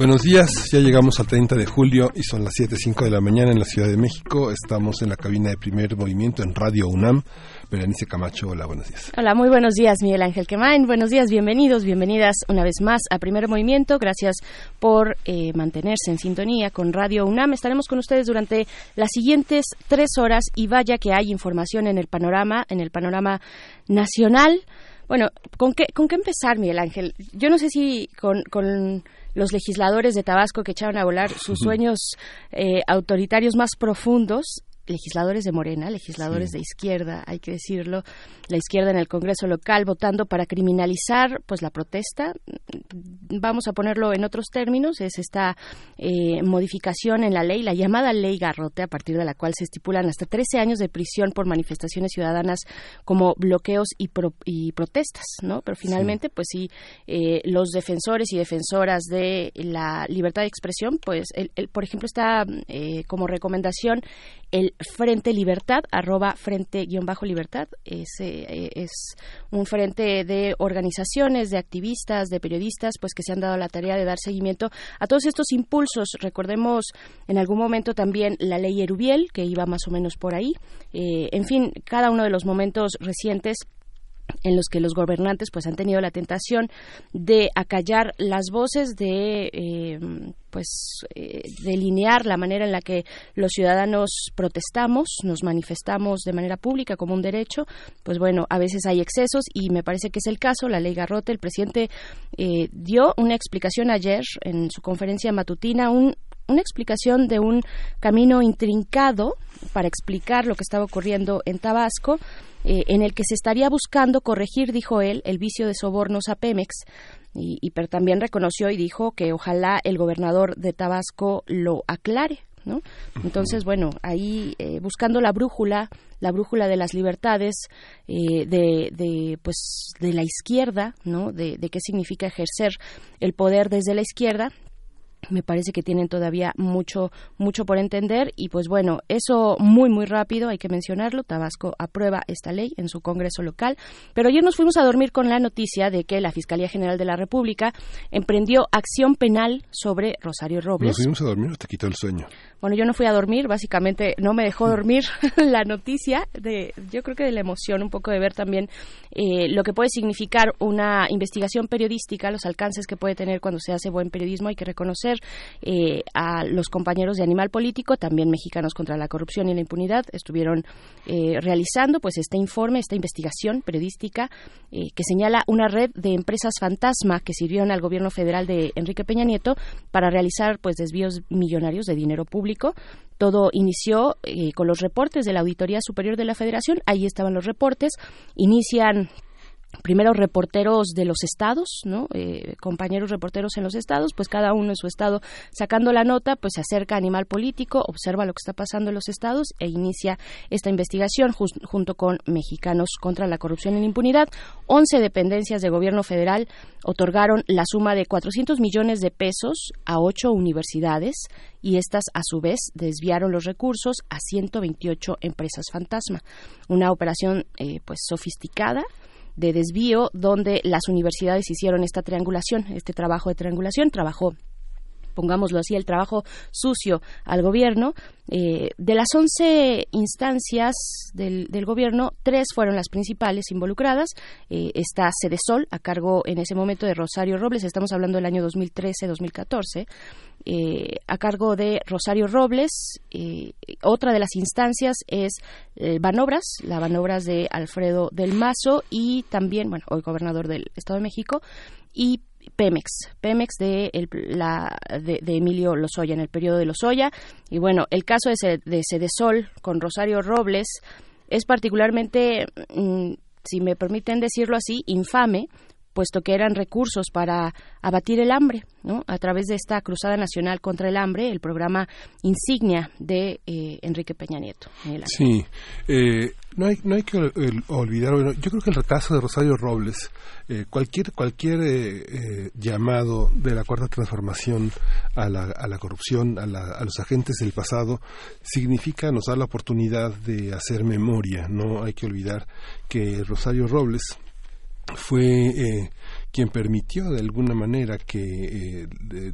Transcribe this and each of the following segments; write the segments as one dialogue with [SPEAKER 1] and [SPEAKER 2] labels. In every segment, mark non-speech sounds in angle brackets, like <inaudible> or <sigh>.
[SPEAKER 1] Buenos días, ya llegamos al 30 de julio y son las 7.05 de la mañana en la Ciudad de México. Estamos en la cabina de primer movimiento en Radio UNAM. Berenice Camacho, hola, buenos días.
[SPEAKER 2] Hola, muy buenos días, Miguel Ángel Quemain. Buenos días, bienvenidos, bienvenidas una vez más a Primer Movimiento. Gracias por eh, mantenerse en sintonía con Radio UNAM. Estaremos con ustedes durante las siguientes tres horas y vaya que hay información en el panorama, en el panorama nacional. Bueno, ¿con qué, con qué empezar, Miguel Ángel? Yo no sé si con, con los legisladores de Tabasco que echaron a volar sus sueños eh, autoritarios más profundos legisladores de Morena, legisladores de izquierda, hay que decirlo, la izquierda en el Congreso local votando para criminalizar pues la protesta. Vamos a ponerlo en otros términos, es esta eh, modificación en la ley, la llamada ley Garrote, a partir de la cual se estipulan hasta 13 años de prisión por manifestaciones ciudadanas como bloqueos y, protestas, ¿no? Pero finalmente, pues sí, eh, los defensores y defensoras de la libertad de expresión, pues, el, por ejemplo, está eh, como recomendación el Frente Libertad, arroba Frente-Libertad, ese eh, es un frente de organizaciones, de activistas, de periodistas, pues que se han dado la tarea de dar seguimiento a todos estos impulsos. Recordemos en algún momento también la ley Erubiel, que iba más o menos por ahí. Eh, en fin, cada uno de los momentos recientes en los que los gobernantes pues han tenido la tentación de acallar las voces de eh, pues eh, delinear la manera en la que los ciudadanos protestamos nos manifestamos de manera pública como un derecho pues bueno a veces hay excesos y me parece que es el caso. La ley Garrote el presidente eh, dio una explicación ayer en su conferencia matutina un una explicación de un camino intrincado para explicar lo que estaba ocurriendo en Tabasco, eh, en el que se estaría buscando corregir, dijo él, el vicio de sobornos a Pemex. Y, pero también reconoció y dijo que ojalá el gobernador de Tabasco lo aclare. ¿no? Entonces, bueno, ahí eh, buscando la brújula, la brújula de las libertades, eh, de, de, pues, de la izquierda, ¿no? De, de qué significa ejercer el poder desde la izquierda, me parece que tienen todavía mucho mucho por entender. Y pues bueno eso muy muy rápido hay que mencionarlo Tabasco aprueba esta ley en su Congreso local. Pero ayer nos fuimos a dormir con la noticia de que la Fiscalía General de la República emprendió acción penal sobre Rosario Robles.
[SPEAKER 1] nos fuimos a dormir o te quitó el sueño
[SPEAKER 2] bueno, yo no fui a dormir, básicamente no me dejó dormir <laughs> la noticia, de, yo creo que de la emoción, un poco de ver también eh, lo que puede significar una investigación periodística, los alcances que puede tener cuando se hace buen periodismo. Hay que reconocer eh, a los compañeros de Animal Político, también mexicanos contra la corrupción y la impunidad, estuvieron eh, realizando pues este informe, esta investigación periodística que señala una red de empresas fantasma que sirvieron al gobierno federal de Enrique Peña Nieto para realizar pues desvíos millonarios de dinero público todo inició eh, con los reportes de la Auditoría Superior de la Federación. Ahí estaban los reportes. Inician primero reporteros de los estados, ¿no? Eh, compañeros reporteros en los estados, pues cada uno en su estado sacando la nota, pues se acerca a Animal Político, observa lo que está pasando en los estados e inicia esta investigación junto con Mexicanos contra la Corrupción y la Impunidad. Once dependencias de gobierno federal otorgaron la suma de 400 millones de pesos a ocho universidades y estas a su vez desviaron los recursos a 128 empresas fantasma. Una operación eh, pues sofisticada de desvío donde las universidades hicieron esta triangulación, este trabajo de triangulación, trabajó pongámoslo así, el trabajo sucio al gobierno. Eh, de las 11 instancias del, gobierno, tres fueron las principales involucradas. Eh, está Sol a cargo en ese momento de Rosario Robles, estamos hablando del año 2013-2014. Eh, a cargo de Rosario Robles. Eh, otra de las instancias es Banobras, la Banobras de Alfredo del Mazo y también, bueno, hoy gobernador del Estado de México, y Pemex, Pemex de, la, de, Emilio Lozoya, en el periodo de Lozoya. Y bueno, el caso de, de Cedesol con Rosario Robles es particularmente, mm, si me permiten decirlo así, infame, puesto que eran recursos para abatir el hambre, ¿no? A través de esta Cruzada Nacional contra el Hambre, el programa insignia de eh, Enrique Peña Nieto.
[SPEAKER 1] Sí, eh, no, hay, no hay que olvidar, yo creo que el caso de Rosario Robles, eh, cualquier, cualquier llamado de la Cuarta Transformación a la, a la corrupción, a, a los agentes del pasado, significa, nos da la oportunidad de hacer memoria, no hay que olvidar que Rosario Robles, fue eh, quien permitió de alguna manera que eh,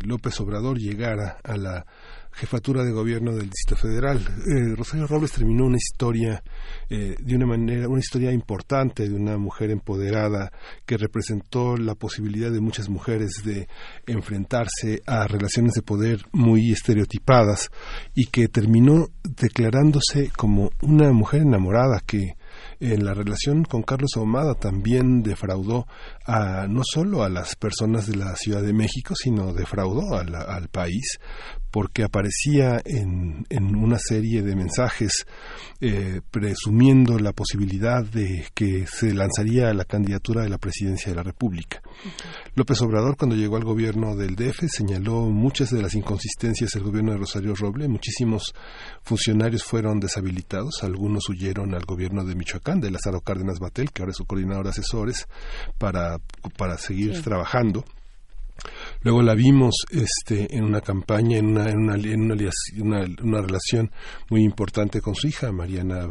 [SPEAKER 1] López Obrador llegara a la jefatura de gobierno del Distrito Federal. Eh, Rosario Robles terminó una historia de una manera, una historia importante de una mujer empoderada que representó la posibilidad de muchas mujeres de enfrentarse a relaciones de poder muy estereotipadas y que terminó declarándose como una mujer enamorada que en la relación con Carlos Ahumada también defraudó a, no solo a las personas de la Ciudad de México, sino defraudó al país porque aparecía en, en una serie de mensajes eh, presumiendo la posibilidad de que se lanzaría la candidatura de la presidencia de la República. López Obrador, cuando llegó al gobierno del DF, señaló muchas de las inconsistencias del gobierno de Rosario Roble. Muchísimos funcionarios fueron deshabilitados, algunos huyeron al gobierno de Michoacán, de Lázaro Cárdenas Batel, que ahora es su coordinador de asesores, para, para seguir trabajando. Luego la vimos este, en una campaña, en una, en una, en una, relación muy importante con su hija, Mariana,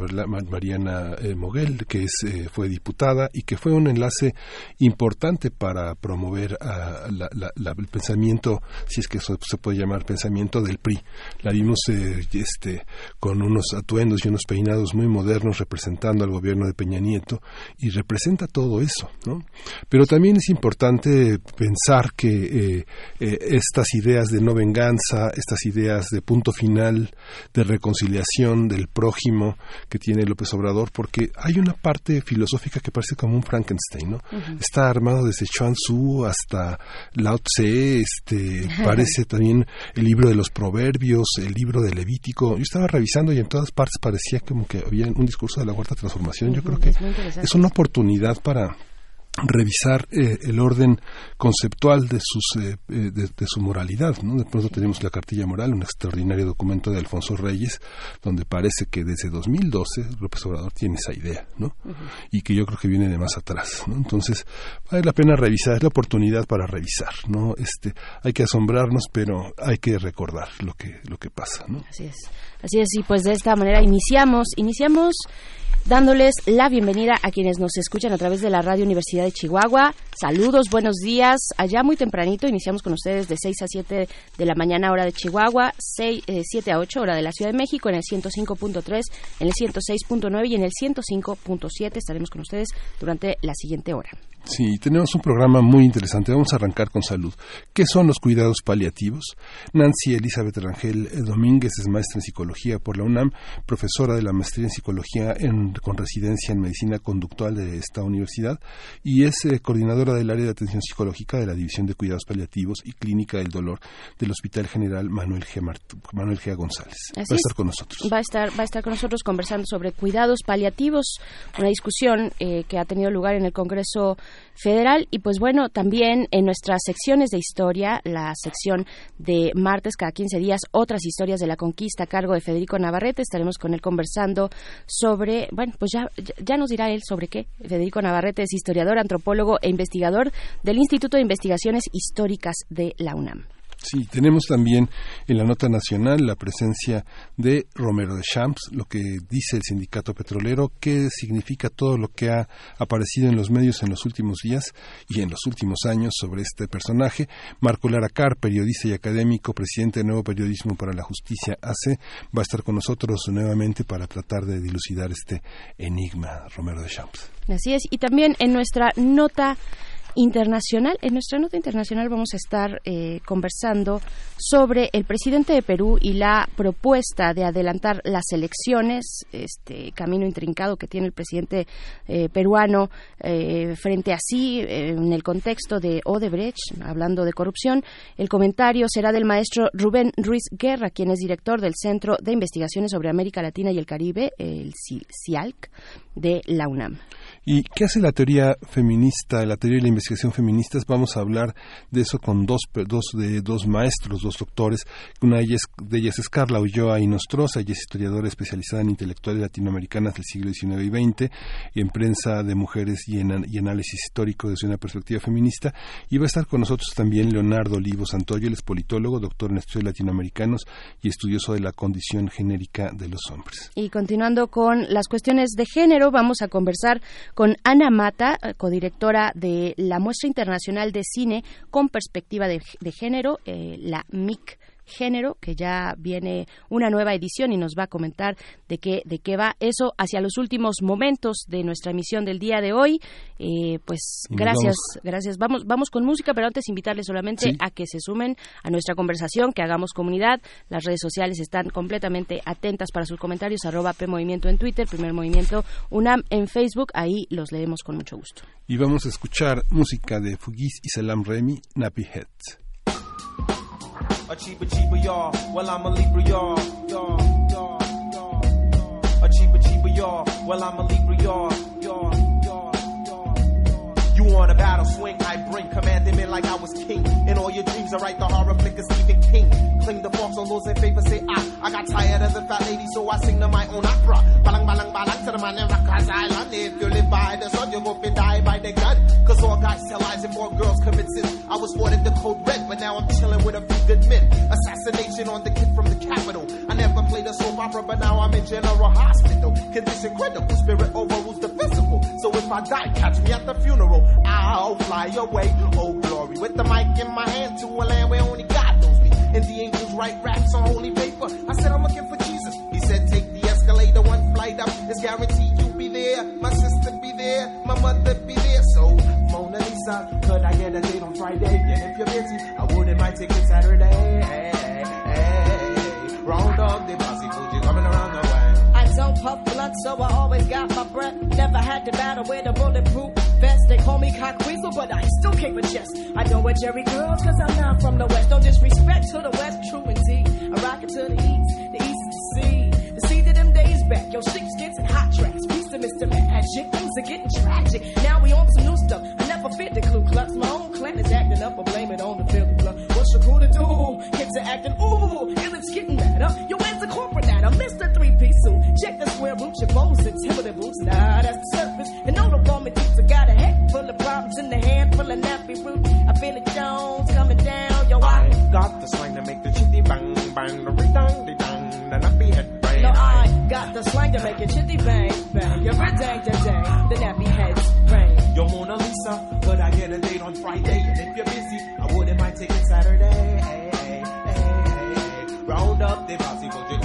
[SPEAKER 1] Mariana eh, Moguel, que es, eh, fue diputada y que fue un enlace importante para promover el pensamiento, si es que eso se puede llamar pensamiento del PRI. La vimos eh, este, con unos atuendos y unos peinados muy modernos representando al gobierno de Peña Nieto y representa todo eso. ¿no? Pero también es importante pensar que eh, eh, estas ideas de no venganza, estas ideas de punto final, de reconciliación del prójimo que tiene López Obrador, porque hay una parte filosófica que parece como un Frankenstein, ¿no? Está armado desde Chuan Tzu hasta Lao Tse, este, <laughs> parece también el libro de los proverbios, el libro de Levítico. Yo estaba revisando y en todas partes parecía como que había un discurso de la cuarta transformación. Yo creo que es una oportunidad para revisar eh, el orden conceptual de, sus, eh, eh, de, su moralidad. ¿no? De pronto tenemos la cartilla moral, un extraordinario documento de Alfonso Reyes, donde parece que desde 2012 López Obrador tiene esa idea, ¿no? Y que yo creo que viene de más atrás, ¿no? Entonces, vale la pena revisar, es la oportunidad para revisar, ¿no? Este, hay que asombrarnos, pero hay que recordar lo que, lo que pasa, ¿no?
[SPEAKER 2] Así es. Así es, y pues de esta manera iniciamos, iniciamos dándoles la bienvenida a quienes nos escuchan a través de la Radio Universidad de Chihuahua. Saludos, buenos días. Allá muy tempranito iniciamos con ustedes de 6 a 7 de la mañana hora de Chihuahua, 6, 7 eh, a 8 hora de la Ciudad de México en el 105.3, en el 106.9 y en el 105.7 estaremos con ustedes durante la siguiente hora.
[SPEAKER 1] Sí, tenemos un programa muy interesante. Vamos a arrancar con salud. ¿Qué son los cuidados paliativos? Nancy Elizabeth Rangel Domínguez es maestra en psicología por la UNAM, profesora de la maestría en psicología con residencia en medicina conductual de esta universidad y es eh, coordinadora del área de atención psicológica de la División de Cuidados Paliativos y Clínica del Dolor del Hospital General Manuel G. Manuel G. González. va a estar con nosotros.
[SPEAKER 2] Va a estar, va a estar con nosotros conversando sobre cuidados paliativos, una discusión eh, que ha tenido lugar en el Congreso federal y pues bueno, también en nuestras secciones de historia, la sección de martes cada 15 días, otras historias de la conquista a cargo de Federico Navarrete, estaremos con él conversando sobre, bueno, pues ya, ya nos dirá él sobre qué. Federico Navarrete es historiador, antropólogo e investigador del Instituto de Investigaciones Históricas de la UNAM.
[SPEAKER 1] Sí, tenemos también en la nota nacional la presencia de Romero de Champs, lo que dice el sindicato petrolero, qué significa todo lo que ha aparecido en los medios en los últimos días y en los últimos años sobre este personaje. Marco Laracar, periodista y académico, presidente de Nuevo Periodismo para la Justicia ACE, va a estar con nosotros nuevamente para tratar de dilucidar este enigma, Romero de Champs.
[SPEAKER 2] Así es, y también en nuestra nota internacional. En nuestra nota internacional vamos a estar eh, conversando sobre el presidente de Perú y la propuesta de adelantar las elecciones, este camino intrincado que tiene el presidente eh, peruano eh, frente a sí en el contexto de Odebrecht, hablando de corrupción. El comentario será del maestro Rubén Ruiz Guerra, quien es director del Centro de Investigaciones sobre América Latina y el Caribe, el CIALC, de la UNAM.
[SPEAKER 1] ¿Y qué hace la teoría feminista, la teoría de la investigación?
[SPEAKER 3] feministas. Vamos a hablar de eso con dos, dos, de, dos maestros, dos doctores. Una de ellas, de ellas es Carla Ulloa Inostroza, ella es historiadora especializada en intelectuales latinoamericanas del siglo XIX y XX y en prensa de mujeres y, en, y análisis histórico desde una perspectiva feminista. Y va a estar con nosotros también Leonardo Olivo Santoyo, él es politólogo, doctor en estudios latinoamericanos y estudioso de la condición genérica de los hombres.
[SPEAKER 2] Y continuando con las cuestiones de género, vamos a conversar con Ana Mata, codirectora de la Muestra Internacional de Cine con Perspectiva de, Género, eh, la MIC género, que ya viene una nueva edición y nos va a comentar de qué, de qué va eso hacia los últimos momentos de nuestra emisión del día de hoy. Eh, pues gracias, gracias. Vamos, vamos con música, pero antes invitarles solamente a que se sumen a nuestra conversación, que hagamos comunidad. Las redes sociales están completamente atentas para sus comentarios, arroba P Movimiento en Twitter, Primer Movimiento UNAM en Facebook, ahí los leemos con mucho gusto.
[SPEAKER 3] Y vamos a escuchar música de Fugis y Salam Remy, Nappy Heads. A cheaper, cheaper, y'all. Well, I'm a Libra, y'all. Y'all, y'all, y'all. A cheaper, cheaper, y'all. Well, I'm a Libra, y'all. Y'all, y'all, y'all. You want a battle swing? Bring commanding like I was king. In all your dreams, I write the horror flick of Stephen King. Cling the forks on those in favor, say ah. I got tired of the fat lady, so I sing to my own opera. Balang, balang, balang to the man in Rikers Island. If you live by the sun, you go and die by the gun. Cause all guys tell lies and more girls commit sins. I was ordered the code red, but now I'm chilling with a few good men. Assassination on the kid from the capital. I never played a soap opera, but now I'm in general hospital. Condition critical, spirit overrules the physical. So if I die, catch me at the funeral. I'll fly away, oh glory. With the mic in my hand to a land where only God knows me. And the angels write raps on holy paper. I said I'm looking for Jesus. He said take the escalator one flight up. It's guaranteed you'll be there. My sister be there, my mother be there. So Mona Lisa, could I get a date on Friday? And if you're busy, I wouldn't mind taking Saturday. Hey, hey, Round up the posse, puff blunt, so I always got my breath. Never had to battle with a bulletproof vest. They call me cock weasel, but I still kick a chest. I don't wear Jerry girls, cause I'm not from the west. No disrespect to the west, true indeed. I rock it to the east, the east to sea. The sea to them days back, yo, shit gets in hot tracks. Peace to Mr. Magic, things are getting tragic. Now we on some new stuff. I never fit the Ku Klux. My own clan is acting up, I blame it on the Philly blood. What's your crew to do? Kids are acting, ooh, and it's getting better. Yo, where's the corporate Check the square root, your bones Timberland boots. Nah, that's the surface. And all the woman thinks I got a head full of problems in the hand full of nappy root. I feel it Jones coming down, yo, I, I got the slang to make the chitty bang, bang, the ring-dang, the dang, the nappy head bang. No, I got the slang to make it chitty bang, bang, your ring dang, dang, dang, the nappy heads bang. Yo, Mona Lisa, could I get a date on Friday? And if you're busy, I wouldn't mind taking Saturday. Hey, hey, hey, hey. Round up the posse, but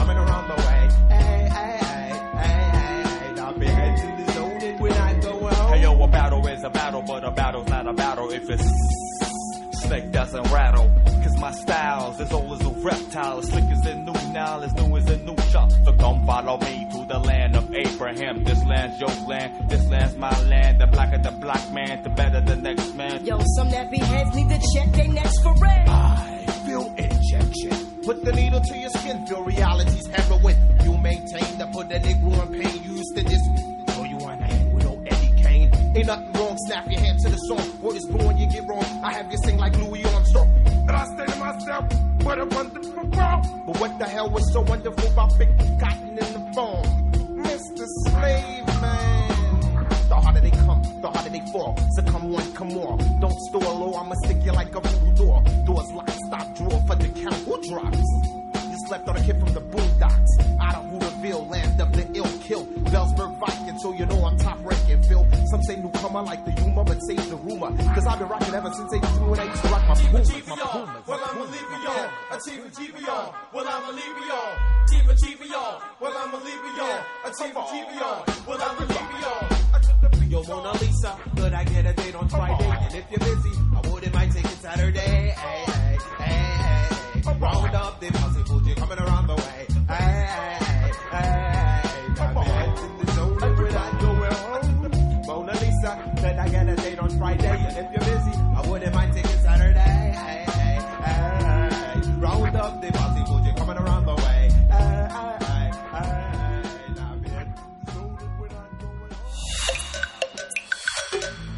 [SPEAKER 3] yo, a battle a but a battle's not a battle if it's snake doesn't rattle. Cause my style's as old as a reptile, as slick as a new now, as new as a new shot. So come follow me to the land of Abraham. This land's your land, this land's my land. The blacker the black man, the better the next man. Yo, some nappy heads need to check their necks for red. I feel injection. Put the needle to your skin, feel reality's heroin. You maintain to put the Negro in pain. You used to this. Ain't nothing wrong, snap your hand to the song. Word is born, you get wrong. I have you sing like Louis Armstrong. And I say to myself, what a wonderful world. But what the hell was so wonderful about big cotton in the phone? Mr. Slave Man. The harder they come, the harder they fall. So come one, come on. Don't store low, I'ma stick you like a voodoo door. Doors locked, stop, draw for the count. Who drops? Slept on a kid from the boondocks. Out of Hooterville, land of the ill kill. Bellsburg Viking, so you know I'm top ranking. Phil, some say newcomer like the humor, but save the rumor. Cause I've been rocking ever since 82 and I used to rock my Pumas. My Pumas.
[SPEAKER 4] Well, I'm a leave y'all. A of chief y'all. Well, I'm a leave y'all. Of chief y'all. Well, I'm a leave y'all. A of chief y'all. Well, I'm a leave y'all.
[SPEAKER 5] Yo, Mona Lisa, could I get a date on Friday? And if you're busy, I wouldn't mind taking Saturday. Hey, hey, hey, hey. Round up the posse, Fuji coming around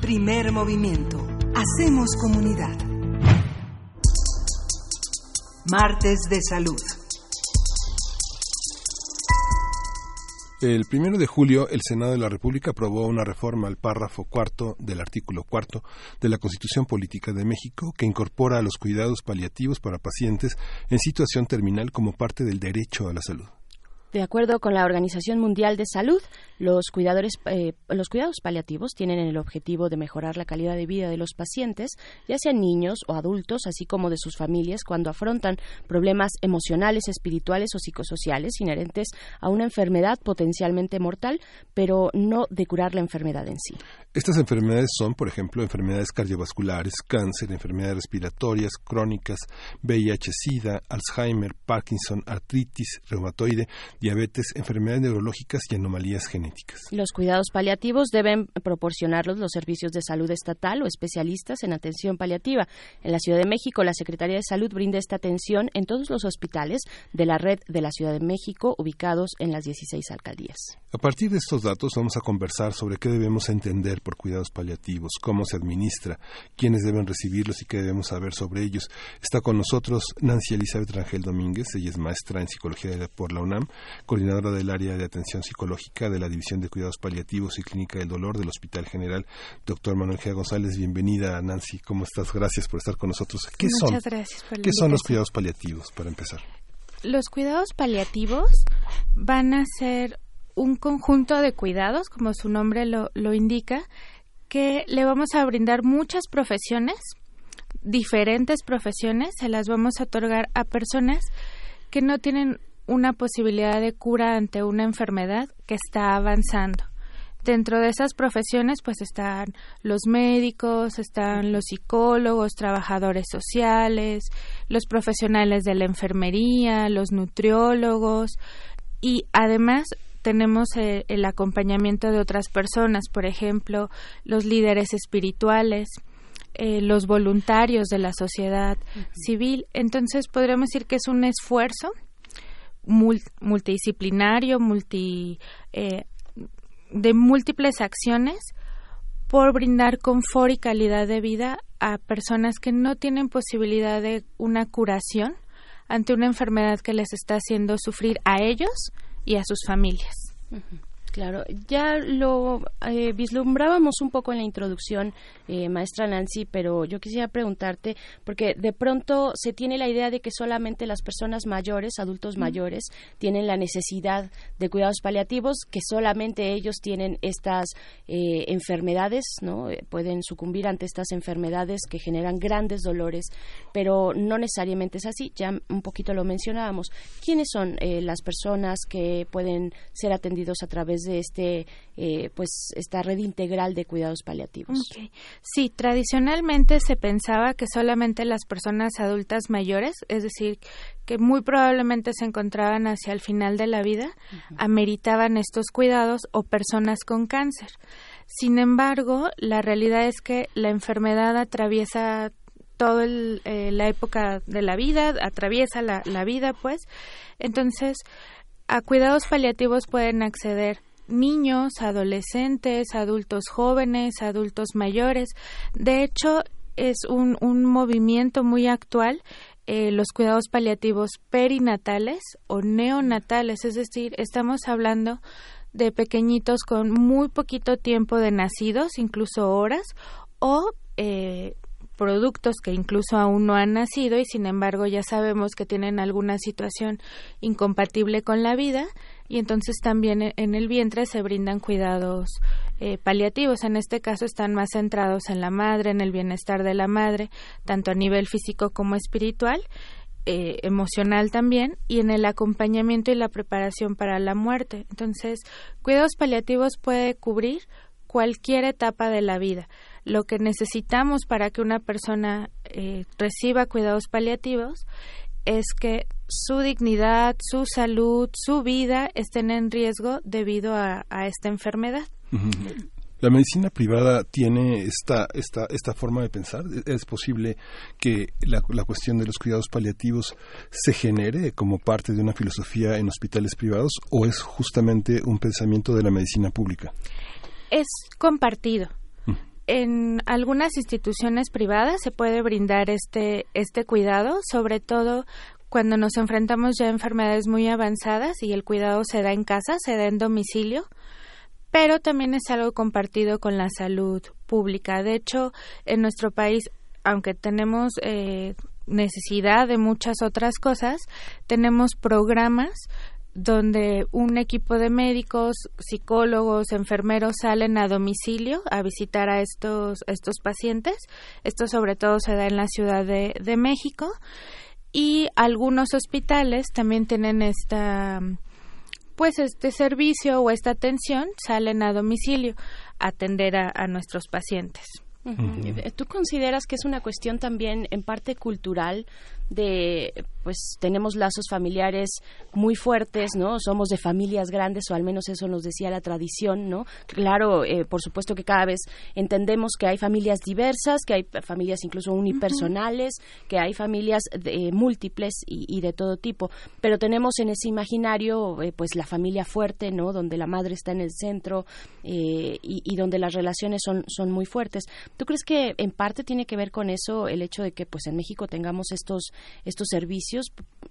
[SPEAKER 6] Primer movimiento. Hacemos comunidad. Martes de Salud.
[SPEAKER 1] El primero de julio, el Senado de la República aprobó una reforma al párrafo cuarto del artículo cuarto de la Constitución Política de México que incorpora a los cuidados paliativos para pacientes en situación terminal como parte del derecho a la salud.
[SPEAKER 2] De acuerdo con la Organización Mundial de Salud, los, cuidadores, eh, los cuidados paliativos tienen el objetivo de mejorar la calidad de vida de los pacientes, ya sean niños o adultos, así como de sus familias, cuando afrontan problemas emocionales, espirituales o psicosociales inherentes a una enfermedad potencialmente mortal, pero no de curar la enfermedad en sí.
[SPEAKER 1] Estas enfermedades son, por ejemplo, enfermedades cardiovasculares, cáncer, enfermedades respiratorias crónicas, VIH-Sida, Alzheimer, Parkinson, artritis, reumatoide, diabetes, enfermedades neurológicas y anomalías genéticas.
[SPEAKER 2] Los cuidados paliativos deben proporcionarlos los servicios de salud estatal o especialistas en atención paliativa. En la Ciudad de México, la Secretaría de Salud brinda esta atención en todos los hospitales de la red de la Ciudad de México ubicados en las 16 alcaldías.
[SPEAKER 1] A partir de estos datos vamos a conversar sobre qué debemos entender por cuidados paliativos, cómo se administra, quiénes deben recibirlos y qué debemos saber sobre ellos. Está con nosotros Nancy Elizabeth Rangel Domínguez, ella es maestra en psicología por la UNAM, coordinadora del área de atención psicológica de la División de Cuidados Paliativos y Clínica del Dolor del Hospital General. Doctor Manuel G. González, bienvenida Nancy, ¿cómo estás? Gracias por estar con nosotros.
[SPEAKER 7] ¿Qué Muchas son? gracias por
[SPEAKER 1] ¿Qué son los cuidados paliativos, para empezar?
[SPEAKER 7] Los cuidados paliativos van a ser un conjunto de cuidados, como su nombre lo, lo indica, que le vamos a brindar muchas profesiones, diferentes profesiones, se las vamos a otorgar a personas que no tienen una posibilidad de cura ante una enfermedad que está avanzando. Dentro de esas profesiones pues están los médicos, están los psicólogos, trabajadores sociales, los profesionales de la enfermería, los nutriólogos y además tenemos eh, el acompañamiento de otras personas, por ejemplo, los líderes espirituales, eh, los voluntarios de la sociedad civil. Entonces, podríamos decir que es un esfuerzo multidisciplinario, multi, eh, de múltiples acciones por brindar confort y calidad de vida a personas que no tienen posibilidad de una curación ante una enfermedad que les está haciendo sufrir a ellos y a sus familias.
[SPEAKER 2] Claro, ya lo eh, vislumbrábamos un poco en la introducción, eh, maestra Nancy, pero yo quisiera preguntarte, porque de pronto se tiene la idea de que solamente las personas mayores, adultos mayores, tienen la necesidad de cuidados paliativos, que solamente ellos tienen estas eh, enfermedades, ¿no? Pueden sucumbir ante estas enfermedades que generan grandes dolores, pero no necesariamente es así. Ya un poquito lo mencionábamos. ¿Quiénes son las personas que pueden ser atendidos a través de este eh, pues esta red integral de cuidados paliativos.
[SPEAKER 7] Sí, tradicionalmente se pensaba que solamente las personas adultas mayores, es decir, que muy probablemente se encontraban hacia el final de la vida, ameritaban estos cuidados o personas con cáncer. Sin embargo, la realidad es que la enfermedad atraviesa toda eh, la época de la vida, atraviesa la, la vida, pues. Entonces, a cuidados paliativos pueden acceder niños, adolescentes, adultos jóvenes, adultos mayores. De hecho, es un, un movimiento muy actual eh, los cuidados paliativos perinatales o neonatales, es decir, estamos hablando de pequeñitos con muy poquito tiempo de nacidos, incluso horas, o eh, productos que incluso aún no han nacido y sin embargo ya sabemos que tienen alguna situación incompatible con la vida y entonces también e, en el vientre se brindan cuidados eh, paliativos. En este caso están más centrados en la madre, en el bienestar de la madre, tanto a nivel físico como espiritual. Eh, emocional también y en el acompañamiento y la preparación para la muerte. Entonces, cuidados paliativos puede cubrir cualquier etapa de la vida. Lo que necesitamos para que una persona eh, reciba cuidados paliativos es que su dignidad, su salud, su vida estén en riesgo debido a, esta enfermedad.
[SPEAKER 1] ¿La medicina privada tiene esta, esta, esta forma de pensar? ¿Es posible que la, la, cuestión de los cuidados paliativos se genere como parte de una filosofía en hospitales privados o es justamente un pensamiento de la medicina pública?
[SPEAKER 7] Es compartido. en algunas instituciones privadas se puede brindar este, este cuidado, sobre todo cuando nos enfrentamos ya a enfermedades muy avanzadas y el cuidado se da en casa, se da en domicilio, pero también es algo compartido con la salud pública. De hecho, en nuestro país, aunque tenemos eh, necesidad de muchas otras cosas, tenemos programas donde un equipo de médicos, psicólogos, enfermeros salen a domicilio a visitar a estos, estos pacientes. Esto sobre todo se da en la Ciudad de, de México y algunos hospitales también tienen esta pues este servicio o esta atención salen a domicilio a atender a, a nuestros pacientes.
[SPEAKER 2] ¿Tú consideras que es una cuestión también en parte cultural de pues tenemos lazos familiares muy fuertes, ¿no? Somos de familias grandes o al menos eso nos decía la tradición, ¿no? Claro, eh, por supuesto que cada vez entendemos que hay familias diversas, que hay familias incluso unipersonales, que hay familias de, múltiples y, de todo tipo, pero tenemos en ese imaginario eh, pues la familia fuerte, ¿no? Donde la madre está en el centro eh, y, y, donde las relaciones son, son muy fuertes. ¿Tú crees que en parte tiene que ver con eso el hecho de que pues en México tengamos estos estos servicios,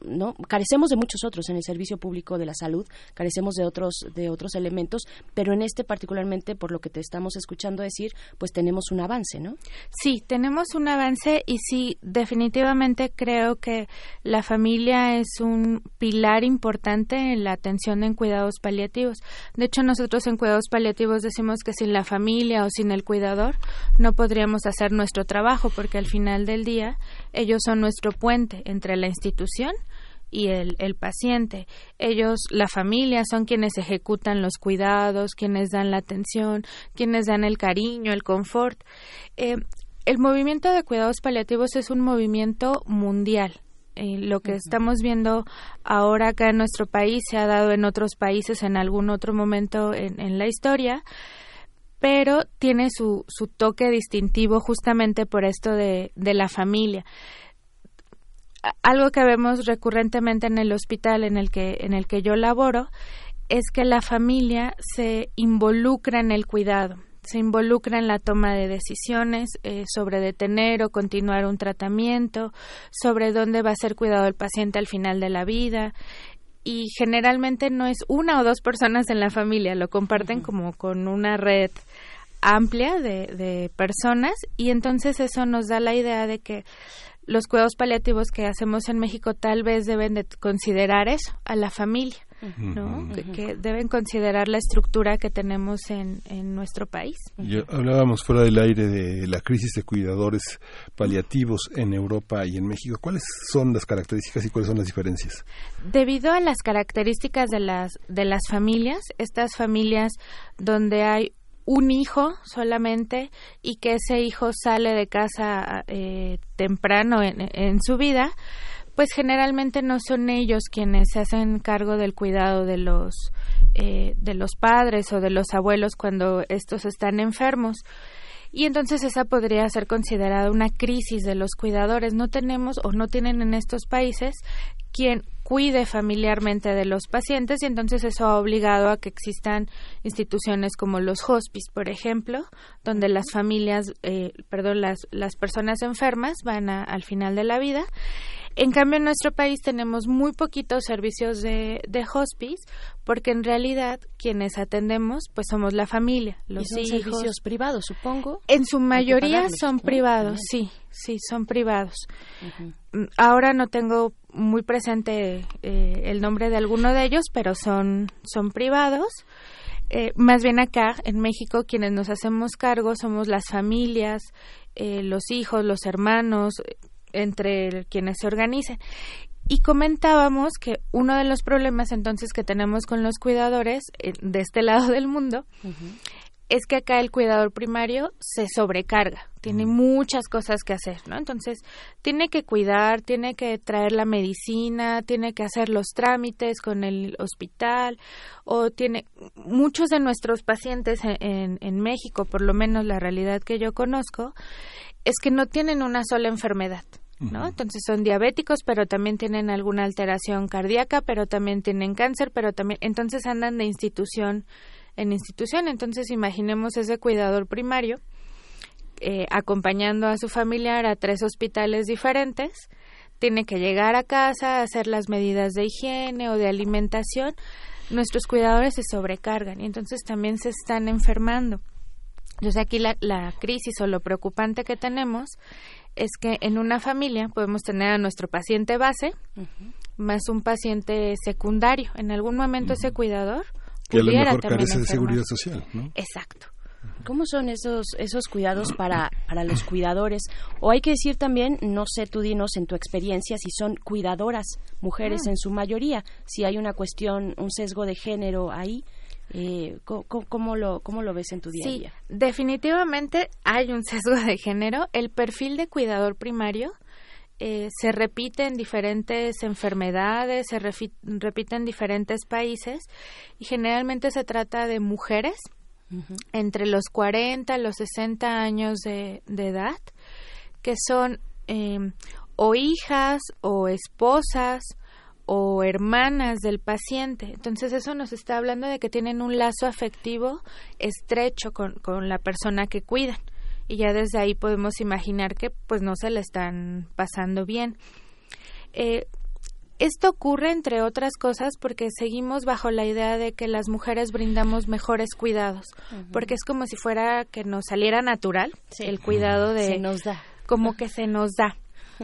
[SPEAKER 2] ¿no? Carecemos de muchos otros en el servicio público de la salud, carecemos de otros de otros elementos, pero en este particularmente por lo que te estamos escuchando decir, pues tenemos un avance, ¿no?
[SPEAKER 7] Sí, tenemos un avance y sí, definitivamente creo que la familia es un pilar importante en la atención en cuidados paliativos. De hecho, nosotros en cuidados paliativos decimos que sin la familia o sin el cuidador no podríamos hacer nuestro trabajo porque al final del día ellos son nuestro puente entre la institución y el, el, paciente. Ellos, la familia, son quienes ejecutan los cuidados, quienes dan la atención, quienes dan el cariño, el confort. Eh, el movimiento de cuidados paliativos es un movimiento mundial. Eh, lo que estamos viendo ahora acá en nuestro país se ha dado en otros países en algún otro momento en, en la historia pero tiene su, su toque distintivo justamente por esto de, de la familia algo que vemos recurrentemente en el hospital en el que en el que yo laboro es que la familia se involucra en el cuidado se involucra en la toma de decisiones eh, sobre detener o continuar un tratamiento, sobre dónde va a ser cuidado el paciente al final de la vida. Y generalmente no es una o dos personas en la familia, lo comparten como con una red amplia de, de personas y entonces eso nos da la idea de que los cuidados paliativos que hacemos en México tal vez deben de considerar eso, a la familia, ¿no? que, deben considerar la estructura que tenemos en, en nuestro país.
[SPEAKER 1] Ya hablábamos fuera del aire de la crisis de cuidadores paliativos en Europa y en México. ¿Cuáles son las características y cuáles son las diferencias?
[SPEAKER 7] Debido a las características de las, de las familias, estas familias donde hay un hijo solamente y que ese hijo sale de casa eh, temprano en, en, su vida, pues generalmente no son ellos quienes se hacen cargo del cuidado de los eh, de los padres o de los abuelos cuando estos están enfermos y entonces esa podría ser considerada una crisis de los cuidadores. No tenemos o no tienen en estos países quien cuide familiarmente de los pacientes y entonces eso ha obligado a que existan instituciones como los hospice, por ejemplo, donde las familias, eh, perdón, las, las personas enfermas van a, al final de la vida. En cambio, en nuestro país tenemos muy poquitos servicios de, de hospice porque en realidad quienes atendemos pues somos la familia, los
[SPEAKER 2] ¿Y son
[SPEAKER 7] hijos.
[SPEAKER 2] servicios privados, supongo.
[SPEAKER 7] En su mayoría son privados, sí, sí, son privados. Uh -huh. Ahora no tengo muy presente eh, el nombre de alguno de ellos, pero son, son privados. Eh, más bien acá, en México, quienes nos hacemos cargo somos las familias, eh, los hijos, los hermanos, entre quienes se organicen. Y comentábamos que uno de los problemas entonces que tenemos con los cuidadores de este lado del mundo uh -huh es que acá el cuidador primario se sobrecarga, tiene muchas cosas que hacer, ¿no? Entonces, tiene que cuidar, tiene que traer la medicina, tiene que hacer los trámites con el hospital, o tiene muchos de nuestros pacientes en, en, en México, por lo menos la realidad que yo conozco, es que no tienen una sola enfermedad. ¿No? Entonces son diabéticos, pero también tienen alguna alteración cardíaca, pero también tienen cáncer, pero también entonces andan de institución en institución. Entonces imaginemos ese cuidador primario eh, acompañando a su familiar a tres hospitales diferentes, tiene que llegar a casa, hacer las medidas de higiene o de alimentación, nuestros cuidadores se sobrecargan y entonces también se están enfermando. Entonces aquí la, la crisis o lo preocupante que tenemos es que en una familia podemos tener a nuestro paciente base más un paciente secundario. En algún momento ese cuidador
[SPEAKER 1] Que a lo
[SPEAKER 7] pudiera
[SPEAKER 1] mejor carece de seguridad social, ¿no?
[SPEAKER 7] Exacto.
[SPEAKER 2] ¿Cómo son esos, esos cuidados para, para los cuidadores? O hay que decir también, no sé, tú dinos en tu experiencia, si son cuidadoras mujeres
[SPEAKER 7] Ah.
[SPEAKER 2] en su mayoría, si hay una cuestión, un sesgo de género ahí, eh, ¿cómo, cómo lo, ¿cómo lo ves en tu día a
[SPEAKER 7] Sí,
[SPEAKER 2] día?
[SPEAKER 7] definitivamente hay un sesgo de género. El perfil de cuidador primario eh, se repite en diferentes enfermedades, se repite en diferentes países y generalmente se trata de mujeres entre los 40 y los 60 años de, de edad que son eh, o hijas o esposas o hermanas del paciente. Entonces eso nos está hablando de que tienen un lazo afectivo estrecho con, con la persona que cuidan. Y ya desde ahí podemos imaginar que pues no se le están pasando bien. Eh, esto ocurre, entre otras cosas, porque seguimos bajo la idea de que las mujeres brindamos mejores cuidados, porque es como si fuera que nos saliera natural
[SPEAKER 2] Sí.
[SPEAKER 7] el cuidado de
[SPEAKER 2] Se nos da.
[SPEAKER 7] como que se nos da,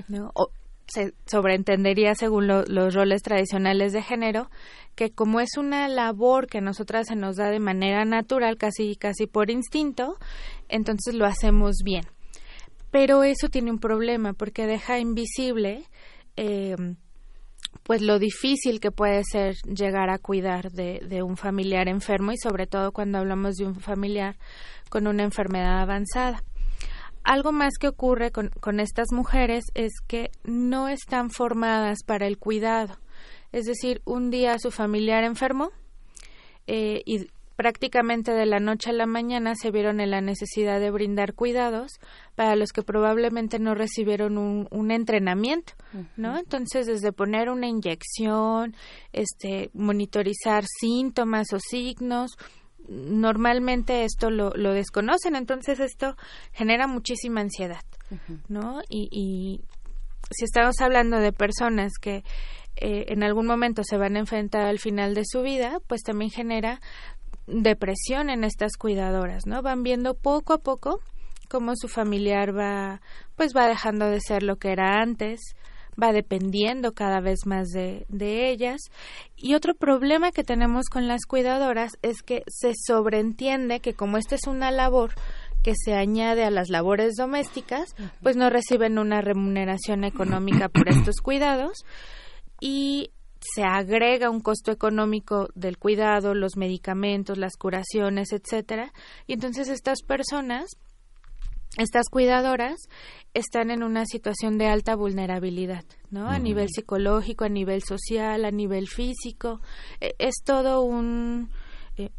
[SPEAKER 7] ¿no? O se sobreentendería según lo- los roles tradicionales de género que como es una labor que a nosotras se nos da de manera natural, casi casi por instinto, entonces lo hacemos bien. Pero eso tiene un problema porque deja invisible eh, pues lo difícil que puede ser llegar a cuidar de, de un familiar enfermo y sobre todo cuando hablamos de un familiar con una enfermedad avanzada. Algo más que ocurre con, con estas mujeres es que no están formadas para el cuidado. Es decir, un día su familiar enfermó eh, y prácticamente de la noche a la mañana se vieron en la necesidad de brindar cuidados para los que probablemente no recibieron un, un entrenamiento, ¿no? Entonces, desde poner una inyección, este, monitorizar síntomas o signos, normalmente esto lo, lo desconocen, entonces esto genera muchísima ansiedad, ¿no? Y, y si estamos hablando de personas que eh, en algún momento se van a enfrentar al final de su vida, pues también genera depresión en estas cuidadoras, ¿no? Van viendo poco a poco cómo su familiar va, pues va dejando de ser lo que era antes, va dependiendo cada vez más de, de ellas. Y otro problema que tenemos con las cuidadoras es que se sobreentiende que como esta es una labor que se añade a las labores domésticas, pues no reciben una remuneración económica por <coughs> estos cuidados y se agrega un costo económico del cuidado, los medicamentos, las curaciones, etcétera, y entonces estas personas estas cuidadoras están en una situación de alta vulnerabilidad, ¿no? A nivel psicológico, a nivel social, a nivel físico. Eh, es todo un eh,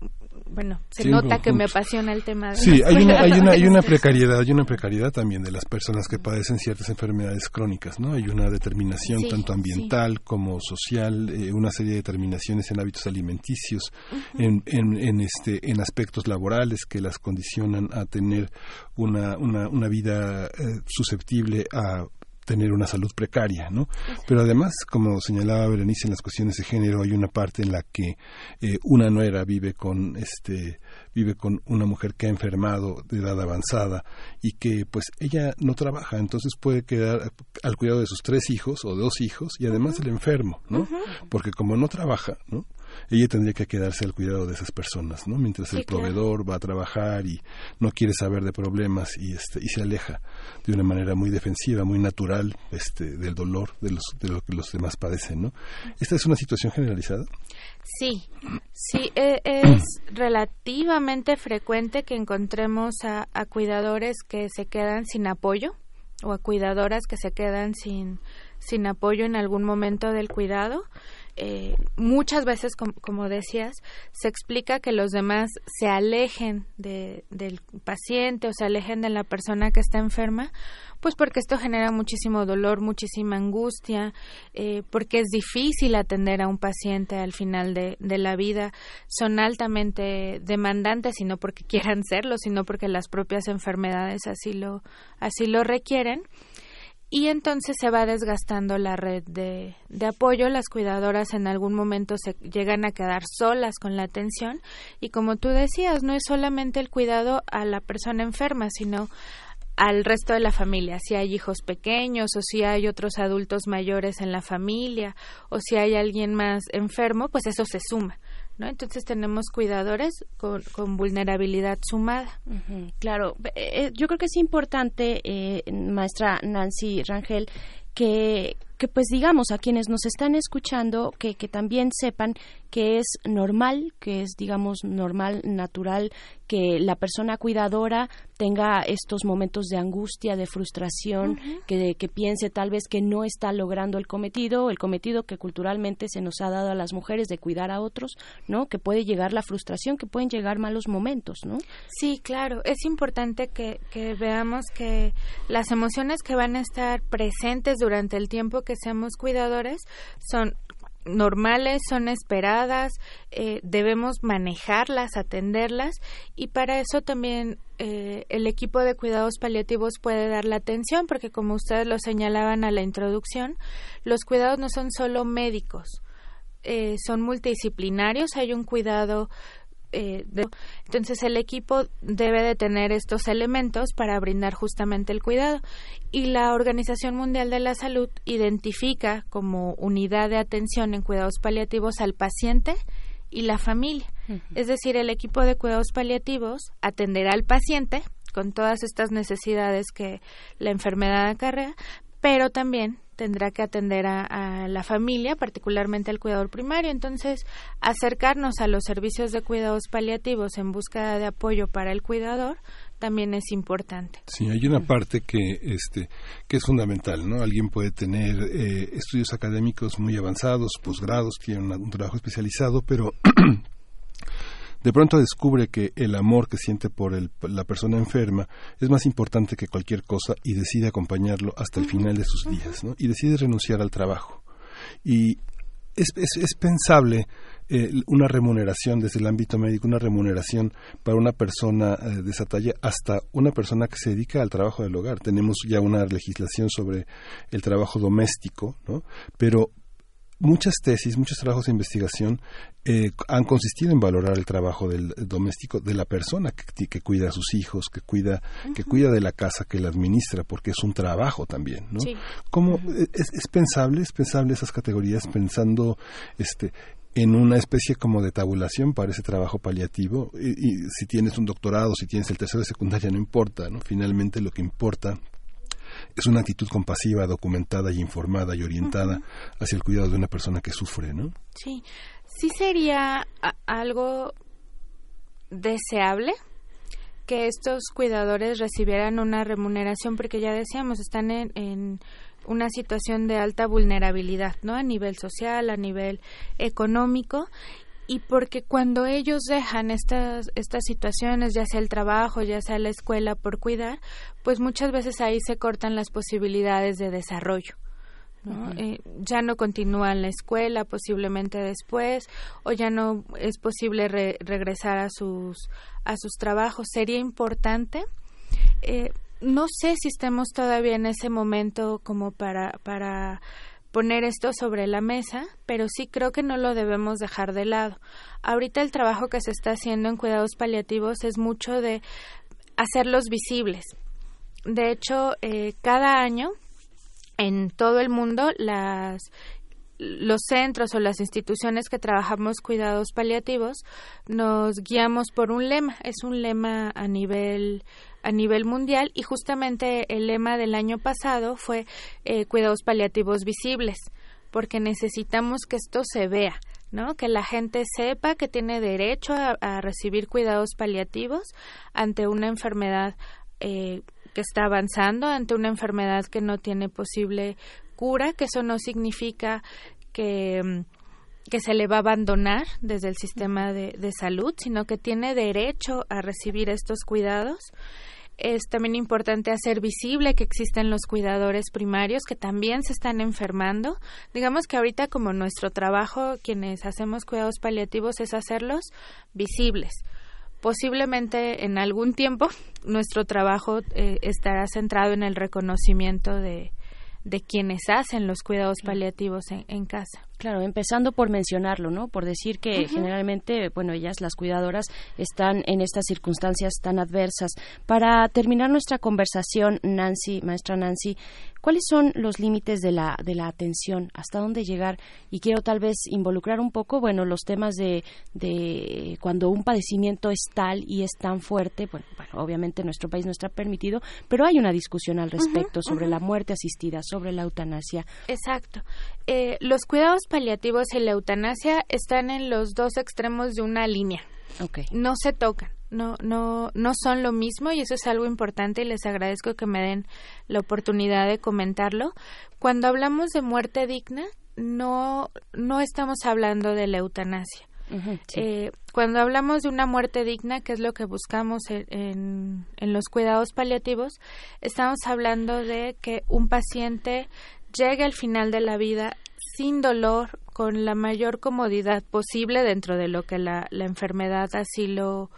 [SPEAKER 7] bueno, se
[SPEAKER 1] Sí,
[SPEAKER 7] nota que me apasiona el tema de
[SPEAKER 1] Sí, hay una, hay una, hay una precariedad, hay una precariedad también de las personas que padecen ciertas enfermedades crónicas, ¿no? Hay una determinación
[SPEAKER 7] Sí,
[SPEAKER 1] tanto ambiental como social, eh, una serie de determinaciones en hábitos alimenticios, en, en, en, este, en aspectos laborales que las condicionan a tener una, una, una vida eh, susceptible a tener una salud precaria, ¿no? Pero además, como señalaba Berenice en las cuestiones de género, hay una parte en la que eh, una nuera vive con este vive con una mujer que ha enfermado de edad avanzada y que pues ella no trabaja, entonces puede quedar al cuidado de sus tres hijos o dos hijos y además el enfermo, ¿no? Porque como no trabaja, ¿no? Ella tendría que quedarse al cuidado de esas personas, ¿no? Mientras
[SPEAKER 7] Sí,
[SPEAKER 1] el
[SPEAKER 7] claro.
[SPEAKER 1] proveedor va a trabajar y no quiere saber de problemas y este y se aleja de una manera muy defensiva, muy natural, este del dolor de los de lo que los demás padecen, ¿no? Esta es una situación generalizada.
[SPEAKER 7] Sí, sí, e- es <clears throat> relativamente frecuente que encontremos a, a cuidadores que se quedan sin apoyo o a cuidadoras que se quedan sin, sin apoyo en algún momento del cuidado. Eh, muchas veces, como decías, se explica que los demás se alejen de, del paciente o se alejen de la persona que está enferma, pues porque esto genera muchísimo dolor, muchísima angustia, eh, porque es difícil atender a un paciente al final de, de la vida. Son altamente demandantes y no porque <laughs> quieran serlo, sino porque las propias enfermedades así lo, así lo requieren y entonces se va desgastando la red de, de, apoyo. Las cuidadoras en algún momento se llegan a quedar solas con la atención y como tú decías, no es solamente el cuidado a la persona enferma, sino al resto de la familia, si hay hijos pequeños o si hay otros adultos mayores en la familia o si hay alguien más enfermo, pues eso se suma. ¿No? Entonces tenemos cuidadores con, con vulnerabilidad sumada.
[SPEAKER 2] claro, eh, yo creo que es importante, eh, maestra Nancy Rangel, que, que pues digamos a quienes nos están escuchando que, que también sepan que es normal, que es digamos normal, natural que la persona cuidadora tenga estos momentos de angustia, de frustración, que, que piense tal vez que no está logrando el cometido, el cometido que culturalmente se nos ha dado a las mujeres de cuidar a otros, ¿no? Que puede llegar la frustración, que pueden llegar malos momentos, ¿no?
[SPEAKER 7] Sí, claro. Es importante que, que veamos que las emociones que van a estar presentes durante el tiempo que seamos cuidadores son normales, son esperadas, eh, debemos manejarlas, atenderlas y para eso también eh, el equipo de cuidados paliativos puede dar la atención porque como ustedes lo señalaban a la introducción, los cuidados no son solo médicos, eh, son multidisciplinarios, hay un cuidado eh, entonces el equipo debe de tener estos elementos para brindar justamente el cuidado y la Organización Mundial de la Salud identifica como unidad de atención en cuidados paliativos al paciente y la familia. Es decir, el equipo de cuidados paliativos atenderá al paciente con todas estas necesidades que la enfermedad acarrea, pero también tendrá que atender a, la familia, particularmente al cuidador primario. Entonces, acercarnos a los servicios de cuidados paliativos en búsqueda de apoyo para el cuidador también es importante.
[SPEAKER 1] Sí, hay una parte que este que es fundamental, ¿no? Alguien puede tener eh, estudios académicos muy avanzados, posgrados, tiene un trabajo especializado, pero <clears throat> de pronto descubre que el amor que siente por la persona enferma es más importante que cualquier cosa y decide acompañarlo hasta el final de sus días, ¿no? Y decide renunciar al trabajo. Y es, es, pensable eh, una remuneración desde el ámbito médico, una remuneración para una persona eh, de esa talla, hasta una persona que se dedica al trabajo del hogar. Tenemos ya una legislación sobre el trabajo doméstico, ¿no? Pero muchas tesis, muchos trabajos de investigación eh, han consistido en valorar el trabajo del doméstico de la persona que, que cuida a sus hijos, que cuida, que cuida de la casa, que la administra, porque es un trabajo también, ¿no? ¿Cómo, e, es, pensable, es pensable esas categorías pensando, este, en una especie como de tabulación para ese trabajo paliativo y, y, si tienes un doctorado, si tienes el tercero de secundaria, no importa, ¿no? Finalmente lo que importa es una actitud compasiva, documentada y informada y orientada hacia el cuidado de una persona que sufre, ¿no?
[SPEAKER 7] Sí, sí sería algo deseable que estos cuidadores recibieran una remuneración porque ya decíamos están en, en una situación de alta vulnerabilidad, ¿no? A nivel social, a nivel económico y porque cuando ellos dejan estas estas situaciones, ya sea el trabajo, ya sea la escuela por cuidar, pues muchas veces ahí se cortan las posibilidades de desarrollo. ¿no? Eh, ya no continúan la escuela posiblemente después o ya no es posible regresar a sus a sus trabajos sería importante eh, no sé si estemos todavía en ese momento como para para poner esto sobre la mesa, pero sí creo que no lo debemos dejar de lado. Ahorita el trabajo que se está haciendo en cuidados paliativos es mucho de hacerlos visibles. De hecho, eh, cada año en todo el mundo las los centros o las instituciones que trabajamos cuidados paliativos nos guiamos por un lema, es un lema a nivel a nivel mundial y justamente el lema del año pasado fue eh, cuidados paliativos visibles, porque necesitamos que esto se vea, ¿no? Que la gente sepa que tiene derecho a, recibir cuidados paliativos ante una enfermedad eh, que está avanzando, ante una enfermedad que no tiene posible cura, que eso no significa que mm, que se le va a abandonar desde el sistema de, de salud, sino que tiene derecho a recibir estos cuidados. Es también importante hacer visible que existen los cuidadores primarios que también se están enfermando. Digamos que ahorita como nuestro trabajo, quienes hacemos cuidados paliativos, es hacerlos visibles. Posiblemente en algún tiempo nuestro trabajo eh, estará centrado en el reconocimiento de, de quienes hacen los cuidados paliativos en, en casa.
[SPEAKER 2] Claro, empezando por mencionarlo, ¿no? Por decir que generalmente, bueno, ellas, las cuidadoras, están en estas circunstancias tan adversas. Para terminar nuestra conversación, Nancy, maestra Nancy, ¿cuáles son los límites de la, de la atención? ¿Hasta dónde llegar? Y quiero tal vez involucrar un poco, bueno, los temas de, de cuando un padecimiento es tal y es tan fuerte, bueno, bueno, obviamente en nuestro país no está permitido, pero hay una discusión al respecto sobre la muerte asistida, sobre la eutanasia.
[SPEAKER 7] Exacto. Eh, los cuidados paliativos y la eutanasia están en los dos extremos de una línea.
[SPEAKER 2] Okay.
[SPEAKER 7] No se tocan, no, no, no son lo mismo y eso es algo importante y les agradezco que me den la oportunidad de comentarlo. Cuando hablamos de muerte digna, no, no estamos hablando de la eutanasia.
[SPEAKER 2] Sí.
[SPEAKER 7] Eh, cuando hablamos de una muerte digna, que es lo que buscamos en, en, en los cuidados paliativos, estamos hablando de que un paciente llegue al final de la vida sin dolor, con la mayor comodidad posible dentro de lo que la, la enfermedad así lo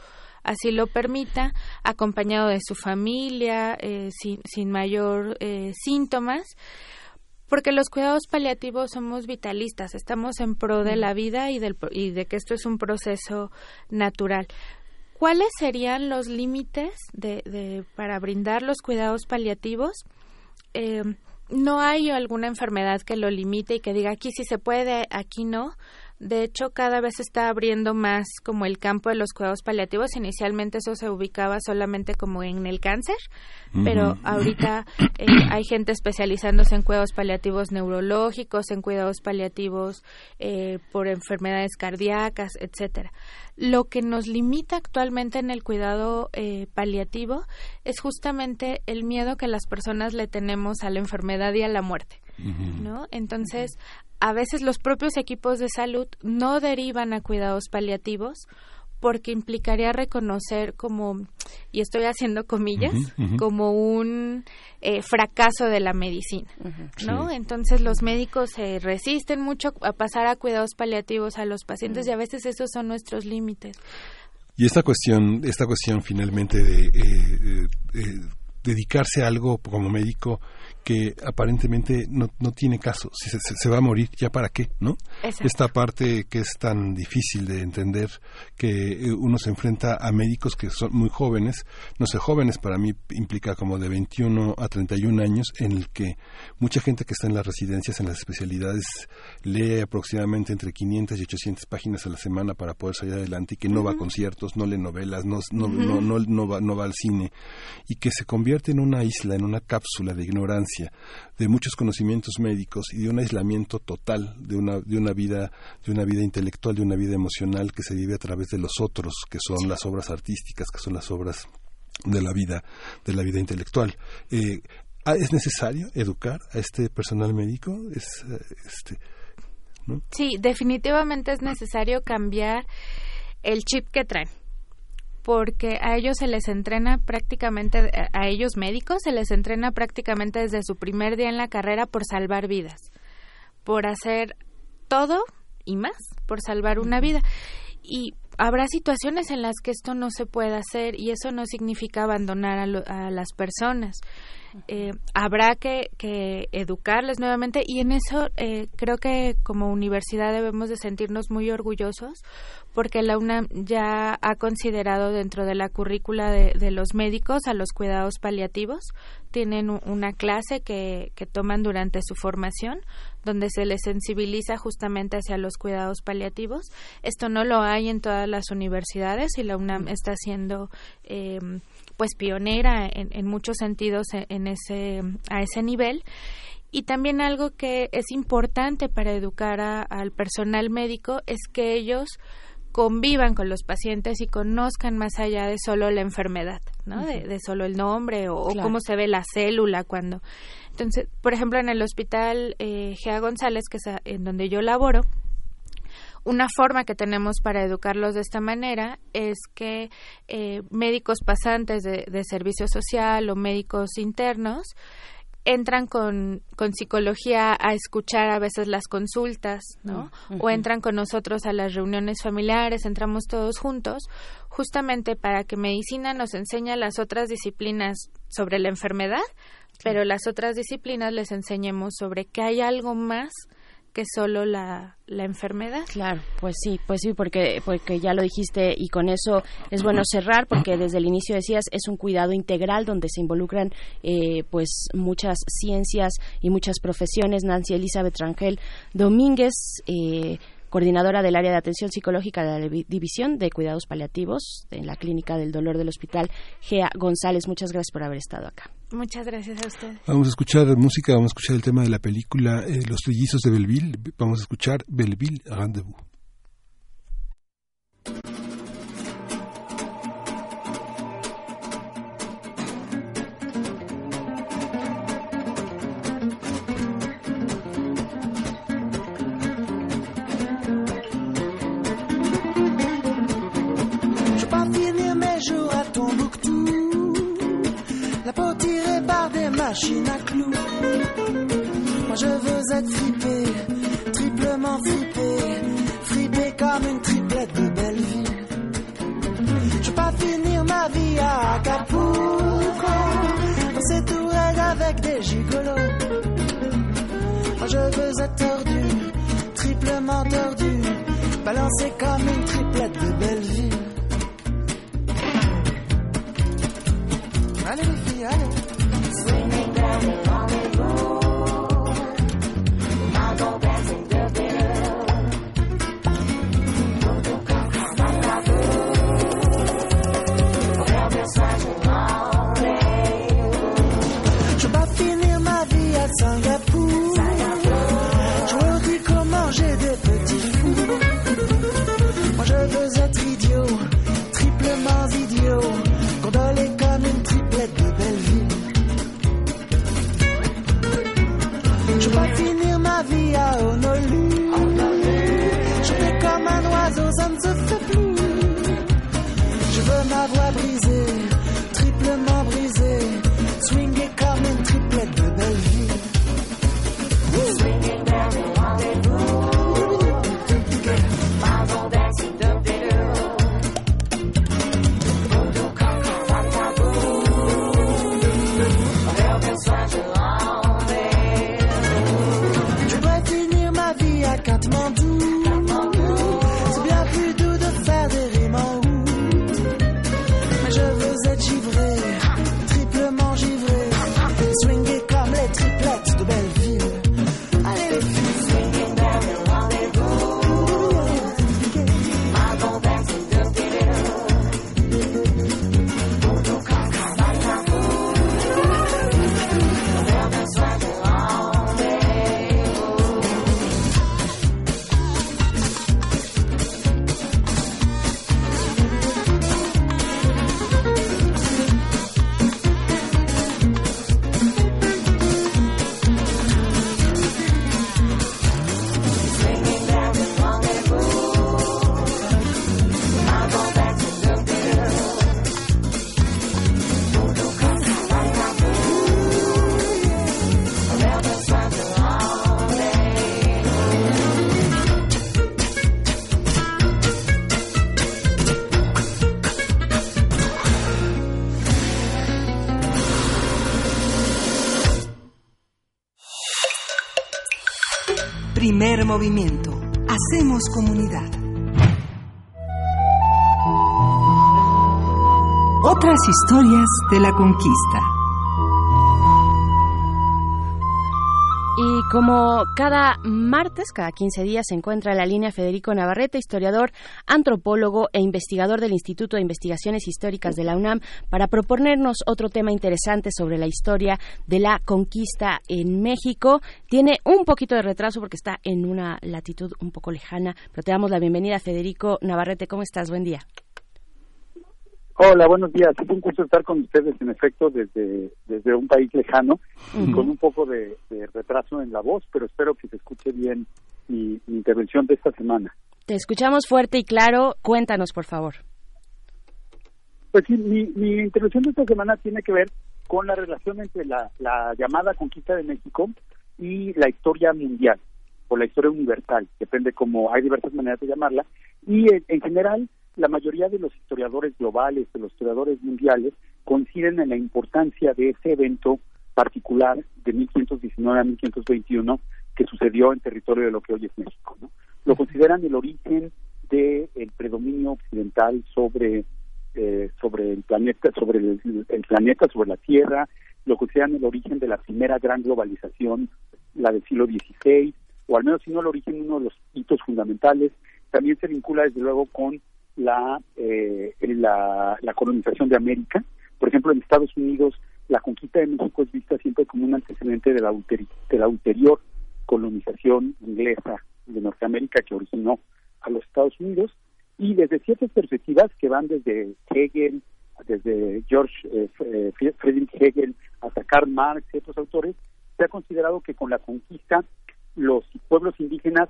[SPEAKER 7] así lo permita, acompañado de su familia, eh, sin, sin mayor eh, síntomas, porque los cuidados paliativos somos vitalistas, estamos en pro de la vida y, del, y de que esto es un proceso natural. ¿Cuáles serían los límites de, de, para brindar los cuidados paliativos? Eh, no hay alguna enfermedad que lo limite y que diga aquí sí se puede, aquí no. De hecho, cada vez se está abriendo más como el campo de los cuidados paliativos. Inicialmente eso se ubicaba solamente como en el cáncer, pero ahorita eh, hay gente especializándose en cuidados paliativos neurológicos, en cuidados paliativos eh, por enfermedades cardíacas, etcétera. Lo que nos limita actualmente en el cuidado eh, paliativo es justamente el miedo que las personas le tenemos a la enfermedad y a la muerte. ¿No? Entonces, a veces los propios equipos de salud no derivan a cuidados paliativos porque implicaría reconocer como, y estoy haciendo comillas, como un eh, fracaso de la medicina, ¿no?
[SPEAKER 1] Sí.
[SPEAKER 7] Entonces los médicos se resisten mucho a pasar a cuidados paliativos a los pacientes y a veces esos son nuestros límites.
[SPEAKER 1] Y esta cuestión, esta cuestión finalmente de eh, eh, eh, dedicarse a algo como médico que aparentemente no, no tiene caso, si se, va a morir, ¿ya para qué? ¿no?
[SPEAKER 7] Exacto.
[SPEAKER 1] Esta parte que es tan difícil de entender, que eh, uno se enfrenta a médicos que son muy jóvenes, no sé, jóvenes para mí implica como de 21 a 31 años, en el que mucha gente que está en las residencias, en las especialidades, lee aproximadamente entre 500 y 800 páginas a la semana para poder salir adelante y que no va a conciertos, no lee novelas, no, no, no, no, no va, no va al cine y que se convierte en una isla, en una cápsula de ignorancia, de muchos conocimientos médicos y de un aislamiento total de una, de una vida, de una vida intelectual, de una vida emocional que se vive a través de los otros, que son las obras artísticas, que son las obras de la vida, de la vida intelectual. Eh, ah, ¿Es necesario educar a este personal médico? Es, eh, este, ¿no?
[SPEAKER 7] Sí, definitivamente es necesario cambiar el chip que traen. Porque a ellos se les entrena prácticamente, a- ellos médicos se les entrena prácticamente desde su primer día en la carrera por salvar vidas, por hacer todo y más, por salvar una vida. Y habrá situaciones en las que esto no se pueda hacer y eso no significa abandonar a, lo- a las personas. Eh, habrá que, que educarles nuevamente y en eso eh, creo que como universidad debemos de sentirnos muy orgullosos porque la UNAM ya ha considerado dentro de la currícula de, los médicos a los cuidados paliativos. Tienen una clase que, que toman durante su formación donde se les sensibiliza justamente hacia los cuidados paliativos. Esto no lo hay en todas las universidades y la UNAM está haciendo eh, pues pionera en, en muchos sentidos en, en ese a ese nivel y también algo que es importante para educar a- al personal médico es que ellos convivan con los pacientes y conozcan más allá de solo la enfermedad, ¿no? de, de solo el nombre o, cómo se ve la célula cuando. Entonces, por ejemplo, en el hospital eh, Gea González, que es a- en donde yo laboro, una forma que tenemos para educarlos de esta manera es que eh, médicos pasantes de, de servicio social o médicos internos entran con, con psicología a escuchar a veces las consultas, ¿no? O entran con nosotros a las reuniones familiares, entramos todos juntos, justamente para que medicina nos enseñe las otras disciplinas sobre la enfermedad, pero las otras disciplinas les enseñemos sobre que hay algo más que solo la, la enfermedad.
[SPEAKER 2] Claro, pues sí, pues sí, porque, porque ya lo dijiste y con eso es bueno cerrar porque desde el inicio decías es un cuidado integral donde se involucran eh, pues muchas ciencias y muchas profesiones. Nancy Elizabeth Rangel Domínguez, eh, coordinadora del área de atención psicológica de la División de Cuidados Paliativos en la Clínica del Dolor del Hospital Gea González. Muchas gracias por haber estado acá.
[SPEAKER 7] Muchas gracias a usted.
[SPEAKER 1] Vamos a escuchar música, vamos a escuchar el tema de la película eh, Los Trillizos de Belleville. Vamos a escuchar Belleville Rendezvous.
[SPEAKER 8] Je pas finir mes jours à Tombouctou, la peau machines à clous. Moi je veux être fripé, triplement fripé, fripé comme une triplette de Belleville. Je veux pas finir ma vie à Acapulco, c'est tout raide avec des gigolos. Moi je veux être tordu, triplement tordu, balancé comme une triplette de Belleville. Allez les filles, allez. Je
[SPEAKER 6] Primer movimiento. Hacemos comunidad. Otras historias de la conquista.
[SPEAKER 2] Y como cada martes, cada 15 días, se encuentra en la línea Federico Navarrete, historiador, antropólogo e investigador del Instituto de Investigaciones Históricas de la UNAM, para proponernos otro tema interesante sobre la historia de la conquista en México. Tiene un poquito de retraso porque está en una latitud un poco lejana, pero te damos la bienvenida, Federico Navarrete. ¿Cómo estás? Buen día.
[SPEAKER 9] Hola, buenos días. Es un gusto estar con ustedes, en efecto, desde, desde un país lejano, y con un poco de, de retraso en la voz, pero espero que se escuche bien mi, mi intervención de esta semana.
[SPEAKER 2] Te escuchamos fuerte y claro. Cuéntanos, por favor.
[SPEAKER 9] Pues sí, mi, mi intervención de esta semana tiene que ver con la relación entre la, la llamada conquista de México y la historia mundial o la historia universal, depende como hay diversas maneras de llamarla, y en, en general la mayoría de los historiadores globales, de los historiadores mundiales, coinciden en la importancia de ese evento particular de 1519 a 1521 que sucedió en territorio de lo que hoy es México. ¿no? Lo consideran el origen del predominio occidental sobre eh, sobre el planeta, sobre el, el planeta, sobre la Tierra, lo consideran el origen de la primera gran globalización, la del siglo XVI, o al menos si no el origen, uno de los hitos fundamentales. También se vincula desde luego con la, eh, la, la colonización de América. Por ejemplo, en Estados Unidos, la conquista de México es vista siempre como un antecedente de la, ulteri- de la ulterior colonización inglesa de Norteamérica que originó a los Estados Unidos y desde ciertas perspectivas que van desde Hegel, desde George eh, eh, Friedrich Hegel hasta Karl Marx y otros autores, se ha considerado que con la conquista los pueblos indígenas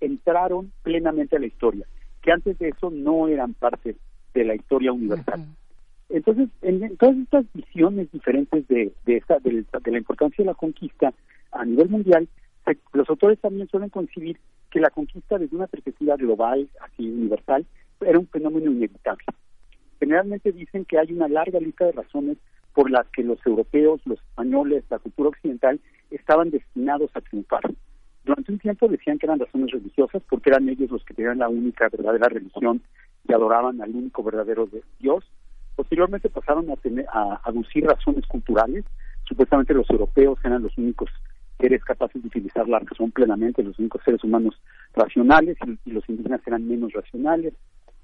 [SPEAKER 9] entraron plenamente a la historia, que antes de eso no eran parte de la historia universal. Entonces, en, en todas estas visiones diferentes de, de, esta, de, de la importancia de la conquista a nivel mundial, se- los autores también suelen concebir que la conquista desde una perspectiva global, así universal, era un fenómeno inevitable. Generalmente dicen que hay una larga lista de razones por las que los europeos, los españoles, la cultura occidental estaban destinados a triunfar. Durante un tiempo decían que eran razones religiosas porque eran ellos los que tenían la única verdadera religión y adoraban al único verdadero de- Dios. Posteriormente pasaron a, tener, a aducir razones culturales. Supuestamente los europeos eran los únicos seres capaces de utilizar la razón plenamente, los únicos seres humanos racionales y, y los indígenas eran menos racionales.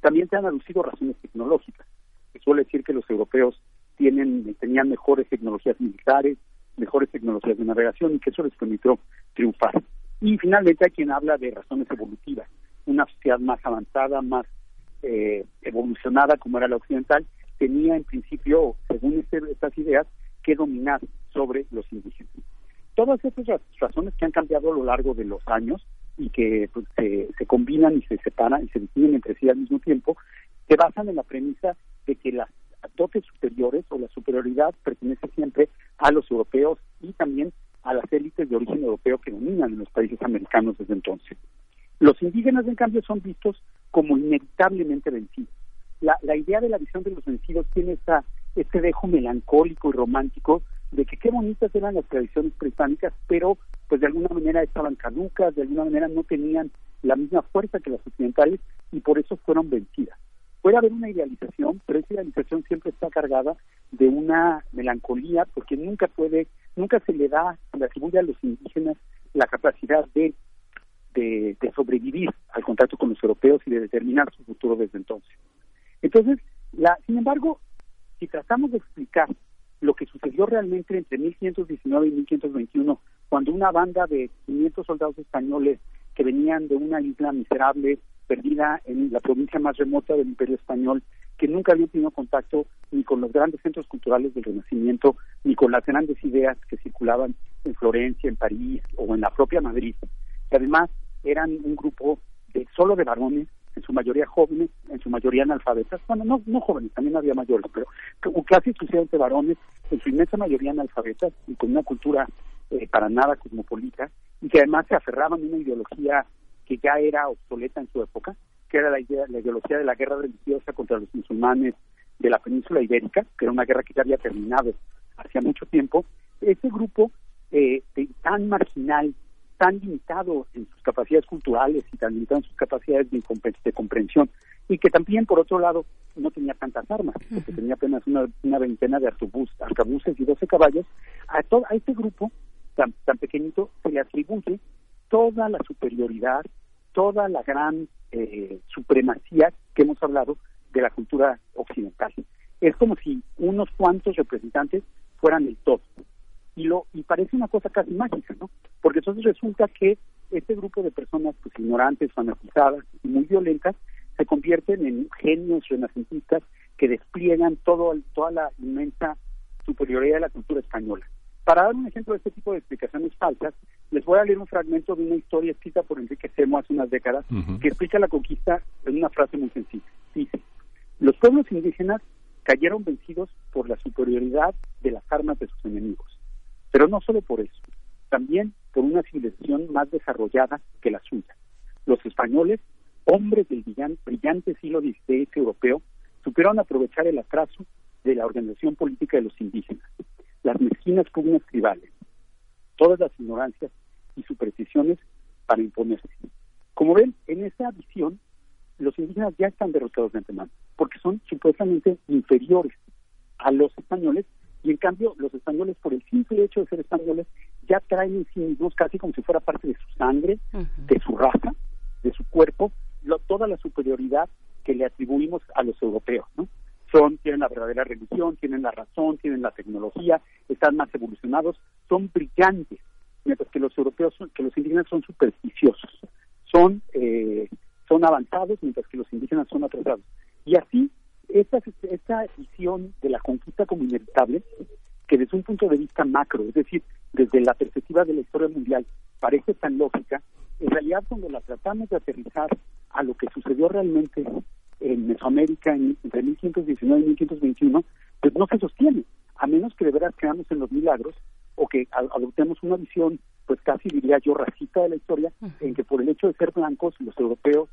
[SPEAKER 9] También se han aducido razones tecnológicas. Se suele decir que los europeos tienen tenían mejores tecnologías militares, mejores tecnologías de navegación y que eso les permitió triunfar. Y finalmente hay quien habla de razones evolutivas, una sociedad más avanzada, más eh, evolucionada como era la occidental, tenía en principio, según este- estas ideas, que dominar sobre los indígenas. Todas esas ra- razones que han cambiado a lo largo de los años y que pues, se, se combinan y se separan y se definen entre sí al mismo tiempo, se basan en la premisa de que las dotes superiores o la superioridad pertenece siempre a los europeos y también a las élites de origen europeo que dominan en los países americanos desde entonces. Los indígenas, en cambio, son vistos como inevitablemente vencidos. La, idea de la visión de los vencidos tiene esta, este dejo melancólico y romántico de que qué bonitas eran las tradiciones prehispánicas, pero pues de alguna manera estaban caducas, de alguna manera no tenían la misma fuerza que las occidentales y por eso fueron vencidas. Puede haber una idealización, pero esa idealización siempre está cargada de una melancolía porque nunca puede, nunca se le da, se le atribuye a los indígenas la capacidad de de, sobrevivir al contacto con los europeos y de determinar su futuro desde entonces. Entonces, la, sin embargo, si tratamos de explicar lo que sucedió realmente entre 1519 y 1521, cuando una banda de 500 soldados españoles que venían de una isla miserable, perdida en la provincia más remota del Imperio Español, que nunca habían tenido contacto ni con los grandes centros culturales del Renacimiento, ni con las grandes ideas que circulaban en Florencia, en París o en la propia Madrid, que además eran un grupo de solo de varones, en su mayoría jóvenes, en su mayoría analfabetas, bueno, no, no jóvenes, también había mayores, pero clase exclusivamente varones, en su inmensa mayoría analfabetas y con una cultura eh, para nada cosmopolita, y que además se aferraban a una ideología que ya era obsoleta en su época, que era la, idea, la ideología de la guerra religiosa contra los musulmanes de la península ibérica, que era una guerra que ya había terminado hacía mucho tiempo, ese grupo eh, tan marginal, tan limitado en sus capacidades culturales y tan limitado en sus capacidades de, de comprensión, y que también, por otro lado, no tenía tantas armas, porque tenía apenas una, una veintena de arcabuces y 12 caballos, a, todo, a este grupo tan, tan pequeñito se le atribuye toda la superioridad, toda la gran eh, supremacía que hemos hablado de la cultura occidental. Es como si unos cuantos representantes fueran el todo. Y, lo, y parece una cosa casi mágica, ¿no? Porque entonces resulta que este grupo de personas pues ignorantes, fanatizadas y muy violentas se convierten en genios renacentistas que despliegan todo, toda la inmensa superioridad de la cultura española. Para dar un ejemplo de este tipo de explicaciones falsas, les voy a leer un fragmento de una historia escrita por Enrique Semo hace unas décadas
[SPEAKER 1] Ujú.
[SPEAKER 9] que explica la conquista en una frase muy sencilla. Dice, los pueblos indígenas cayeron vencidos por la superioridad de las armas de sus enemigos, pero no solo por eso, también por una civilización más desarrollada que la suya. Los españoles, hombres del brillan- brillante siglo XVI europeo, supieron aprovechar el atraso de la organización política de los indígenas, las mezquinas pugnas tribales, todas las ignorancias supersticiones para imponerse. Como ven, en esa visión, los indígenas ya están derrotados de antemano, porque son supuestamente inferiores a los españoles, y en cambio los españoles, por el simple hecho de ser españoles, ya traen en sí mismos casi como si fuera parte de su sangre, de su raza, de su cuerpo, lo- toda la superioridad que le atribuimos a los europeos, ¿no? Son, tienen la verdadera religión, tienen la razón, tienen la tecnología, están más evolucionados, son brillantes, mientras que los europeos, que los indígenas son supersticiosos, son, eh, son avanzados, mientras que los indígenas son atrasados. Y así, esta, esta visión de la conquista como inevitable, que desde un punto de vista macro, es decir, desde la perspectiva de la historia mundial, parece tan lógica, en realidad cuando la tratamos de aterrizar a lo que sucedió realmente en Mesoamérica en, entre 1519 y 1521, pues no se sostiene, a menos que de veras creamos en los milagros o que adoptemos una visión, pues casi diría yo, racista de la historia, en que por el hecho de ser blancos, los europeos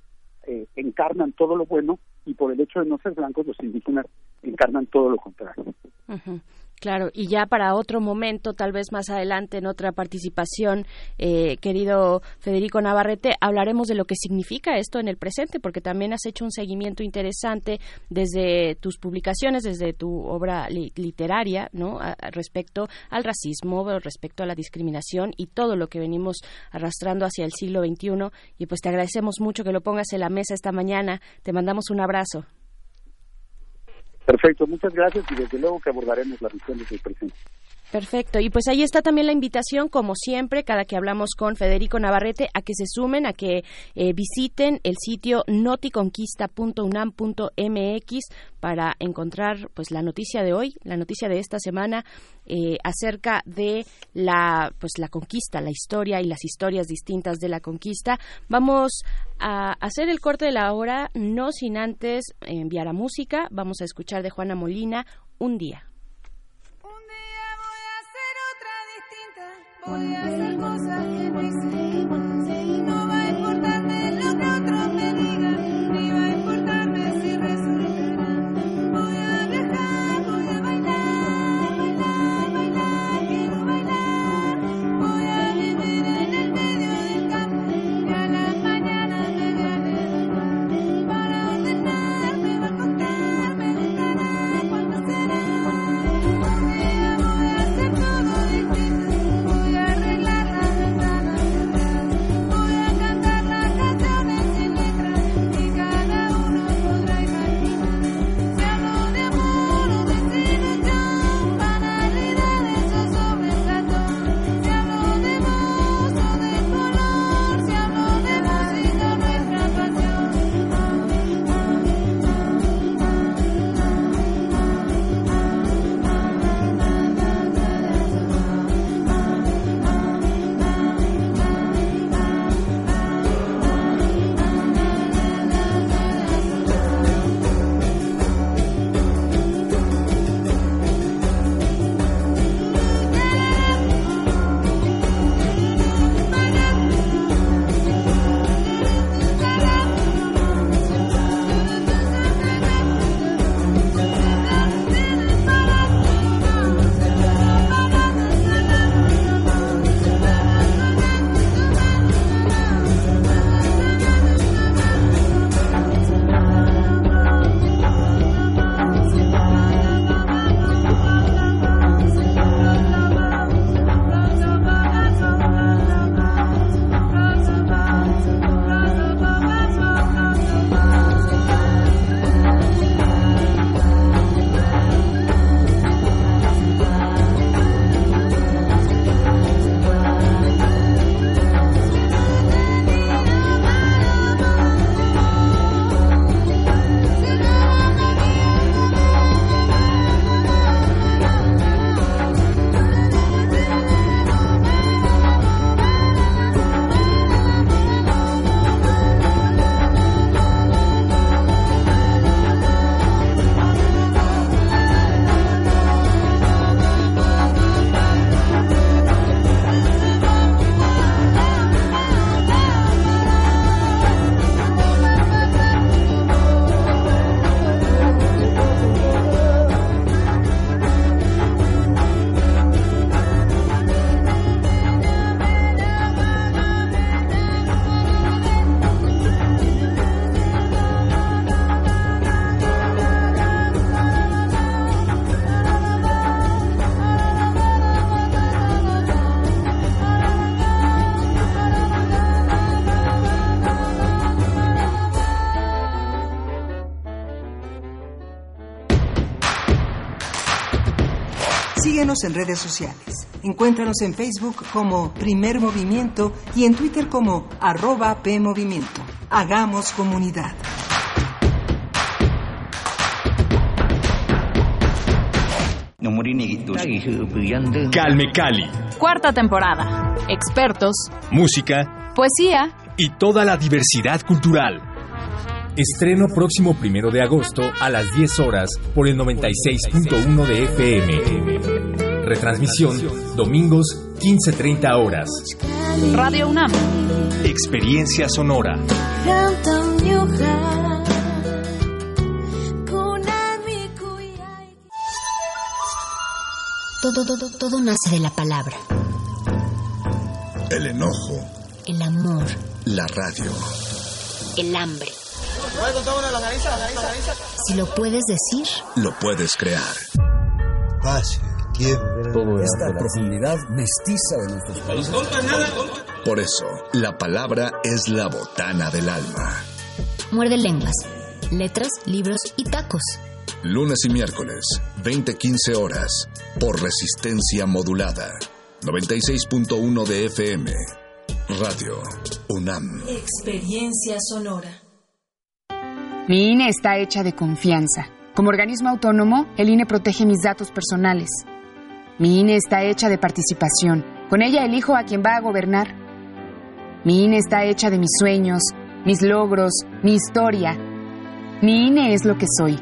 [SPEAKER 9] eh, encarnan todo lo bueno y por el hecho de no ser blancos, los indígenas encarnan todo lo contrario.
[SPEAKER 2] Ujú. Claro, y ya para otro momento, tal vez más adelante en otra participación, eh, querido Federico Navarrete, hablaremos de lo que significa esto en el presente, porque también has hecho un seguimiento interesante desde tus publicaciones, desde tu obra li- literaria, ¿no? Respecto al racismo, respecto a la discriminación y todo lo que venimos arrastrando hacia el siglo XXI. Y pues te agradecemos mucho que lo pongas en la mesa esta mañana. Te mandamos un abrazo.
[SPEAKER 9] Perfecto, muchas gracias y desde luego que abordaremos la visión desde el presente.
[SPEAKER 2] Perfecto. Y pues ahí está también la invitación, como siempre, cada que hablamos con Federico Navarrete, a que se sumen, a que eh, visiten el sitio noticonquista.unam.mx para encontrar pues la noticia de hoy, la noticia de esta semana eh, acerca de la pues la conquista, la historia y las historias distintas de la conquista. Vamos a hacer el corte de la hora, no sin antes enviar a música. Vamos a escuchar de Juana Molina un día.
[SPEAKER 10] Voy a hacer cosas que En
[SPEAKER 6] redes sociales. Encuéntranos en Facebook como Primer Movimiento y en Twitter como arroba PMovimiento. Hagamos comunidad.
[SPEAKER 11] Calme Cali,
[SPEAKER 12] Cuarta temporada. Expertos,
[SPEAKER 11] música
[SPEAKER 12] poesía,
[SPEAKER 11] y toda la diversidad cultural. Estreno próximo primero de agosto a las 10 horas por el 96.1 de FM. Retransmisión domingos 15.30 horas.
[SPEAKER 12] Radio UNAM.
[SPEAKER 11] Experiencia sonora.
[SPEAKER 13] Todo, todo, todo nace de la palabra.
[SPEAKER 14] El enojo,
[SPEAKER 13] El amor,
[SPEAKER 14] la radio.
[SPEAKER 13] el hambre. Si lo puedes decir,
[SPEAKER 14] Lo puedes crear.
[SPEAKER 15] Tiempo.
[SPEAKER 14] Esta
[SPEAKER 15] profundidad mestiza de nuestros países.
[SPEAKER 14] Por eso, la palabra es la botana del alma.
[SPEAKER 13] muerde lenguas, letras, libros y tacos.
[SPEAKER 14] Lunes y miércoles, 20-15 horas, por resistencia modulada. 96.1 de FM. Radio UNAM.
[SPEAKER 6] Experiencia sonora.
[SPEAKER 16] Mi INE está hecha de confianza. Como organismo autónomo, el INE protege mis datos personales. Mi INE está hecha de participación. Con ella elijo a quien va a gobernar. Mi INE está hecha de mis sueños, mis logros, mi historia. Mi INE es lo que soy.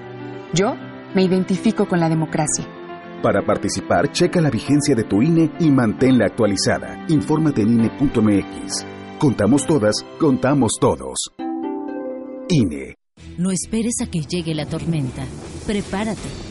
[SPEAKER 16] Yo me identifico con la democracia.
[SPEAKER 17] Para participar, checa la vigencia de tu INE y manténla actualizada. Infórmate en INE.mx. Contamos todas, contamos todos. INE.
[SPEAKER 18] No esperes a que llegue la tormenta. Prepárate.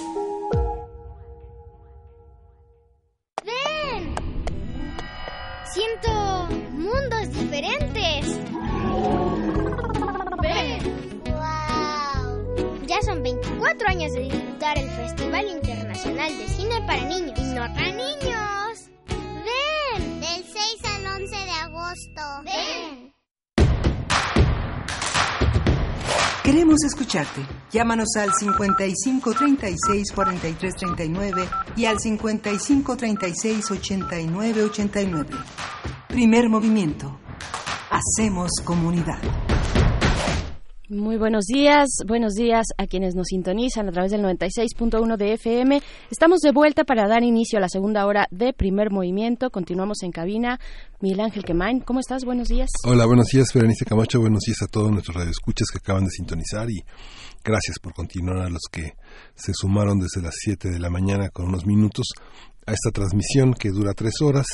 [SPEAKER 19] Diferentes. ¡Ven! ¡Wow! Ya son 24 años de disfrutar el Festival Internacional de Cine para Niños. ¡Y no para niños! ¡Ven! Del 6 al 11 de agosto. ¡Ven!
[SPEAKER 6] Queremos escucharte. Llámanos al 55 36 43 39 y al 55 36 89 89. Primer movimiento. Hacemos comunidad.
[SPEAKER 2] Muy buenos días, buenos días a quienes nos sintonizan a través del 96.1 de FM. Estamos de vuelta para dar inicio a la segunda hora de primer movimiento. Continuamos en cabina. Miguel Ángel Quemain, ¿cómo estás? Buenos días.
[SPEAKER 1] Hola, buenos días, Berenice Camacho. Buenos días a todos nuestros radioescuchas que acaban de sintonizar y gracias por continuar a los que se sumaron desde las 7 de la mañana con unos minutos a esta transmisión que dura tres horas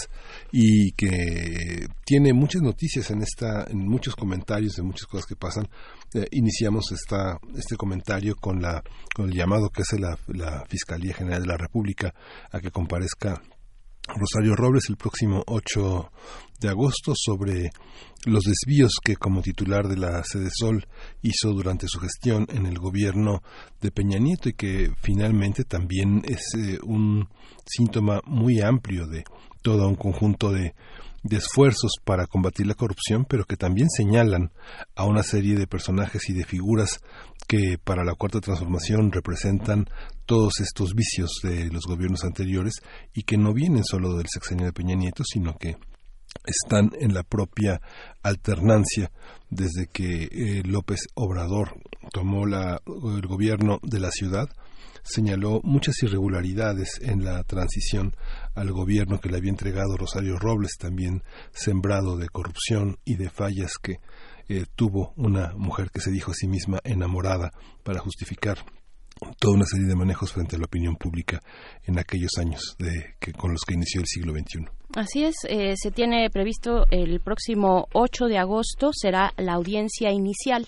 [SPEAKER 1] y que tiene muchas noticias en esta, en muchos comentarios de muchas cosas que pasan. Eh, iniciamos esta, este comentario con la, con el llamado que hace la, la Fiscalía General de la República a que comparezca Rosario Robles el próximo 8 de agosto sobre los desvíos que como titular de la Sede Sol hizo durante su gestión en el gobierno de Peña Nieto y que finalmente también es eh, un síntoma muy amplio de todo un conjunto de, de esfuerzos para combatir la corrupción, pero que también señalan a una serie de personajes y de figuras que para la cuarta transformación representan todos estos vicios de los gobiernos anteriores y que no vienen solo del sexenio de Peña Nieto, sino que están en la propia alternancia desde que eh, López Obrador tomó la, el gobierno de la ciudad señaló muchas irregularidades en la transición al gobierno que le había entregado Rosario Robles, también sembrado de corrupción y de fallas que eh, tuvo una mujer que se dijo a sí misma enamorada para justificar toda una serie de manejos frente a la opinión pública en aquellos años de, que, con los que inició el siglo XXI.
[SPEAKER 2] Así es, eh, se tiene previsto el próximo 8 de agosto será la audiencia inicial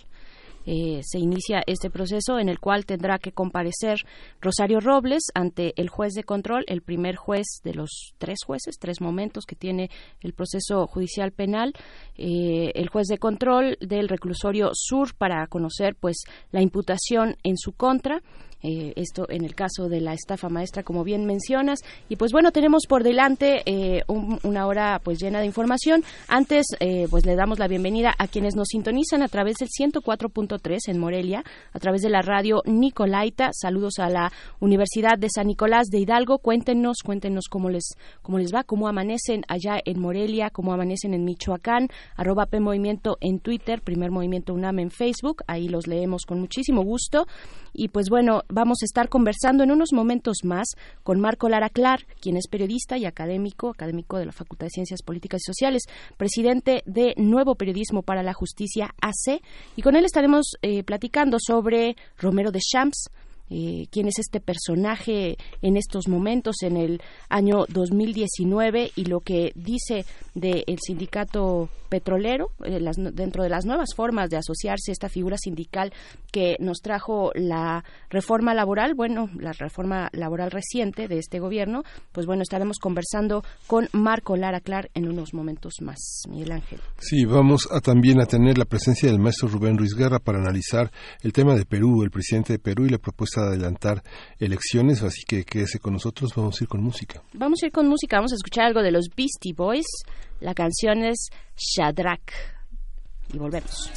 [SPEAKER 2] eh, se inicia este proceso en el cual tendrá que comparecer Rosario Robles ante el juez de control, el primer juez de los tres jueces, tres momentos que tiene el proceso judicial penal, eh, el juez de control del reclusorio sur para conocer pues la imputación en su contra eh, esto en el caso de la estafa maestra, como bien mencionas. Y pues bueno, tenemos por delante eh, una hora pues llena de información. Antes, pues le damos la bienvenida a quienes nos sintonizan a través del 104.3 en Morelia, a través de la radio Nicolaita. Saludos a la Universidad de San Nicolás de Hidalgo. Cuéntenos, cuéntenos cómo les, cómo les va, cómo amanecen allá en Morelia, cómo amanecen en Michoacán, arroba P Movimiento en Twitter, Primer Movimiento UNAM en Facebook. Ahí los leemos con muchísimo gusto. Y pues bueno, vamos a estar conversando en unos momentos más con Marco Lara Clar, quien es periodista y académico, académico de la Facultad de Ciencias Políticas y Sociales, presidente de Nuevo Periodismo para la Justicia AC, y con él estaremos eh, platicando sobre Romero de Champs, eh, quién es este personaje en estos momentos, en el año 2019, y lo que dice del sindicato petrolero, eh, las, dentro de las nuevas formas de asociarse esta figura sindical que nos trajo la reforma laboral, bueno, la reforma laboral reciente de este gobierno, pues bueno, estaremos conversando con Marco Lara Clar en unos momentos más. Miguel Ángel.
[SPEAKER 1] Sí, vamos a también a tener la presencia del maestro Rubén Ruiz Guerra para analizar el tema de Perú, el presidente de Perú y la propuesta de adelantar elecciones, así que quédese con nosotros, vamos a ir con música.
[SPEAKER 2] Vamos a ir con música, vamos a escuchar algo de los Beastie Boys, la canción es Shadrach y volvemos.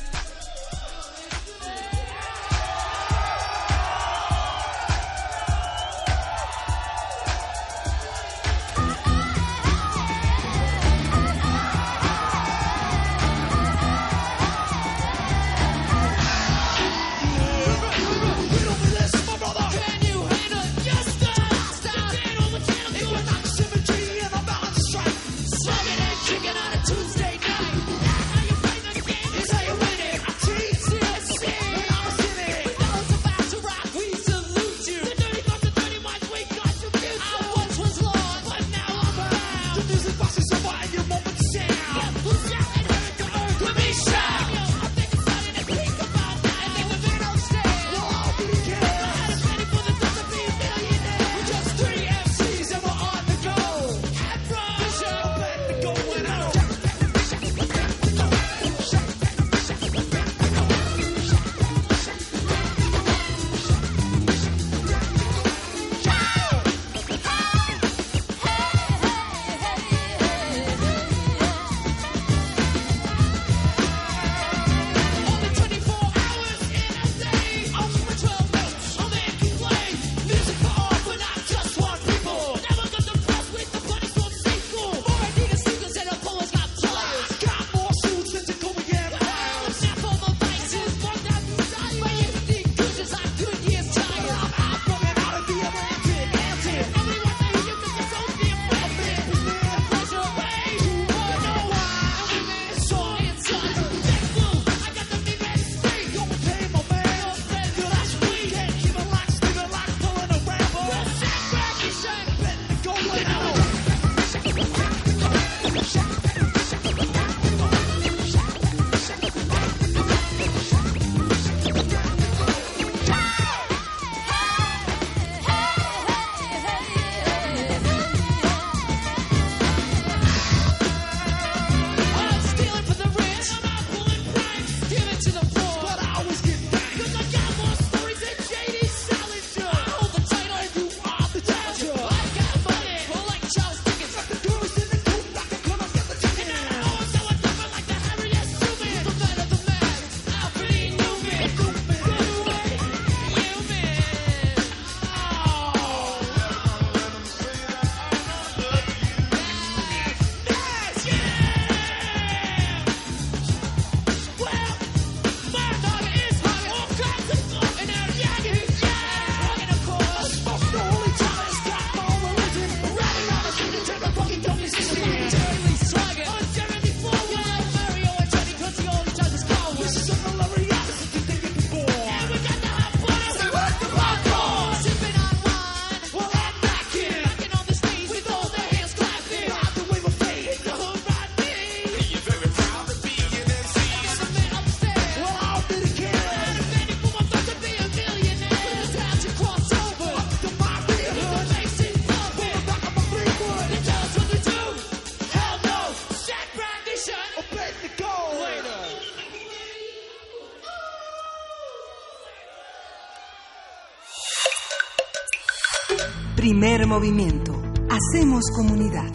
[SPEAKER 6] Movimiento. Hacemos comunidad.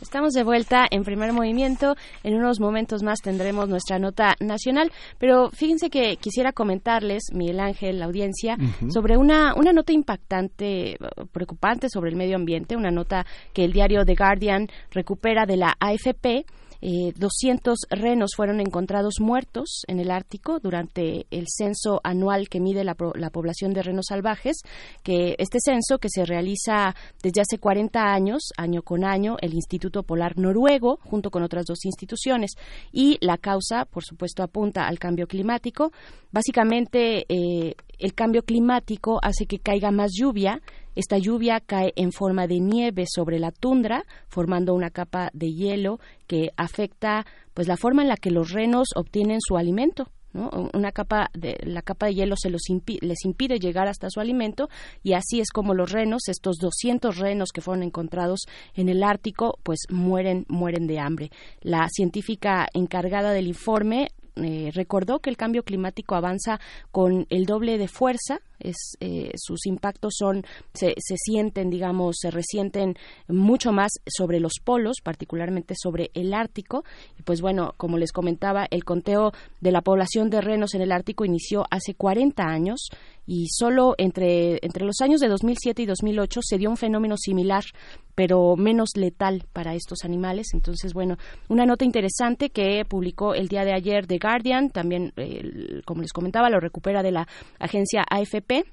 [SPEAKER 2] Estamos de vuelta en primer movimiento. En unos momentos más tendremos nuestra nota nacional, pero fíjense que quisiera comentarles, Miguel Ángel, la audiencia, sobre una, una nota impactante, preocupante sobre el medio ambiente, una nota que el diario The Guardian recupera de la AFP. Eh, 200 renos fueron encontrados muertos en el Ártico durante el censo anual que mide la, la población de renos salvajes, que este censo que se realiza desde hace 40 años, año con año, el Instituto Polar Noruego, junto con otras dos instituciones, y la causa, por supuesto, apunta al cambio climático. Básicamente, eh, el cambio climático hace que caiga más lluvia. Esta lluvia cae en forma de nieve sobre la tundra, formando una capa de hielo que afecta pues la forma en la que los renos obtienen su alimento. Una capa de la capa de hielo se los impi- les impide llegar hasta su alimento y así es como los renos, estos 200 renos que fueron encontrados en el Ártico, pues mueren mueren de hambre. La científica encargada del informe eh, recordó que el cambio climático avanza con el doble de fuerza, es, eh, sus impactos son se, se sienten, digamos, se resienten mucho más sobre los polos, particularmente sobre el Ártico. Y pues bueno, como les comentaba, el conteo de la población de renos en el Ártico inició hace 40 años y solo entre, entre los años de 2007 y 2008 se dio un fenómeno similar, pero menos letal para estos animales. Entonces, bueno, una nota interesante que publicó el día de ayer The Guardian, también, eh, como les comentaba, lo recupera de la agencia AFP FP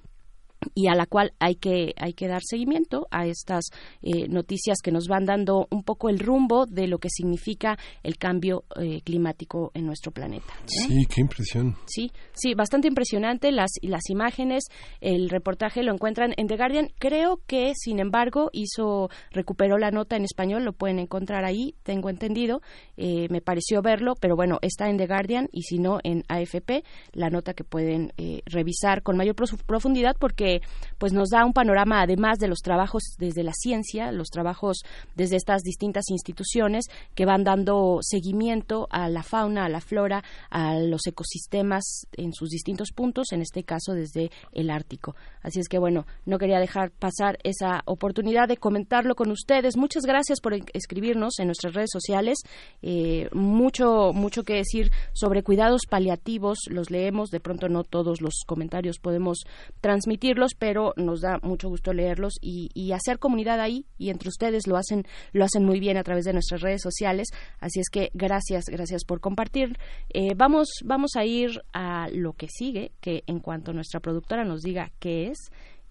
[SPEAKER 2] y a la cual hay que hay que dar seguimiento a estas eh, noticias que nos van dando un poco el rumbo de lo que significa el cambio eh, climático en nuestro planeta. ¿no?
[SPEAKER 1] Sí, qué impresión.
[SPEAKER 2] Sí, sí, bastante impresionante las las imágenes, el reportaje lo encuentran en The Guardian. Creo que, sin embargo, hizo recuperó la nota en español, lo pueden encontrar ahí, tengo entendido. Eh, me pareció verlo, pero bueno, está en The Guardian y si no en AFP, la nota que pueden eh, revisar con mayor profu- profundidad porque pues nos da un panorama además de los trabajos desde la ciencia, los trabajos desde estas distintas instituciones que van dando seguimiento a la fauna, a la flora, a los ecosistemas en sus distintos puntos, en este caso desde el Ártico. Así es que bueno, no quería dejar pasar esa oportunidad de comentarlo con ustedes. Muchas gracias por escribirnos en nuestras redes sociales. Eh, mucho, mucho que decir sobre cuidados paliativos. Los leemos, de pronto no todos los comentarios podemos transmitirlos, pero nos da mucho gusto leerlos y, y hacer comunidad ahí. Y entre ustedes lo hacen, lo hacen muy bien a través de nuestras redes sociales. Así es que gracias, gracias por compartir. Eh, vamos, vamos a ir a lo que sigue, que en cuanto nuestra productora nos diga qué es.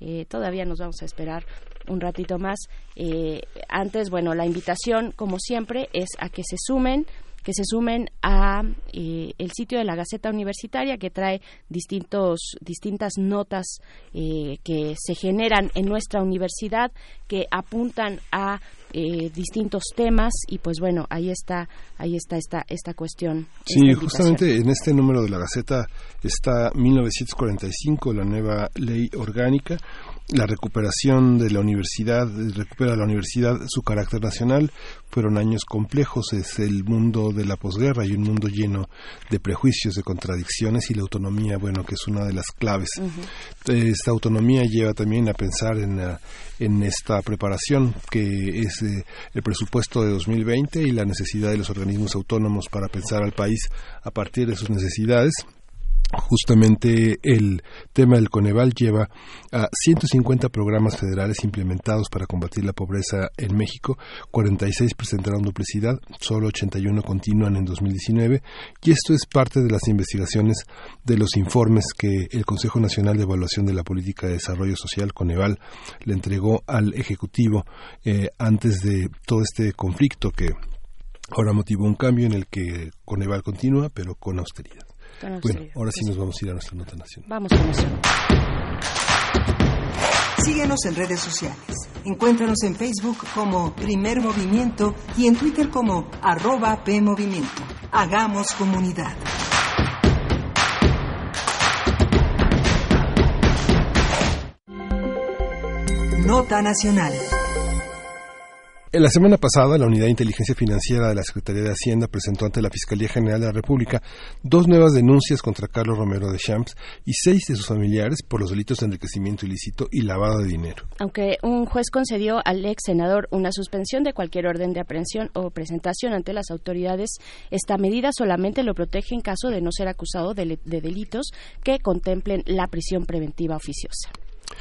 [SPEAKER 2] Eh, todavía nos vamos a esperar un ratito más. Eh, antes, bueno, la invitación, como siempre, es a que se sumen que se sumen a eh, el sitio de la Gaceta Universitaria que trae distintos distintas notas eh, que se generan en nuestra universidad que apuntan a eh, distintos temas. Y pues bueno ahí está ahí está esta esta cuestión
[SPEAKER 1] Sí,
[SPEAKER 2] esta
[SPEAKER 1] justamente en este número de la Gaceta está 1945, la nueva ley orgánica, la recuperación de la universidad, recupera la universidad su carácter nacional, fueron años complejos, es el mundo de la posguerra y un mundo lleno de prejuicios, de contradicciones y la autonomía, bueno, que es una de las claves. Esta autonomía lleva también a pensar en, la- en esta preparación que es eh, el presupuesto de 2020 y la necesidad de los organismos autónomos para pensar al país a partir de sus necesidades. Justamente el tema del Coneval lleva a 150 programas federales implementados para combatir la pobreza en México, 46 presentaron duplicidad, solo 81 continúan en 2019 y esto es parte de las investigaciones de los informes que el Consejo Nacional de Evaluación de la Política de Desarrollo Social, Coneval, le entregó al Ejecutivo eh, antes de todo este conflicto que ahora motivó un cambio en el que Coneval continúa pero con austeridad. Bueno, ahora sí
[SPEAKER 2] pues
[SPEAKER 1] nos vamos a ir a nuestra nota nacional.
[SPEAKER 2] vamos con eso
[SPEAKER 6] Síguenos en redes sociales. Encuéntranos en Facebook como Primer Movimiento y en Twitter como arroba PMovimiento. Hagamos comunidad. Nota Nacional.
[SPEAKER 1] En la semana pasada, la Unidad de Inteligencia Financiera de la Secretaría de Hacienda presentó ante la Fiscalía General de la República dos nuevas denuncias contra Carlos Romero de Champs y seis de sus familiares por los delitos de enriquecimiento ilícito y lavado de dinero.
[SPEAKER 2] Aunque un juez concedió al ex senador una suspensión de cualquier orden de aprehensión o presentación ante las autoridades, esta medida solamente lo protege en caso de no ser acusado de, de delitos que contemplen la prisión preventiva oficiosa.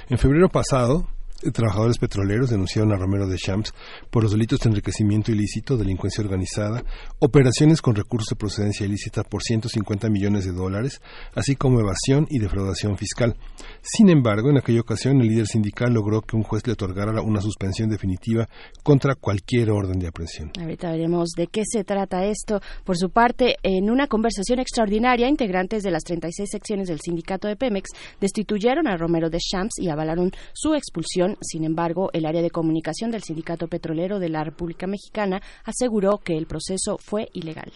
[SPEAKER 1] En febrero pasado, Trabajadores petroleros denunciaron a Romero de Champs por los delitos de enriquecimiento ilícito, delincuencia organizada, operaciones con recursos de procedencia ilícita por 150 millones de dólares, así como evasión y defraudación fiscal. Sin embargo, en aquella ocasión el líder sindical logró que un juez le otorgara una suspensión definitiva contra cualquier orden de aprehensión.
[SPEAKER 2] Ahorita veremos de qué se trata esto. Por su parte, en una conversación extraordinaria, integrantes de las 36 secciones del sindicato de Pemex destituyeron a Romero de Champs y avalaron su expulsión sin embargo, el área de comunicación del Sindicato Petrolero de la República Mexicana aseguró que el proceso fue ilegal.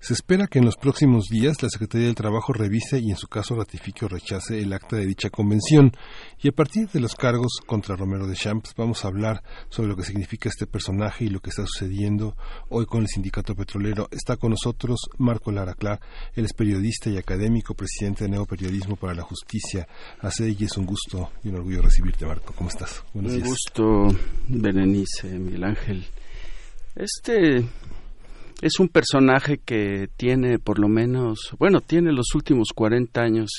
[SPEAKER 1] Se espera que en los próximos días la Secretaría del Trabajo revise y en su caso ratifique o rechace el acta de dicha convención. Y a partir de los cargos contra Romero de Champs vamos a hablar sobre lo que significa este personaje y lo que está sucediendo hoy con el sindicato petrolero. Está con nosotros Marco Lara Clark, él es periodista y académico, presidente de Neoperiodismo para la Justicia. Hace y es un gusto y un orgullo recibirte, Marco. ¿Cómo estás?
[SPEAKER 20] Buenos un gusto, Berenice, Miguel Ángel. Este es un personaje que tiene por lo menos, bueno, tiene los últimos 40 años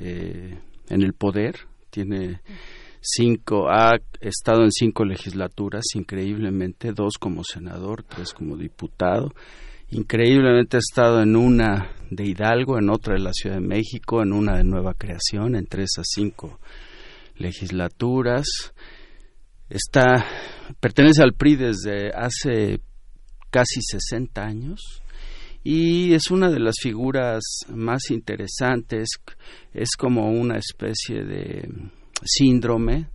[SPEAKER 20] eh, en el poder, tiene cinco, ha estado en cinco legislaturas, increíblemente, dos como senador, tres como diputado, increíblemente ha estado en una de Hidalgo, en otra de la Ciudad de México, en una de Nueva Creación, entre esas cinco legislaturas. Está, pertenece al PRI desde hace casi 60 años y es una de las figuras más interesantes, es como una especie de síndrome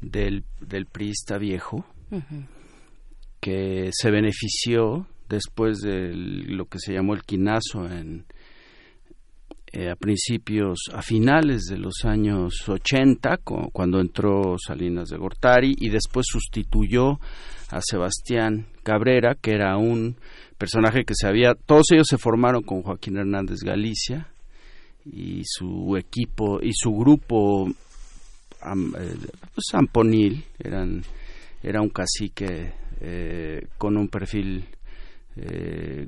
[SPEAKER 20] del, del priista viejo que se benefició después de lo que se llamó el quinazo en, eh, a principios, a finales de los años 80, cuando entró Salinas de Gortari y después sustituyó a Sebastián Cabrera, que era un personaje que se había, todos ellos se formaron con Joaquín Hernández Galicia y su equipo y su grupo eh, pues Amponil eran era un cacique eh, con un perfil eh,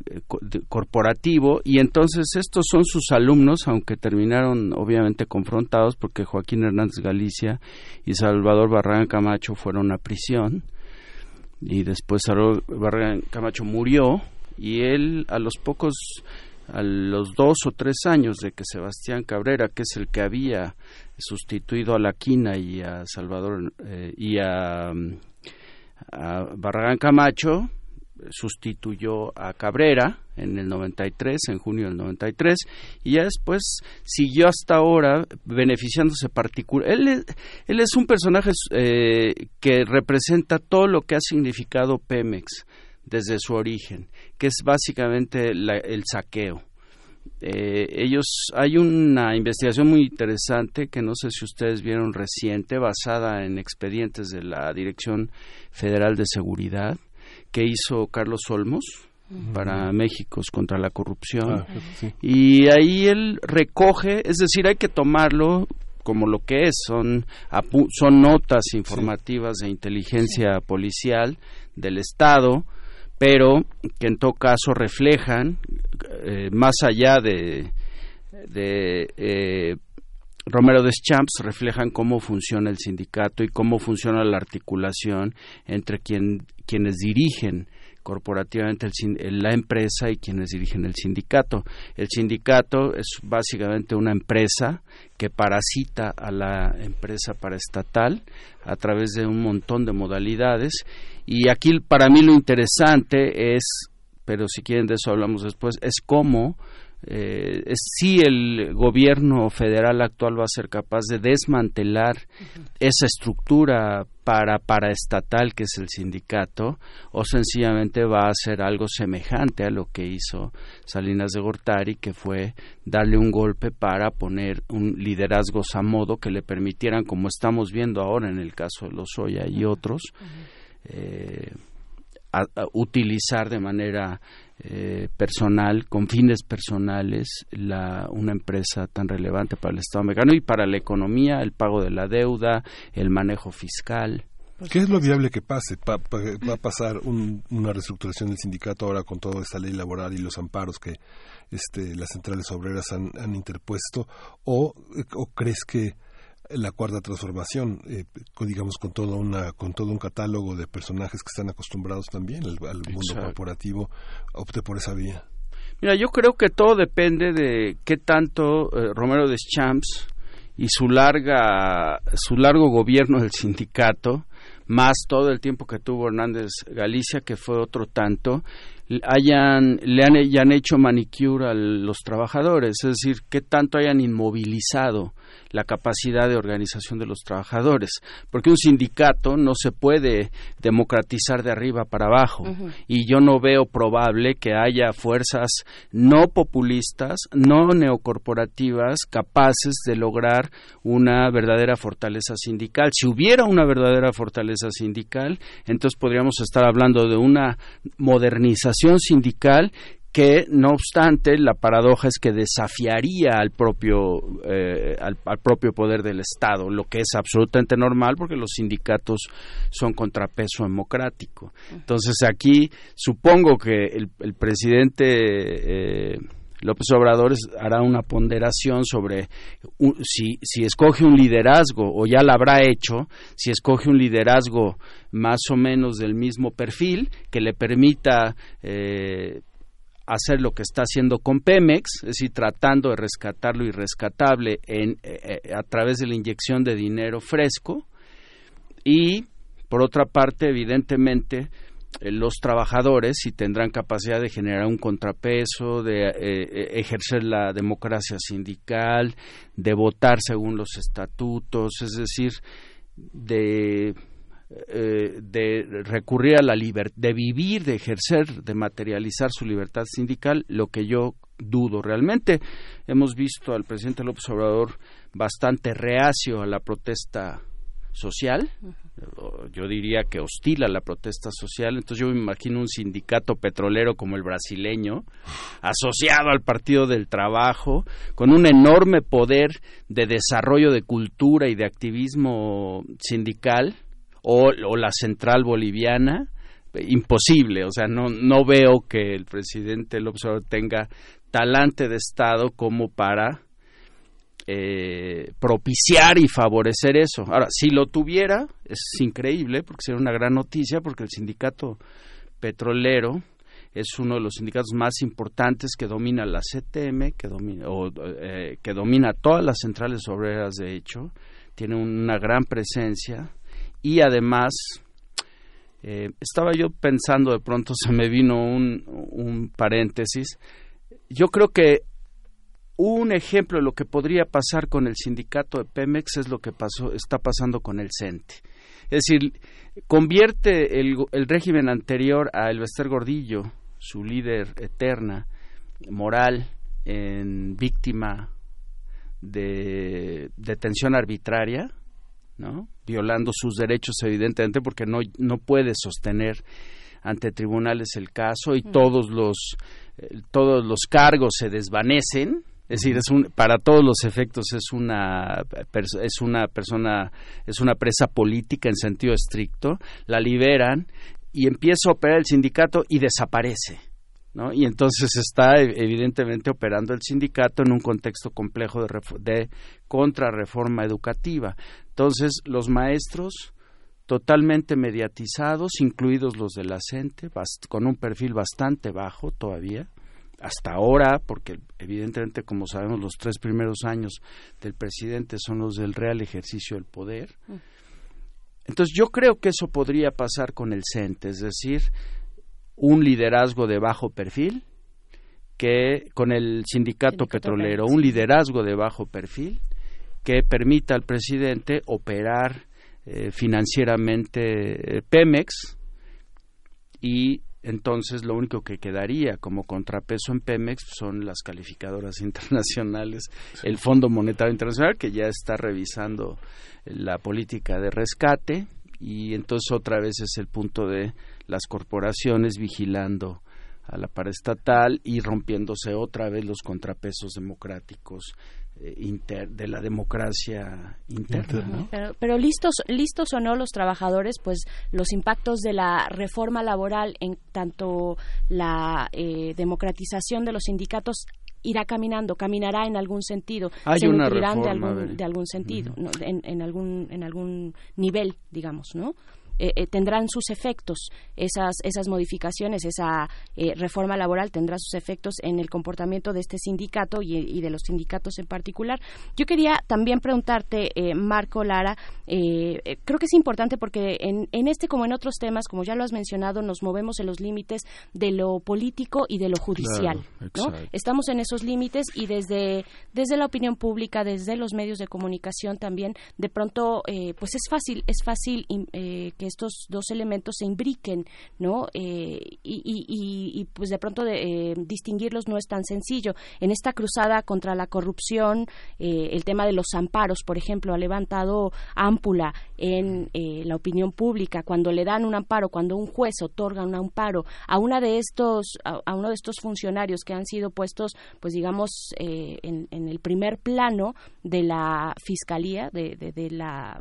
[SPEAKER 20] corporativo. Y entonces estos son sus alumnos aunque terminaron obviamente confrontados porque Joaquín Hernández Galicia y Salvador Barragán Camacho fueron a prisión y después Barragán Camacho murió y él a los pocos a los dos o tres años de que Sebastián Cabrera que es el que había sustituido a La Quina y a Salvador eh, y a, a Barragán Camacho sustituyó a Cabrera en el 93, en junio del 93, y ya después siguió hasta ahora beneficiándose particular. Él, es, él es un personaje eh, que representa todo lo que ha significado Pemex desde su origen, que es básicamente el saqueo. Eh, ellos hay una investigación muy interesante que no sé si ustedes vieron reciente basada en expedientes de la Dirección Federal de Seguridad que hizo Carlos Olmos para México contra la corrupción.
[SPEAKER 1] Ah,
[SPEAKER 20] Y ahí él recoge, es decir, hay que tomarlo como lo que es, son, son notas informativas de inteligencia policial del Estado, pero que en todo caso reflejan, eh, más allá de, de eh, Romero Deschamps reflejan cómo funciona el sindicato y cómo funciona la articulación entre quien, quienes dirigen corporativamente el, la empresa y quienes dirigen el sindicato. El sindicato es básicamente una empresa que parasita a la empresa paraestatal a través de un montón de modalidades y aquí para mí lo interesante es, pero si quieren de eso hablamos después, es cómo eh, si el gobierno federal actual va a ser capaz de desmantelar esa estructura para paraestatal que es el sindicato o sencillamente va a hacer algo semejante a lo que hizo Salinas de Gortari que fue darle un golpe para poner un liderazgo a modo que le permitieran como estamos viendo ahora en el caso de los Lozoya y otros eh, a- utilizar de manera eh, personal, con fines personales, la, una empresa tan relevante para el Estado mexicano y para la economía, el pago de la deuda, el manejo fiscal.
[SPEAKER 1] ¿Qué es lo viable que pase? Pa- pa- ¿Va a pasar un- una reestructuración del sindicato ahora con toda esta ley laboral y los amparos que este, las centrales obreras han, interpuesto? ¿O, o crees que la cuarta transformación, eh, con, digamos, con, toda una, con todo un catálogo de personajes que están acostumbrados también al, al mundo
[SPEAKER 20] Exacto.
[SPEAKER 1] corporativo, opte por esa vía?
[SPEAKER 20] Mira, yo creo que todo depende de qué tanto eh, Romero Deschamps y su larga su largo gobierno del sindicato más todo el tiempo que tuvo Hernández Galicia que fue otro tanto hayan le han, ya han hecho manicure a los trabajadores es decir qué tanto hayan inmovilizado la capacidad de organización de los trabajadores porque un sindicato no se puede democratizar de arriba para abajo y yo no veo probable que haya fuerzas no populistas, no neocorporativas capaces de lograr una verdadera fortaleza sindical. Si hubiera una verdadera fortaleza sindical, entonces podríamos estar hablando de una modernización sindical que no obstante la paradoja es que desafiaría al propio eh, al, al propio poder del Estado lo que es absolutamente normal porque los sindicatos son contrapeso democrático. Entonces aquí supongo que el, el presidente eh, López Obrador hará una ponderación sobre un- si, si escoge un liderazgo, o ya lo habrá hecho, si escoge un liderazgo más o menos del mismo perfil, que le permita eh, hacer lo que está haciendo con Pemex, es decir, tratando de rescatar lo irrescatable en, eh, eh, a través de la inyección de dinero fresco, y por otra parte, evidentemente, eh, los trabajadores si tendrán capacidad de generar un contrapeso, de ejercer la democracia sindical, de votar según los estatutos, es decir, de eh, de recurrir a la libertad, de vivir, de ejercer, de materializar su libertad sindical, lo que yo dudo realmente. Hemos visto al presidente López Obrador bastante reacio a la protesta social, yo diría que hostil a la protesta social, entonces yo me imagino un sindicato petrolero como el brasileño, asociado al Partido del Trabajo, con un enorme poder de desarrollo de cultura y de activismo sindical, o, la central boliviana, imposible, o sea, no, no veo que el presidente López tenga talante de Estado como para eh, propiciar y favorecer eso. Ahora, si lo tuviera, es increíble, porque sería una gran noticia, porque el sindicato petrolero es uno de los sindicatos más importantes que domina la CTM, que domina, o, eh, que domina todas las centrales obreras, de hecho, tiene una gran presencia y además eh, estaba yo pensando de pronto se me vino un, un paréntesis. Yo creo que un ejemplo de lo que podría pasar con el sindicato de Pemex es lo que pasó está pasando con el CENTE. Es decir convierte el, el régimen anterior a Elvester Gordillo su líder eterna moral en víctima de detención arbitraria ¿no? violando sus derechos evidentemente porque no no puede sostener ante tribunales el caso y todos los eh, todos los cargos se desvanecen es decir es un, para todos los efectos es una es una persona es una presa política en sentido estricto la liberan y empieza a operar el sindicato y desaparece ¿no? Y entonces está e- evidentemente operando el sindicato en un contexto complejo de, de contrarreforma educativa. Entonces, los maestros totalmente mediatizados, incluidos los de la CENTE, con un perfil bastante bajo todavía, hasta ahora, porque evidentemente, como sabemos, los tres primeros años del presidente son los del real ejercicio del poder. Entonces, yo creo que eso podría pasar con el CENTE, es decir, un liderazgo de bajo perfil que con el sindicato petrolero, un liderazgo de bajo perfil que permita al presidente operar eh, financieramente eh, Pemex y entonces lo único que quedaría como contrapeso en Pemex son las calificadoras <laughs> internacionales, el Fondo Monetario Internacional que ya está revisando la política de rescate y entonces otra vez es el punto de las corporaciones vigilando a la paraestatal y rompiéndose otra vez los contrapesos democráticos inter- de la democracia interna. ¿no?
[SPEAKER 2] Pero, pero listos, listos o no los trabajadores, pues los impactos de la reforma laboral en tanto la eh, democratización de los sindicatos irá caminando, caminará en algún sentido,
[SPEAKER 20] Hay
[SPEAKER 2] se
[SPEAKER 20] una
[SPEAKER 2] nutrirán de algún, de algún sentido, ¿no? en, en algún en algún nivel, digamos, ¿no? Eh, eh, tendrán sus efectos. Esas esas modificaciones esa eh, reforma laboral tendrá sus efectos en el comportamiento de este sindicato y, y de los sindicatos en particular. Yo quería también preguntarte eh, Marco Lara creo que es importante porque en, en este como en otros temas como ya lo has mencionado nos movemos en los límites de lo político y de lo judicial
[SPEAKER 20] Claro,
[SPEAKER 2] ¿no? estamos en esos límites y desde desde la opinión pública desde los medios de comunicación también de pronto pues es fácil es fácil eh, que estos dos elementos se imbriquen no Eh, y, pues de pronto eh, distinguirlos no es tan sencillo. En esta cruzada contra la corrupción eh, el tema de los amparos por ejemplo ha levantado ámpula en la opinión pública. Cuando le dan un amparo cuando un juez otorga un amparo a una de estos a, uno de estos funcionarios que han sido puestos pues digamos en, en el primer plano de la fiscalía de, de- de la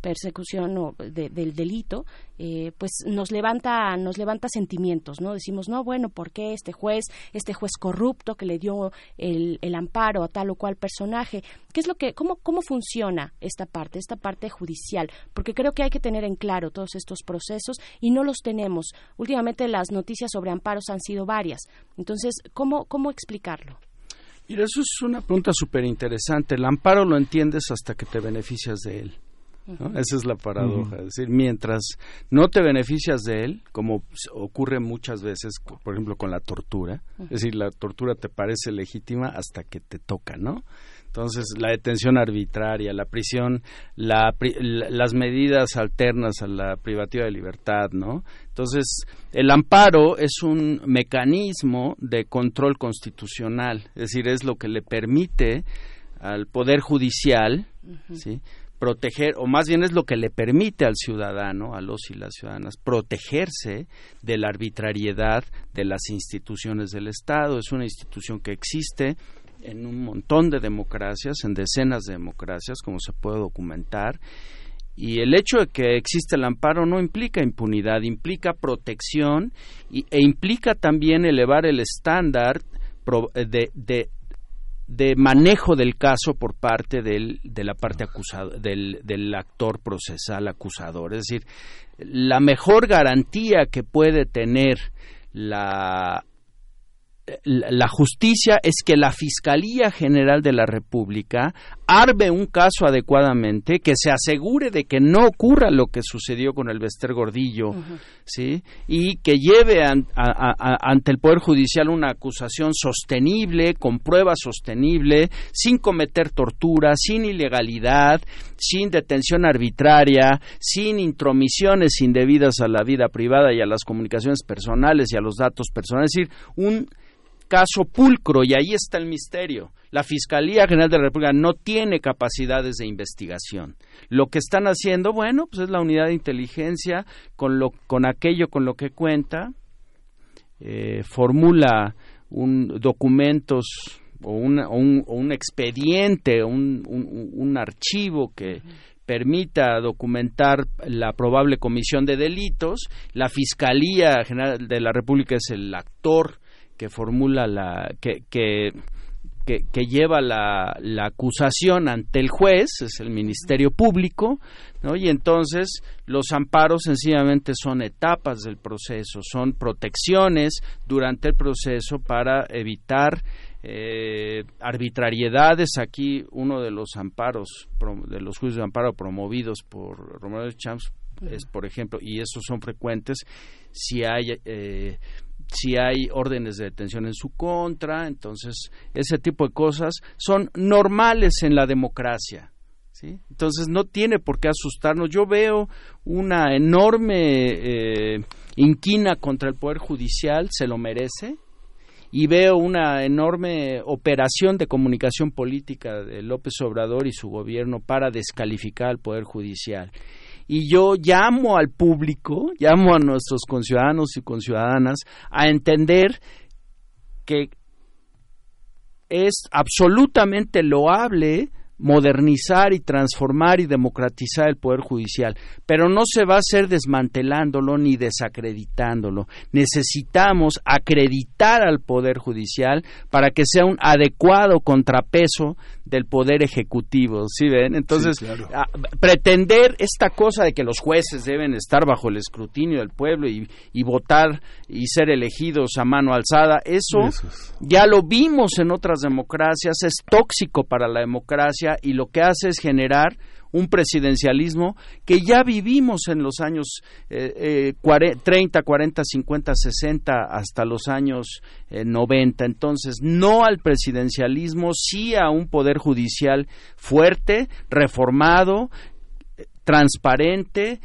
[SPEAKER 2] persecución o de- del delito eh, pues nos levanta nos levanta sentimientos no decimos no bueno por qué este juez este juez corrupto que le dio el, el amparo a tal o cual personaje qué es lo que cómo cómo funciona esta parte esta parte judicial porque creo que hay que tener en claro todos estos procesos y no los tenemos. Últimamente las noticias sobre amparos han sido varias. Entonces cómo cómo explicarlo
[SPEAKER 20] Mira, eso es una pregunta súper interesante. El amparo lo entiendes hasta que te beneficias de él. ¿No? Esa es la paradoja. Es decir, mientras no te beneficias de él, como ocurre muchas veces, por ejemplo, con la tortura, es decir, la tortura te parece legítima hasta que te toca, ¿no? Entonces, la detención arbitraria, la prisión, la pri- la- las medidas alternas a la privativa de libertad, ¿no? Entonces, el amparo es un mecanismo de control constitucional, es decir, es lo que le permite al Poder Judicial, ¿sí? Proteger, o más bien es lo que le permite al ciudadano, a los y las ciudadanas, protegerse de la arbitrariedad de las instituciones del Estado. Es una institución que existe en un montón de democracias, en decenas de democracias, como se puede documentar. Y el hecho de que existe el amparo no implica impunidad, implica protección y, e implica también elevar el estándar pro- de, de, de manejo del caso por parte del, de la parte acusado, del, del actor procesal acusador. Es decir, la mejor garantía que puede tener la, la justicia es que la Fiscalía General de la República arme un caso adecuadamente, que se asegure de que no ocurra lo que sucedió con el Bester Gordillo, ¿sí? Y que lleve an- a- a- a- ante el Poder Judicial una acusación sostenible, con prueba sostenible, sin cometer tortura, sin ilegalidad, sin detención arbitraria, sin intromisiones indebidas a la vida privada y a las comunicaciones personales y a los datos personales, es decir, un caso pulcro y ahí está el misterio. La Fiscalía General de la República no tiene capacidades de investigación. Lo que están haciendo, bueno, pues es la unidad de inteligencia con lo con aquello con lo que cuenta eh, formula un documentos o, una- o un, o un expediente, un, un- un archivo que permita documentar la probable comisión de delitos. La Fiscalía General de la República es el actor que formula la que, que que, que lleva la, la acusación ante el juez, es el Ministerio Público, ¿no? y entonces los amparos sencillamente son etapas del proceso, son protecciones durante el proceso para evitar eh, arbitrariedades. Aquí uno de los amparos, de los juicios de amparo promovidos por Romero Champs es, por ejemplo, y esos son frecuentes, si hay eh, si hay órdenes de detención en su contra, entonces ese tipo de cosas son normales en la democracia. ¿sí? Entonces no tiene por qué asustarnos. Yo veo una enorme eh, inquina contra el Poder Judicial, se lo merece, y veo una enorme operación de comunicación política de López Obrador y su gobierno para descalificar al Poder Judicial. Y yo llamo al público, llamo a nuestros conciudadanos y conciudadanas a entender que es absolutamente loable modernizar y transformar y democratizar el poder judicial, pero no se va a hacer desmantelándolo ni desacreditándolo. Necesitamos acreditar al poder judicial para que sea un adecuado contrapeso del poder ejecutivo, ¿sí ven? Entonces,
[SPEAKER 1] Sí, claro.
[SPEAKER 20] a- pretender esta cosa de que los jueces deben estar bajo el escrutinio del pueblo y, y votar y ser elegidos a mano alzada, eso
[SPEAKER 1] Eso es.
[SPEAKER 20] ya lo vimos en otras democracias, es tóxico para la democracia y lo que hace es generar un presidencialismo que ya vivimos en los años eh, eh, cuare- 30, 40, 50, 60 hasta los años eh, 90. Entonces, no al presidencialismo, sí a un poder judicial fuerte, reformado, transparente,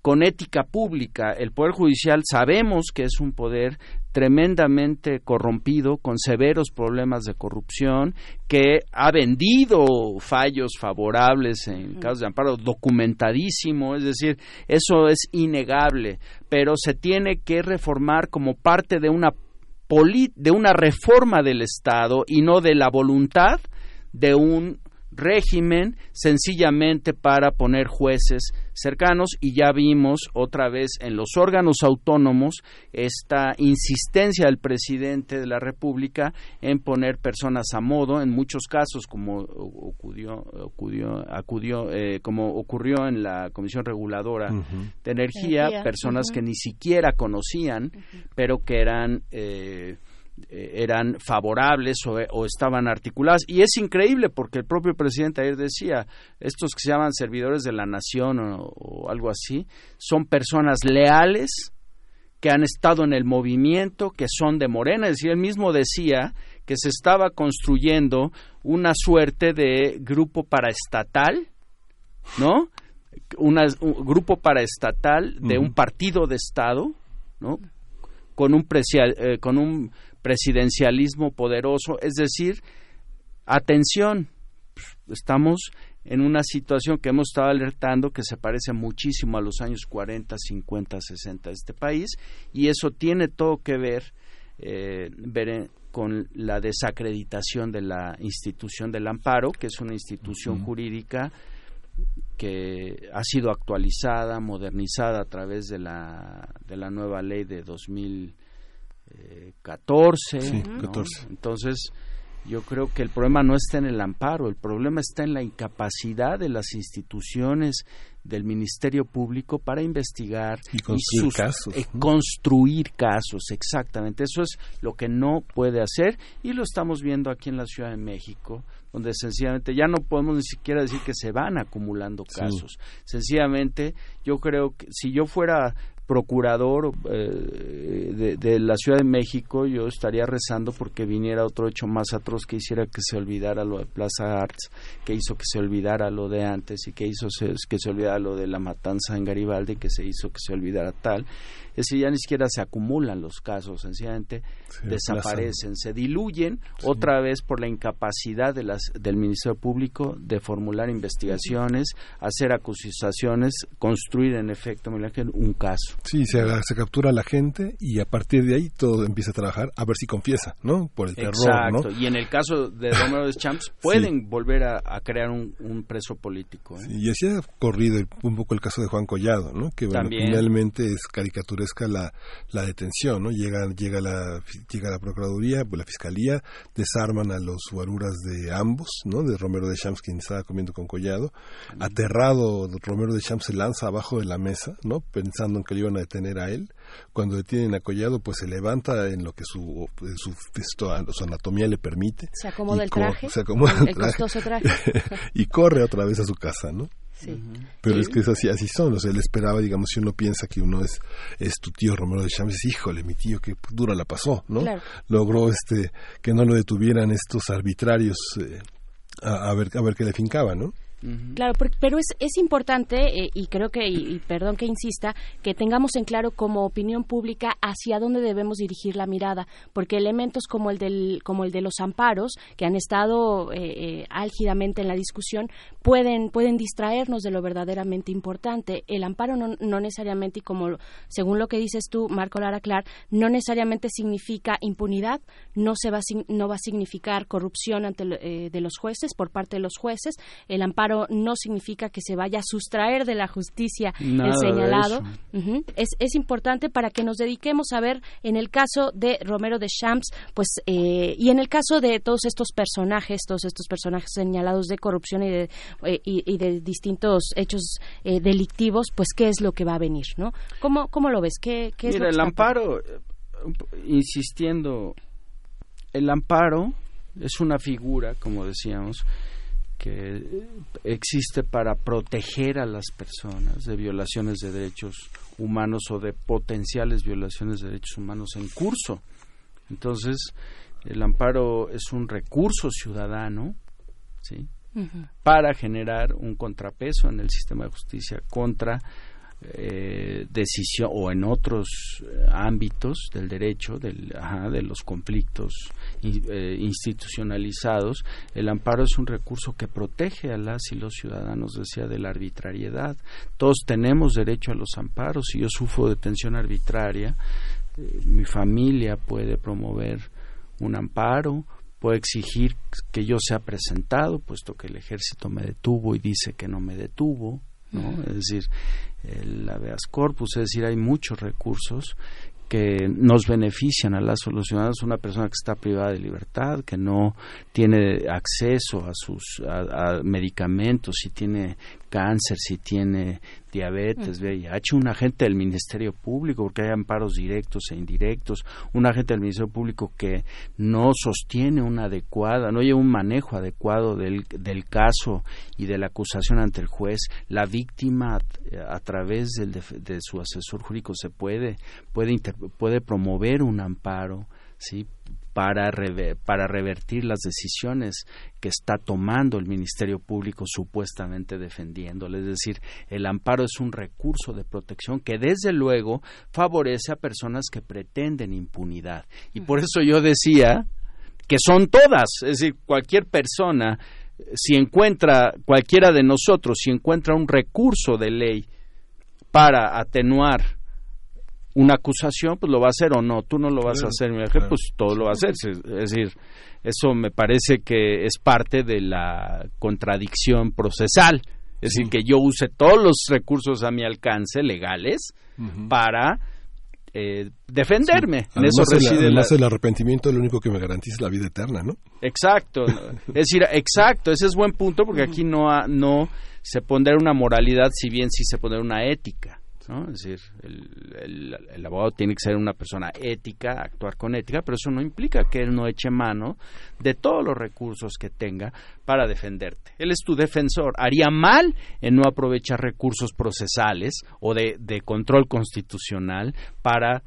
[SPEAKER 20] con ética pública. El Poder Judicial sabemos que es un poder tremendamente corrompido, con severos problemas de corrupción, que ha vendido fallos favorables en casos de amparo, documentadísimo, es decir, eso es innegable, pero se tiene que reformar como parte de una poli- de una reforma del Estado y no de la voluntad de un régimen sencillamente para poner jueces cercanos y ya vimos otra vez en los órganos autónomos esta insistencia del presidente de la República en poner personas a modo. En muchos casos como ocurrió, ocurrió, acudió, eh, como ocurrió en la Comisión Reguladora de Energía,
[SPEAKER 21] Energía,
[SPEAKER 20] personas que ni siquiera conocían pero que eran eh, eran favorables o, o estaban articuladas. Y es increíble porque el propio presidente ayer decía, estos que se llaman servidores de la nación o, o algo así, son personas leales que han estado en el movimiento, que son de Morena. Es decir, él mismo decía que se estaba construyendo una suerte de grupo paraestatal, ¿no? Una- un grupo paraestatal de un partido de Estado, ¿no? Con un, eh, con un presidencialismo poderoso. Es decir, atención, estamos en una situación que hemos estado alertando que se parece muchísimo a los años 40, 50, 60 de este país y eso tiene todo que ver, eh, ver- con la desacreditación de la institución del amparo, que es una institución jurídica que ha sido actualizada, modernizada a través de la, de la nueva ley de 2014.
[SPEAKER 1] Sí,
[SPEAKER 20] ¿no?
[SPEAKER 1] 14.
[SPEAKER 20] Entonces, yo creo que el problema no está en el amparo, el problema está en la incapacidad de las instituciones del Ministerio Público para investigar
[SPEAKER 1] Y construir casos,
[SPEAKER 20] eh, construir casos, exactamente. Eso es lo que no puede hacer y lo estamos viendo aquí en la Ciudad de México, donde sencillamente ya no podemos ni siquiera decir que se van acumulando
[SPEAKER 1] Sí.
[SPEAKER 20] casos. Sencillamente, yo creo que si yo fuera procurador eh, de, la Ciudad de México, yo estaría rezando porque viniera otro hecho más atroz que hiciera que se olvidara lo de Plaza Arts, que hizo que se olvidara lo de antes y que hizo se- que se olvidara lo de la matanza en Garibaldi, que se hizo que se olvidara tal. Es decir, ya ni siquiera se acumulan los casos, sencillamente
[SPEAKER 1] Se
[SPEAKER 20] desaparecen, se diluyen otra vez por la incapacidad de las, del Ministerio Público de formular investigaciones, hacer acusaciones, construir en efecto un caso.
[SPEAKER 1] Sí, se, se captura a la gente y a partir de ahí todo empieza a trabajar a ver si confiesa, ¿no? Por el terror,
[SPEAKER 20] Exacto,
[SPEAKER 1] ¿no?
[SPEAKER 20] y en el caso de Romero de Champs pueden volver a, a crear un, un preso político. ¿eh?
[SPEAKER 1] Y así ha corrido el- un poco el caso de Juan Collado, ¿no? Que bueno,
[SPEAKER 20] También.
[SPEAKER 1] finalmente es la, la detención, ¿no? Llega, llega la, llega la Procuraduría, pues la Fiscalía, desarman a los guaruras de ambos, ¿no? De Romero de Champs, quien estaba comiendo con Collado. Aterrado, Romero de Champs se lanza abajo de la mesa, ¿no? Pensando en que le iban a detener a él. Cuando detienen a Collado, pues se levanta en lo que su, su, su, su anatomía le permite.
[SPEAKER 2] Se acomoda el traje.
[SPEAKER 1] Se acomoda
[SPEAKER 2] El
[SPEAKER 1] el traje.
[SPEAKER 2] costoso traje. <laughs>
[SPEAKER 1] y corre otra vez a su casa, ¿no?
[SPEAKER 2] Sí.
[SPEAKER 1] Pero es que es así, así son, o sea, él esperaba, digamos, si uno piensa que uno es, es tu tío Romero de Champs, dice, híjole, mi tío, qué dura la pasó, ¿no?
[SPEAKER 2] Claro.
[SPEAKER 1] Logró este, que no lo detuvieran estos arbitrarios eh, a, a ver, a ver qué le fincaban, ¿no?
[SPEAKER 2] Claro, pero es, es importante, eh, y creo que, y, perdón que insista, que tengamos en claro como opinión pública hacia dónde debemos dirigir la mirada, porque elementos como el, del, como el de los amparos, que han estado eh, eh, álgidamente en la discusión, pueden, pueden distraernos de lo verdaderamente importante. El amparo no, no necesariamente, y como según lo que dices tú, Marco Lara Clar, no necesariamente significa impunidad, no, se va, no va a significar corrupción ante, eh, de los jueces, por parte de los jueces. El amparo no significa que se vaya a sustraer de la justicia
[SPEAKER 20] Nada
[SPEAKER 2] el señalado. es, es importante para que nos dediquemos a ver en el caso de Romero de Champs, pues, eh, y en el caso de todos estos personajes, todos estos personajes señalados de corrupción y de, eh, y, y de distintos hechos eh, delictivos, pues, ¿qué es lo que va a venir, no? ¿Cómo, cómo lo ves? ¿Qué, qué es
[SPEAKER 20] Mira,
[SPEAKER 2] lo que
[SPEAKER 20] el amparo, eh, insistiendo, el amparo es una figura, como decíamos, que existe para proteger a las personas de violaciones de derechos humanos o de potenciales violaciones de derechos humanos en curso. Entonces, el amparo es un recurso ciudadano, ¿sí? Para generar un contrapeso en el sistema de justicia contra eh, decisión o en otros eh, ámbitos del derecho del, ajá, de los conflictos in- eh, institucionalizados el amparo es un recurso que protege a las y los ciudadanos decía de la arbitrariedad. Todos tenemos derecho a los amparos. Si yo sufro detención arbitraria eh, mi familia puede promover un amparo puede exigir que yo sea presentado, puesto que el ejército me detuvo y dice que no me detuvo, ¿no? Es decir, el habeas corpus, es decir, hay muchos recursos que nos benefician a las solucionadas una persona que está privada de libertad, que no tiene acceso a sus a, medicamentos, si tiene cáncer, si tiene diabetes, VIH, un agente del Ministerio Público, porque hay amparos directos e indirectos, un agente del Ministerio Público que no sostiene una adecuada, no lleva un manejo adecuado del, del caso y de la acusación ante el juez, la víctima a través del def- de su asesor jurídico se puede puede inter- puede promover un amparo, sí, para para revertir las decisiones que está tomando el Ministerio Público supuestamente defendiéndole. Es decir, el amparo es un recurso de protección que desde luego favorece a personas que pretenden impunidad. Y por eso yo decía que son todas, es decir, cualquier persona, si encuentra, cualquiera de nosotros, si encuentra un recurso de ley para atenuar una acusación, pues lo va a hacer o no. Tú no lo vas
[SPEAKER 1] Claro,
[SPEAKER 20] a hacer, mi
[SPEAKER 1] claro.
[SPEAKER 20] pues todo lo va a hacer. Es decir, eso me parece que es parte de la contradicción procesal. Es decir, que yo use todos los recursos a mi alcance legales para eh, defenderme. En eso
[SPEAKER 1] Además, el,
[SPEAKER 20] la,
[SPEAKER 1] el arrepentimiento es lo único que me garantiza la vida eterna, ¿no?
[SPEAKER 20] Exacto, <laughs> es decir, exacto, ese es buen punto porque aquí no ha- no se pondrá una moralidad, si bien sí se pondrá una ética, ¿no? Es decir, el, el- el abogado tiene que ser una persona ética, actuar con ética, pero eso no implica que él no eche mano de todos los recursos que tenga para defenderte. Él es tu defensor. Haría mal en no aprovechar recursos procesales o de, de control constitucional para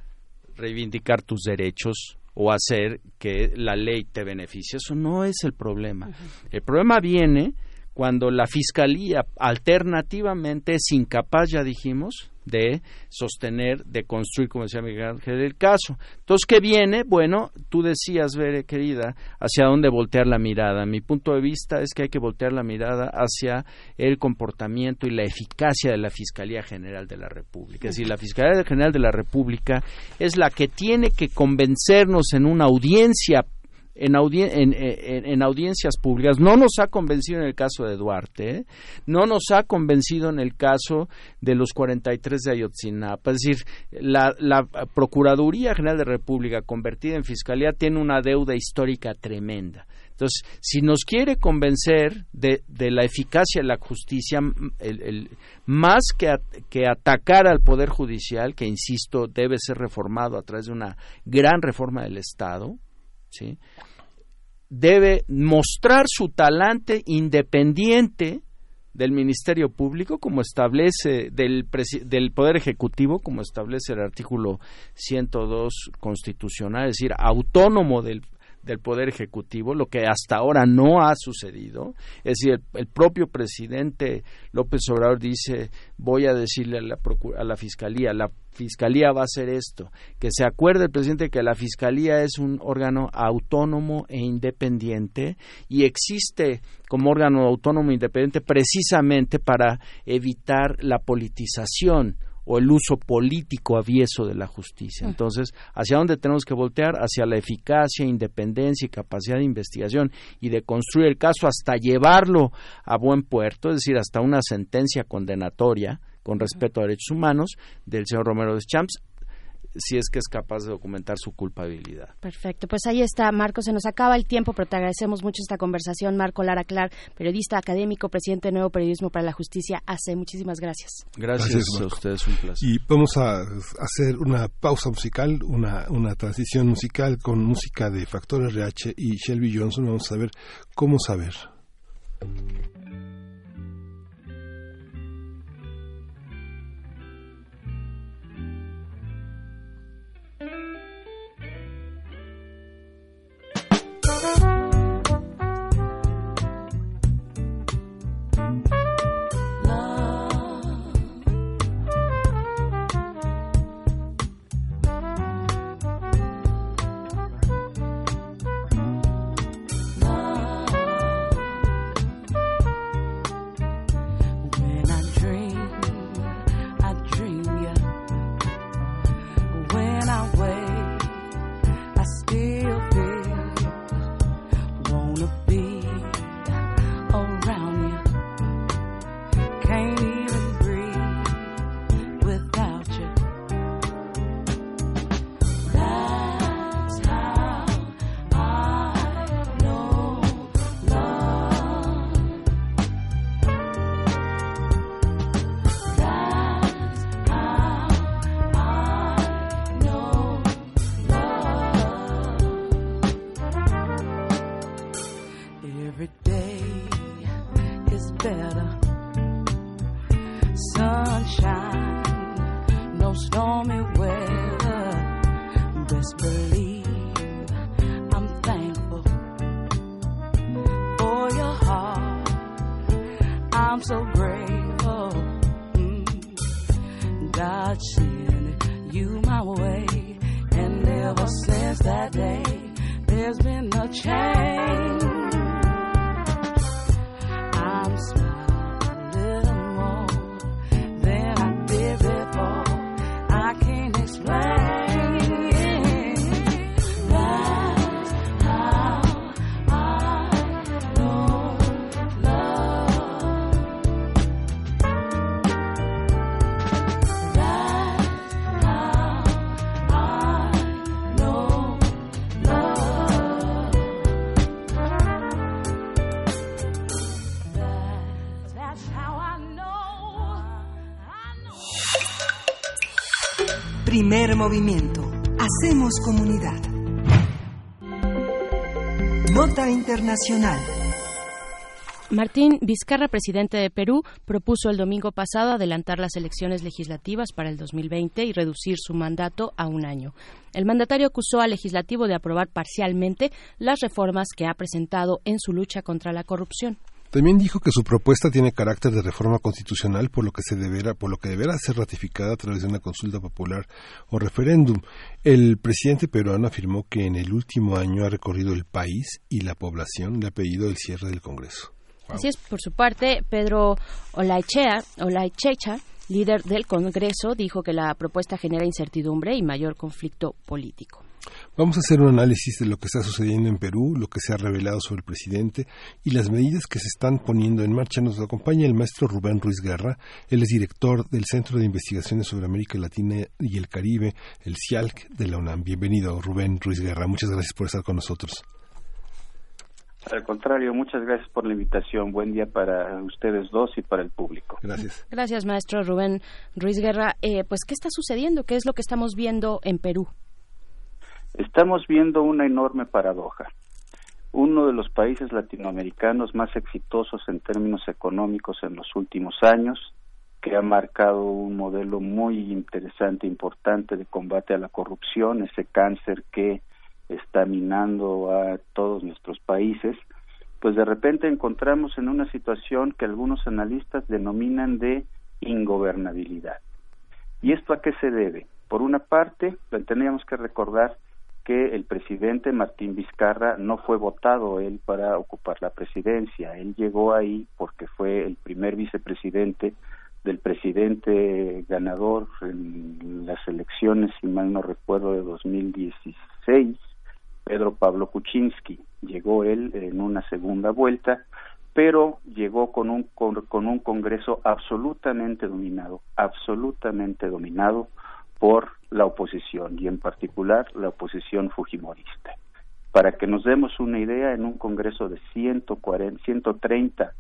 [SPEAKER 20] reivindicar tus derechos o hacer que la ley te beneficie. Eso no es el problema. El problema viene cuando la fiscalía alternativamente es incapaz, ya dijimos, de sostener, de construir, como decía Miguel Ángel, el caso. Entonces, ¿qué viene? Bueno, tú decías, Bere, querida, hacia dónde voltear la mirada. Mi punto de vista es que hay que voltear la mirada hacia el comportamiento y la eficacia de la Fiscalía General de la República. Es decir, la Fiscalía General de la República es la que tiene que convencernos en una audiencia en, audien- en, en- en audiencias públicas. No nos ha convencido en el caso de Duarte, ¿eh? no nos ha convencido en el caso de los 43 de Ayotzinapa. Es decir, la, Procuraduría General de la República, convertida en Fiscalía, tiene una deuda histórica tremenda. Entonces, si nos quiere convencer de, de la eficacia de la justicia, más que, que atacar al Poder Judicial, que insisto, debe ser reformado a través de una gran reforma del Estado, ¿sí? debe mostrar su talante independiente del Ministerio Público, como establece del, del Poder Ejecutivo, como establece el artículo 102 constitucional, es decir, autónomo del, del Poder Ejecutivo, lo que hasta ahora no ha sucedido. Es decir, el, propio presidente López Obrador dice, voy a decirle a la, a la Fiscalía, la Fiscalía va a hacer esto. Que se acuerde el presidente que la Fiscalía es un órgano autónomo e independiente y existe como órgano autónomo e independiente precisamente para evitar la politización o el uso político avieso de la justicia.
[SPEAKER 22] Mm.
[SPEAKER 20] Entonces, ¿hacia dónde tenemos que voltear? Hacia la eficacia, independencia y capacidad de investigación y de construir el caso hasta llevarlo a buen puerto, es decir, hasta una sentencia condenatoria con respeto a derechos humanos del señor Romero de Champs, si es que es capaz de documentar su culpabilidad.
[SPEAKER 2] Perfecto, pues ahí está, Marco. Se nos acaba el tiempo, pero te agradecemos mucho esta conversación. Marco Lara Clar, periodista académico, presidente de Nuevo Periodismo para la Justicia, hace muchísimas gracias.
[SPEAKER 20] Gracias,
[SPEAKER 23] Gracias,
[SPEAKER 20] a ustedes, un placer.
[SPEAKER 23] Y vamos a hacer una pausa musical, una, una transición musical con música de Factor RH y Shelby Johnson. Vamos a ver cómo saber.
[SPEAKER 6] Movimiento. Hacemos comunidad. Nota Internacional.
[SPEAKER 2] Martín Vizcarra, presidente de Perú, propuso el domingo pasado adelantar las elecciones legislativas para el 2020 y reducir su mandato a un año. El mandatario acusó al legislativo de aprobar parcialmente las reformas que ha presentado en su lucha contra la corrupción.
[SPEAKER 23] También dijo que su propuesta tiene carácter de reforma constitucional, por lo que se deberá, por lo que deberá ser ratificada a través de una consulta popular o referéndum. El presidente peruano afirmó que en el último año ha recorrido el país y la población le ha pedido el cierre del Congreso.
[SPEAKER 2] Así es, por su parte, Pedro Olaichea, Olaichecha, líder del Congreso, dijo que la propuesta genera incertidumbre y mayor conflicto político.
[SPEAKER 23] Vamos a hacer un análisis de lo que está sucediendo en Perú, lo que se ha revelado sobre el presidente y las medidas que se están poniendo en marcha. Nos acompaña el maestro Rubén Ruiz Guerra. Él es director del Centro de Investigaciones sobre América Latina y el Caribe, el CIALC de la UNAM. Bienvenido, Rubén Ruiz Guerra. Muchas gracias por estar con nosotros.
[SPEAKER 24] Al contrario, muchas gracias por la invitación. Buen día para ustedes dos y para el público.
[SPEAKER 23] Gracias.
[SPEAKER 2] Gracias, maestro Rubén Ruiz Guerra. Eh, pues, ¿qué está sucediendo? ¿Qué es lo que estamos viendo en Perú?
[SPEAKER 24] Estamos viendo una enorme paradoja. Uno de los países latinoamericanos más exitosos en términos económicos en los últimos años, que ha marcado un modelo muy interesante, importante de combate a la corrupción, ese cáncer que está minando a todos nuestros países, pues de repente encontramos en una situación que algunos analistas denominan de ingobernabilidad. ¿Y esto a qué se debe? Por una parte, teníamos que recordar que el presidente Martín Vizcarra no fue votado él para ocupar la presidencia. Él llegó ahí porque fue el primer vicepresidente del presidente ganador en las elecciones, si mal no recuerdo, de 2016, Pedro Pablo Kuczynski. Llegó él en una segunda vuelta, pero llegó con un, con, con un Congreso absolutamente dominado, absolutamente dominado por la oposición y en particular la oposición fujimorista. Para que nos demos una idea, en un Congreso de 140, 130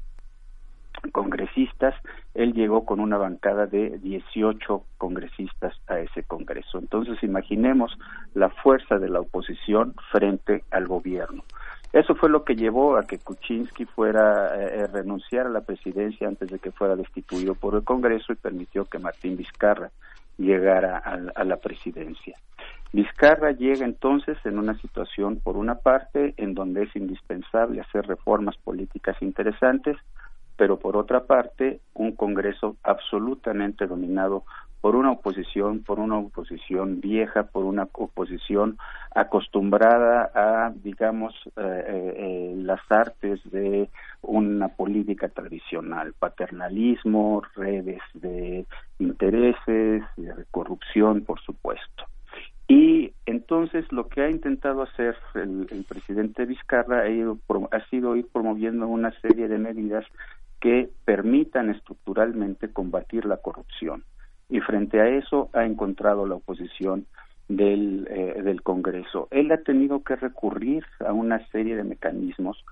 [SPEAKER 24] congresistas, él llegó con una bancada de 18 congresistas a ese Congreso. Entonces, imaginemos la fuerza de la oposición frente al gobierno. Eso fue lo que llevó a que Kuczynski fuera eh, renunciar a la presidencia antes de que fuera destituido por el Congreso y permitió que Martín Vizcarra llegara a, a la presidencia. Vizcarra llega entonces en una situación, por una parte, en donde es indispensable hacer reformas políticas interesantes, pero por otra parte, un Congreso absolutamente dominado por una oposición, por una oposición vieja, por una oposición acostumbrada a, digamos, eh, eh, las artes de una política tradicional, paternalismo, redes de intereses, corrupción, por supuesto. Y entonces lo que ha intentado hacer el, el presidente Vizcarra ha, ido, ha sido ir promoviendo una serie de medidas que permitan estructuralmente combatir la corrupción. Y frente a eso ha encontrado la oposición del, eh, del Congreso. Él ha tenido que recurrir a una serie de mecanismos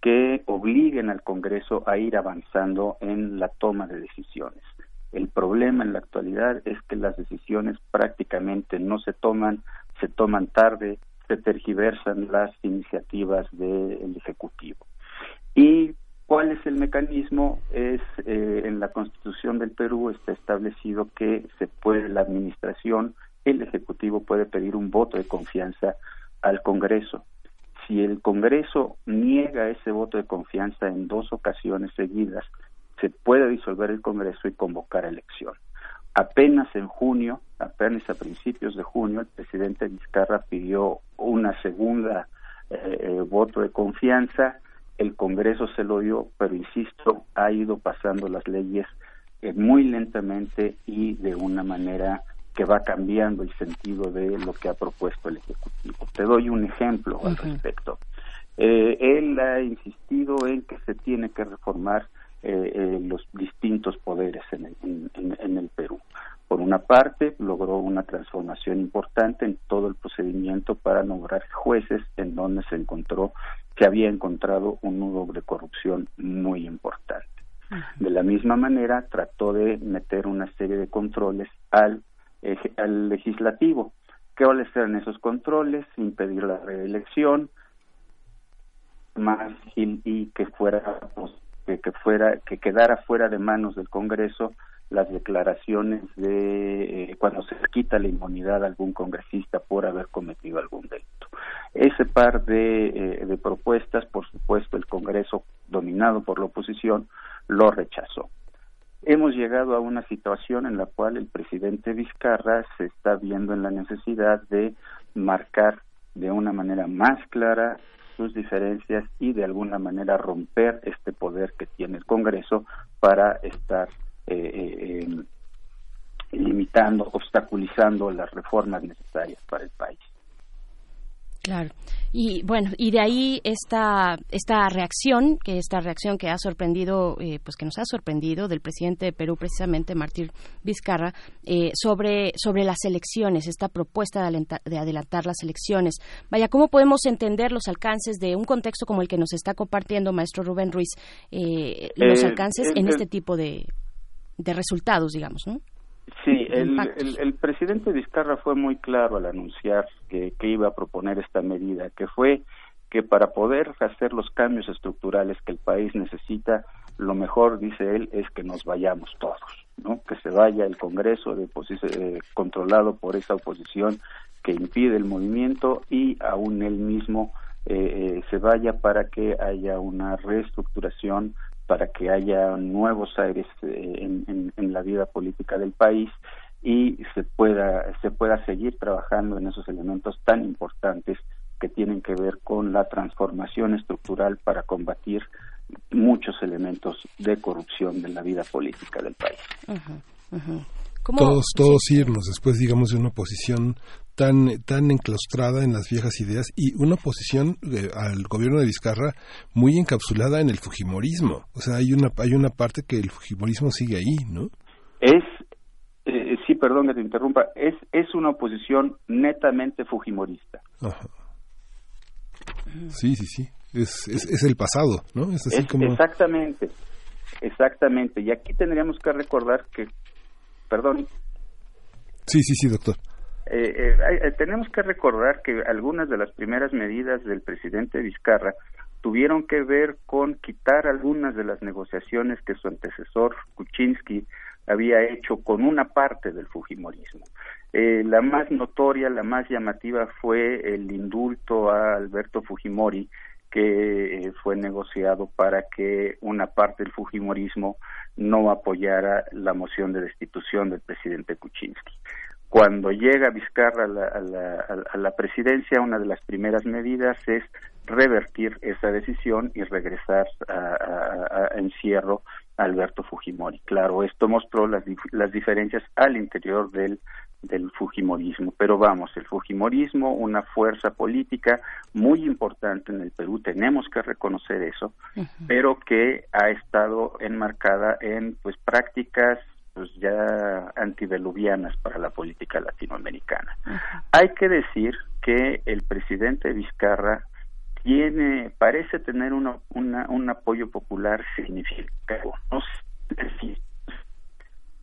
[SPEAKER 24] que obliguen al Congreso a ir avanzando en la toma de decisiones. El problema en la actualidad es que las decisiones prácticamente no se toman, se toman tarde, se tergiversan las iniciativas del Ejecutivo. Y ¿Cuál es el mecanismo? Es eh, en la Constitución del Perú está establecido que se puede la administración, el ejecutivo puede pedir un voto de confianza al Congreso. Si el Congreso niega ese voto de confianza en dos ocasiones seguidas, se puede disolver el Congreso y convocar elección. Apenas en junio, apenas a principios de junio, el presidente Vizcarra pidió una segunda eh, eh, voto de confianza el Congreso se lo dio, pero insisto, ha ido pasando las leyes eh, muy lentamente y de una manera que va cambiando el sentido de lo que ha propuesto el Ejecutivo. Te doy un ejemplo al respecto. Eh, él ha insistido en que se tiene que reformar eh, los distintos poderes en el Perú. Por una parte, logró una transformación importante en todo el procedimiento para nombrar jueces en donde se encontró que había encontrado un nudo de corrupción muy importante. De la misma manera, trató de meter una serie de controles al, al legislativo. ¿Qué eran esos controles? Impedir la reelección, más y, y que fuera pues, que, que fuera que quedara fuera de manos del Congreso las declaraciones de eh, cuando se quita la inmunidad a algún congresista por haber cometido algún delito. Ese par eh, de propuestas, por supuesto, el Congreso, dominado por la oposición, lo rechazó. Hemos llegado a una situación en la cual el presidente Vizcarra se está viendo en la necesidad de marcar de una manera más clara sus diferencias y de alguna manera romper este poder que tiene el Congreso para estar eh, eh, limitando, obstaculizando las reformas necesarias para el país.
[SPEAKER 2] Claro. Y bueno, y de ahí esta esta reacción, que esta reacción que ha sorprendido, eh, pues que nos ha sorprendido del presidente de Perú, precisamente Martín Vizcarra, eh, sobre sobre las elecciones, esta propuesta de, de, adelantar las elecciones. Vaya, ¿cómo podemos entender los alcances de un contexto como el que nos está compartiendo maestro Rubén Ruiz, eh, los alcances en este tipo de de resultados, digamos, ¿no?
[SPEAKER 24] Sí, el, el, el, presidente Vizcarra fue muy claro al anunciar que, que iba a proponer esta medida, que fue que para poder hacer los cambios estructurales que el país necesita, lo mejor, dice él, es que nos vayamos todos. ¿no? Que se vaya el Congreso de eh, controlado por esa oposición que impide el movimiento y aún él mismo eh, eh, se vaya para que haya una reestructuración, para que haya nuevos aires eh, en, en- en la vida política del país y se pueda se pueda seguir trabajando en esos elementos tan importantes que tienen que ver con la transformación estructural para combatir muchos elementos de corrupción de la vida política del país.
[SPEAKER 2] Ujú, ujú. ¿Cómo-
[SPEAKER 1] todos todos irnos después digamos de una posición tan tan enclaustrada en las viejas ideas y una posición eh, al gobierno de Vizcarra muy encapsulada en el fujimorismo o sea hay una hay una parte que el fujimorismo sigue ahí no
[SPEAKER 24] Es, eh, sí, perdón que te interrumpa, es, es una oposición netamente fujimorista.
[SPEAKER 1] Ajá. sí sí sí es, es, es el pasado no es así como
[SPEAKER 24] Exactamente, exactamente. Y aquí tendríamos que recordar que, perdón,
[SPEAKER 1] sí sí sí doctor
[SPEAKER 24] eh, eh, eh, tenemos que recordar que algunas de las primeras medidas del presidente Vizcarra tuvieron que ver con quitar algunas de las negociaciones que su antecesor Kuczynski había hecho con una parte del Fujimorismo. Eh, la más notoria, la más llamativa fue el indulto a Alberto Fujimori que eh, fue negociado para que una parte del Fujimorismo no apoyara la moción de destitución del presidente Kuczynski. Cuando llega Vizcarra a la, a la- a la- presidencia, una de las primeras medidas es revertir esa decisión y regresar a, encierro a Alberto Fujimori. Claro, esto mostró las diferencias al interior del, del Fujimorismo. Pero vamos, el Fujimorismo, una fuerza política muy importante en el Perú, tenemos que reconocer eso, pero que ha estado enmarcada en pues prácticas pues ya antediluvianas para la política latinoamericana. Hay que decir que el presidente Vizcarra tiene, parece tener una, una- un apoyo popular significativo, no sé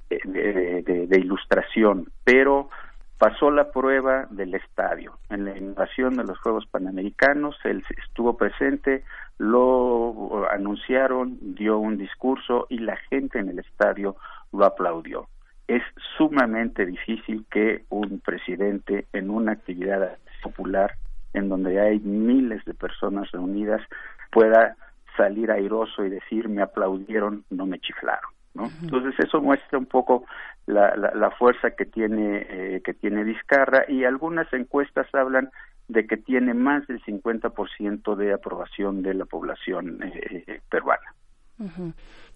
[SPEAKER 24] de- de- de ilustración, pero pasó la prueba del estadio. En la invasión de los Juegos Panamericanos, él estuvo presente, lo anunciaron, dio un discurso y la gente en el estadio lo aplaudió. Es sumamente difícil que un presidente en una actividad popular en donde hay miles de personas reunidas pueda salir airoso y decir me aplaudieron, no me chiflaron. ¿No? Entonces eso muestra un poco la, la, la fuerza que tiene eh, que tiene Vizcarra y algunas encuestas hablan de que tiene más del 50% de aprobación de la población eh, eh,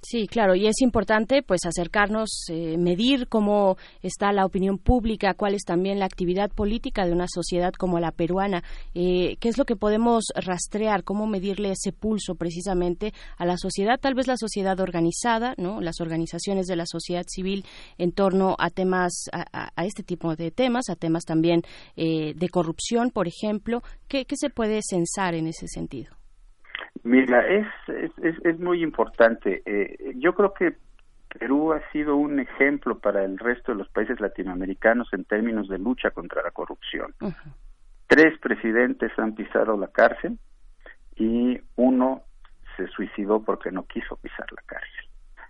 [SPEAKER 2] Sí, claro, y es importante pues acercarnos, eh, medir cómo está la opinión pública, cuál es también la actividad política de una sociedad como la peruana, eh, qué es lo que podemos rastrear, cómo medirle ese pulso precisamente a la sociedad, tal vez la sociedad organizada, no, las organizaciones de la sociedad civil en torno a temas, a, a- a este tipo de temas, a temas también eh, de corrupción, por ejemplo, ¿qué, qué se puede censar en ese sentido?
[SPEAKER 24] Mira, es, es, es, es muy importante. Eh, yo creo que Perú ha sido un ejemplo para el resto de los países latinoamericanos en términos de lucha contra la corrupción. Tres presidentes han pisado la cárcel y uno se suicidó porque no quiso pisar la cárcel.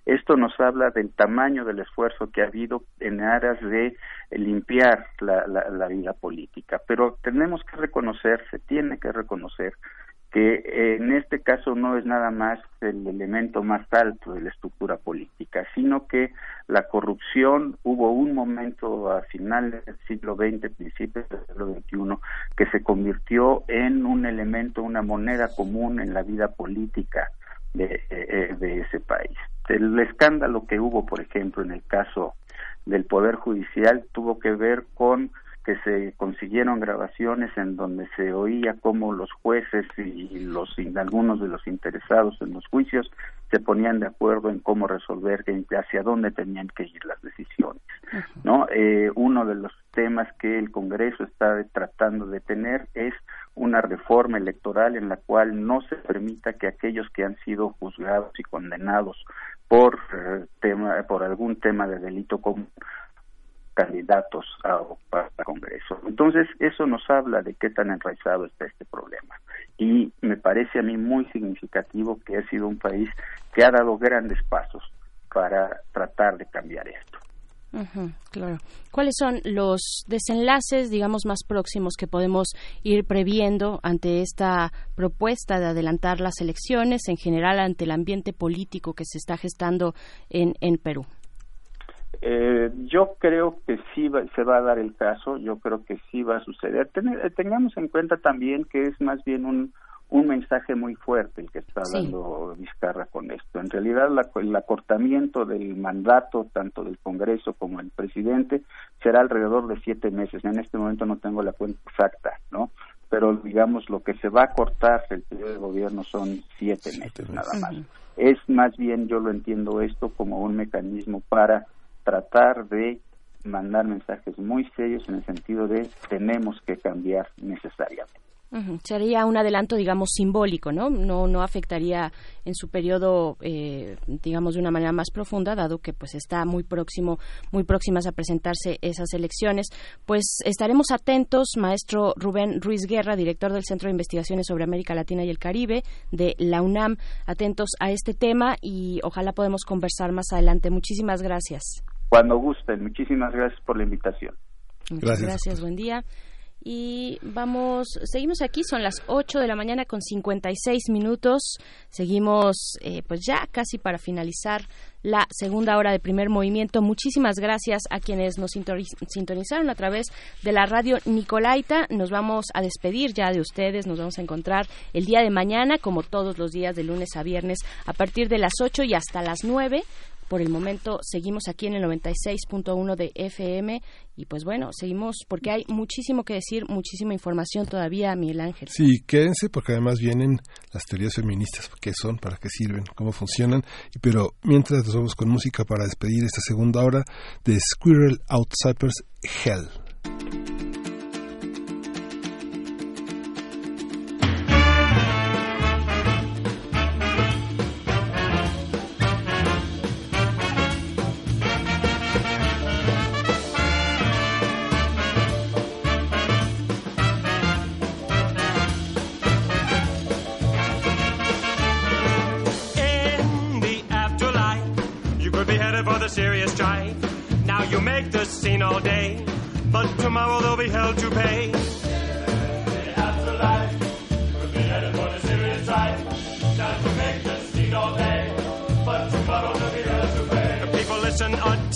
[SPEAKER 24] Esto nos habla del tamaño del esfuerzo que ha habido en aras de limpiar la, la, la vida política. Pero tenemos que reconocer, se tiene que reconocer que eh, en este caso no es nada más el elemento más alto de la estructura política, sino que la corrupción hubo un momento a finales del siglo XX, principios del siglo XXI, que se convirtió en un elemento, una moneda común en la vida política de, eh, de ese país. El escándalo que hubo, por ejemplo, en el caso del Poder Judicial tuvo que ver con que se consiguieron grabaciones en donde se oía cómo los jueces y los algunos de los interesados en los juicios se ponían de acuerdo en cómo resolver hacia dónde tenían que ir las decisiones no Eh, uno de los temas que el Congreso está tratando de tener es una reforma electoral en la cual no se permita que aquellos que han sido juzgados y condenados por eh, tema por algún tema de delito común candidatos a, el Congreso. Entonces, eso nos habla de qué tan enraizado está este problema. Y me parece a mí muy significativo que ha sido un país que ha dado grandes pasos para tratar de cambiar esto.
[SPEAKER 2] Claro. ¿Cuáles son los desenlaces, digamos, más próximos que podemos ir previendo ante esta propuesta de adelantar las elecciones, en general ante el ambiente político que se está gestando en, en Perú?
[SPEAKER 24] Eh, yo creo que sí va- se va a dar el caso, yo creo que sí va a suceder. Ten- eh, tengamos en cuenta también que es más bien un, un mensaje muy fuerte el que está
[SPEAKER 25] Sí.
[SPEAKER 24] dando Vizcarra con esto. En realidad, la- el acortamiento del mandato, tanto del Congreso como del presidente, será alrededor de siete meses. En este momento no tengo la cuenta exacta, ¿no? Pero digamos, lo que se va a cortar el periodo de gobierno son siete meses nada más. Es más bien, yo lo entiendo esto como un mecanismo para tratar de mandar mensajes muy serios en el sentido de tenemos que cambiar necesariamente.
[SPEAKER 2] Sería un adelanto, digamos, simbólico, ¿no? No, no afectaría en su periodo, eh, digamos, de una manera más profunda, dado que pues está muy próximo, muy próximas a presentarse esas elecciones. Pues estaremos atentos, maestro Rubén Ruiz Guerra, director del Centro de Investigaciones sobre América Latina y el Caribe de la UNAM, atentos a este tema y ojalá podemos conversar más adelante. Muchísimas gracias.
[SPEAKER 24] Cuando gusten, muchísimas gracias por la invitación.
[SPEAKER 2] Muchas gracias. buen día. Y vamos, seguimos aquí, son las 8 de la mañana con 56 minutos. Seguimos eh, pues ya casi para finalizar la segunda hora de primer movimiento. Muchísimas gracias a quienes nos sintoni- sintonizaron a través de la radio Nicolaita. Nos vamos a despedir ya de ustedes. Nos vamos a encontrar el día de mañana, como todos los días, de lunes a viernes, a partir de las 8 y hasta las 9. Por el momento seguimos aquí en el 96.1 de FM y pues bueno, seguimos porque hay muchísimo que decir, muchísima información todavía, Miguel Ángel.
[SPEAKER 1] Sí, quédense porque además vienen las teorías feministas, qué son, para qué sirven, cómo funcionan. Pero mientras nos vamos con música para despedir esta segunda hora de Squirrel Outsiders Hell.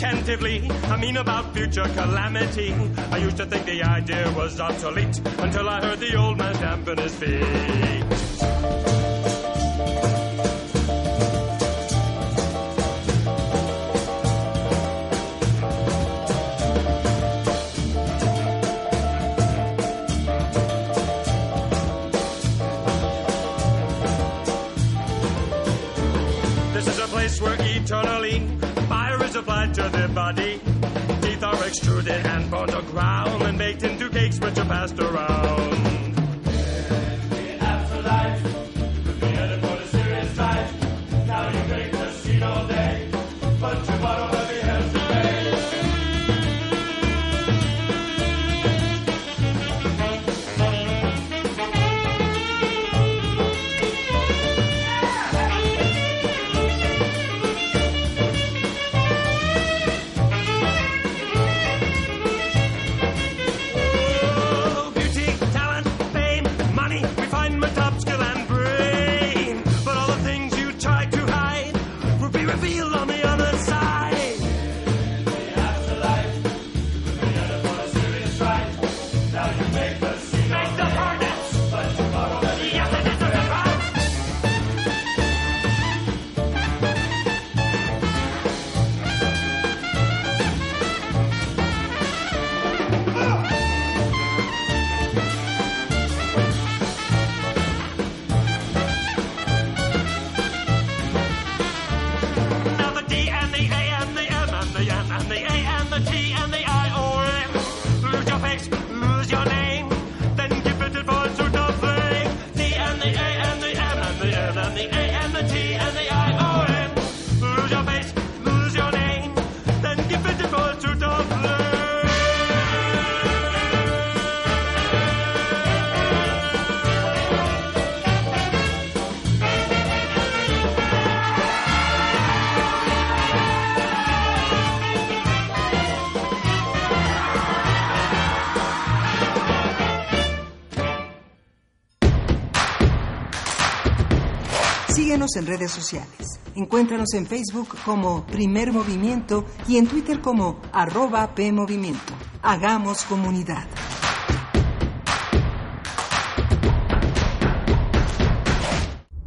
[SPEAKER 25] Attentively. I mean about future calamity. I used to think the idea was obsolete until I heard the old man stamping his feet. To the body. Teeth are extruded and burned to ground and baked into cakes which are passed around.
[SPEAKER 6] Síguenos en redes sociales. Encuéntranos en Facebook como Primer Movimiento y en Twitter como arroba PMovimiento. Hagamos comunidad.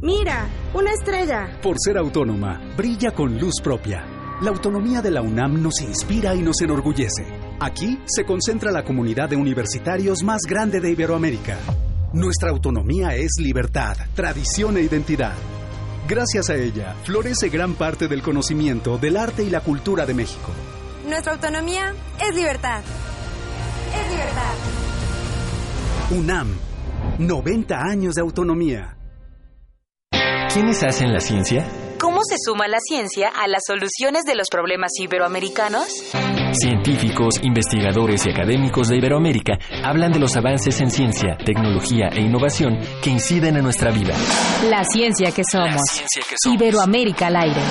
[SPEAKER 26] Mira, una estrella.
[SPEAKER 27] Por ser autónoma, brilla con luz propia. La autonomía de la UNAM nos inspira y nos enorgullece. Aquí se concentra la comunidad de universitarios más grande de Iberoamérica. Nuestra autonomía es libertad, tradición e identidad. Gracias a ella, florece gran parte del conocimiento del arte y la cultura de México.
[SPEAKER 26] Nuestra autonomía es libertad. Es libertad.
[SPEAKER 27] UNAM, 90 años de autonomía.
[SPEAKER 11] ¿Quiénes hacen la ciencia?
[SPEAKER 28] ¿Cómo se suma la ciencia a las soluciones de los problemas iberoamericanos?
[SPEAKER 11] Científicos, investigadores y académicos de Iberoamérica hablan de los avances en ciencia, tecnología e innovación que inciden en nuestra vida.
[SPEAKER 12] La ciencia que somos. Iberoamérica al aire.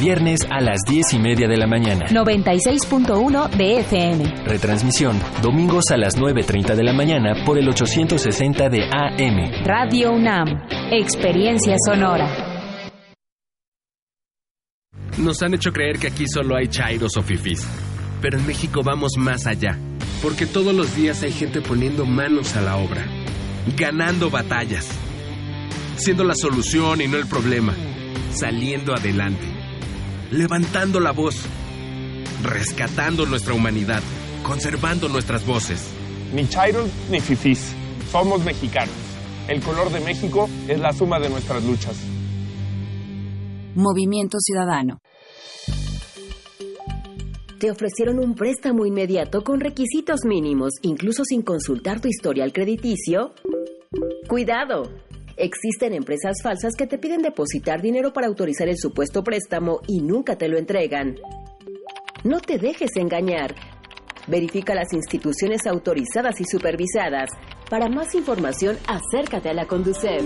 [SPEAKER 11] Viernes a las 10 y media de la mañana.
[SPEAKER 12] 96.1 de FM.
[SPEAKER 11] Retransmisión, domingos a las 9.30 de la mañana por el 860 de AM.
[SPEAKER 12] Radio UNAM. Experiencia sonora.
[SPEAKER 29] Nos han hecho creer que aquí solo hay chairos o fifís. Pero en México vamos más allá. Porque todos los días hay gente poniendo manos a la obra. Ganando batallas. Siendo la solución y no el problema. Saliendo adelante. Levantando la voz. Rescatando nuestra humanidad. Conservando nuestras voces.
[SPEAKER 30] Ni chairos ni fifís. Somos mexicanos. El color de México es la suma de nuestras luchas.
[SPEAKER 12] Movimiento Ciudadano.
[SPEAKER 31] Te ofrecieron un préstamo inmediato con requisitos mínimos, incluso sin consultar tu historial crediticio. Cuidado. Existen empresas falsas que te piden depositar dinero para autorizar el supuesto préstamo y nunca te lo entregan. No te dejes engañar. Verifica las instituciones autorizadas y supervisadas. Para más información, acércate a la Conducef.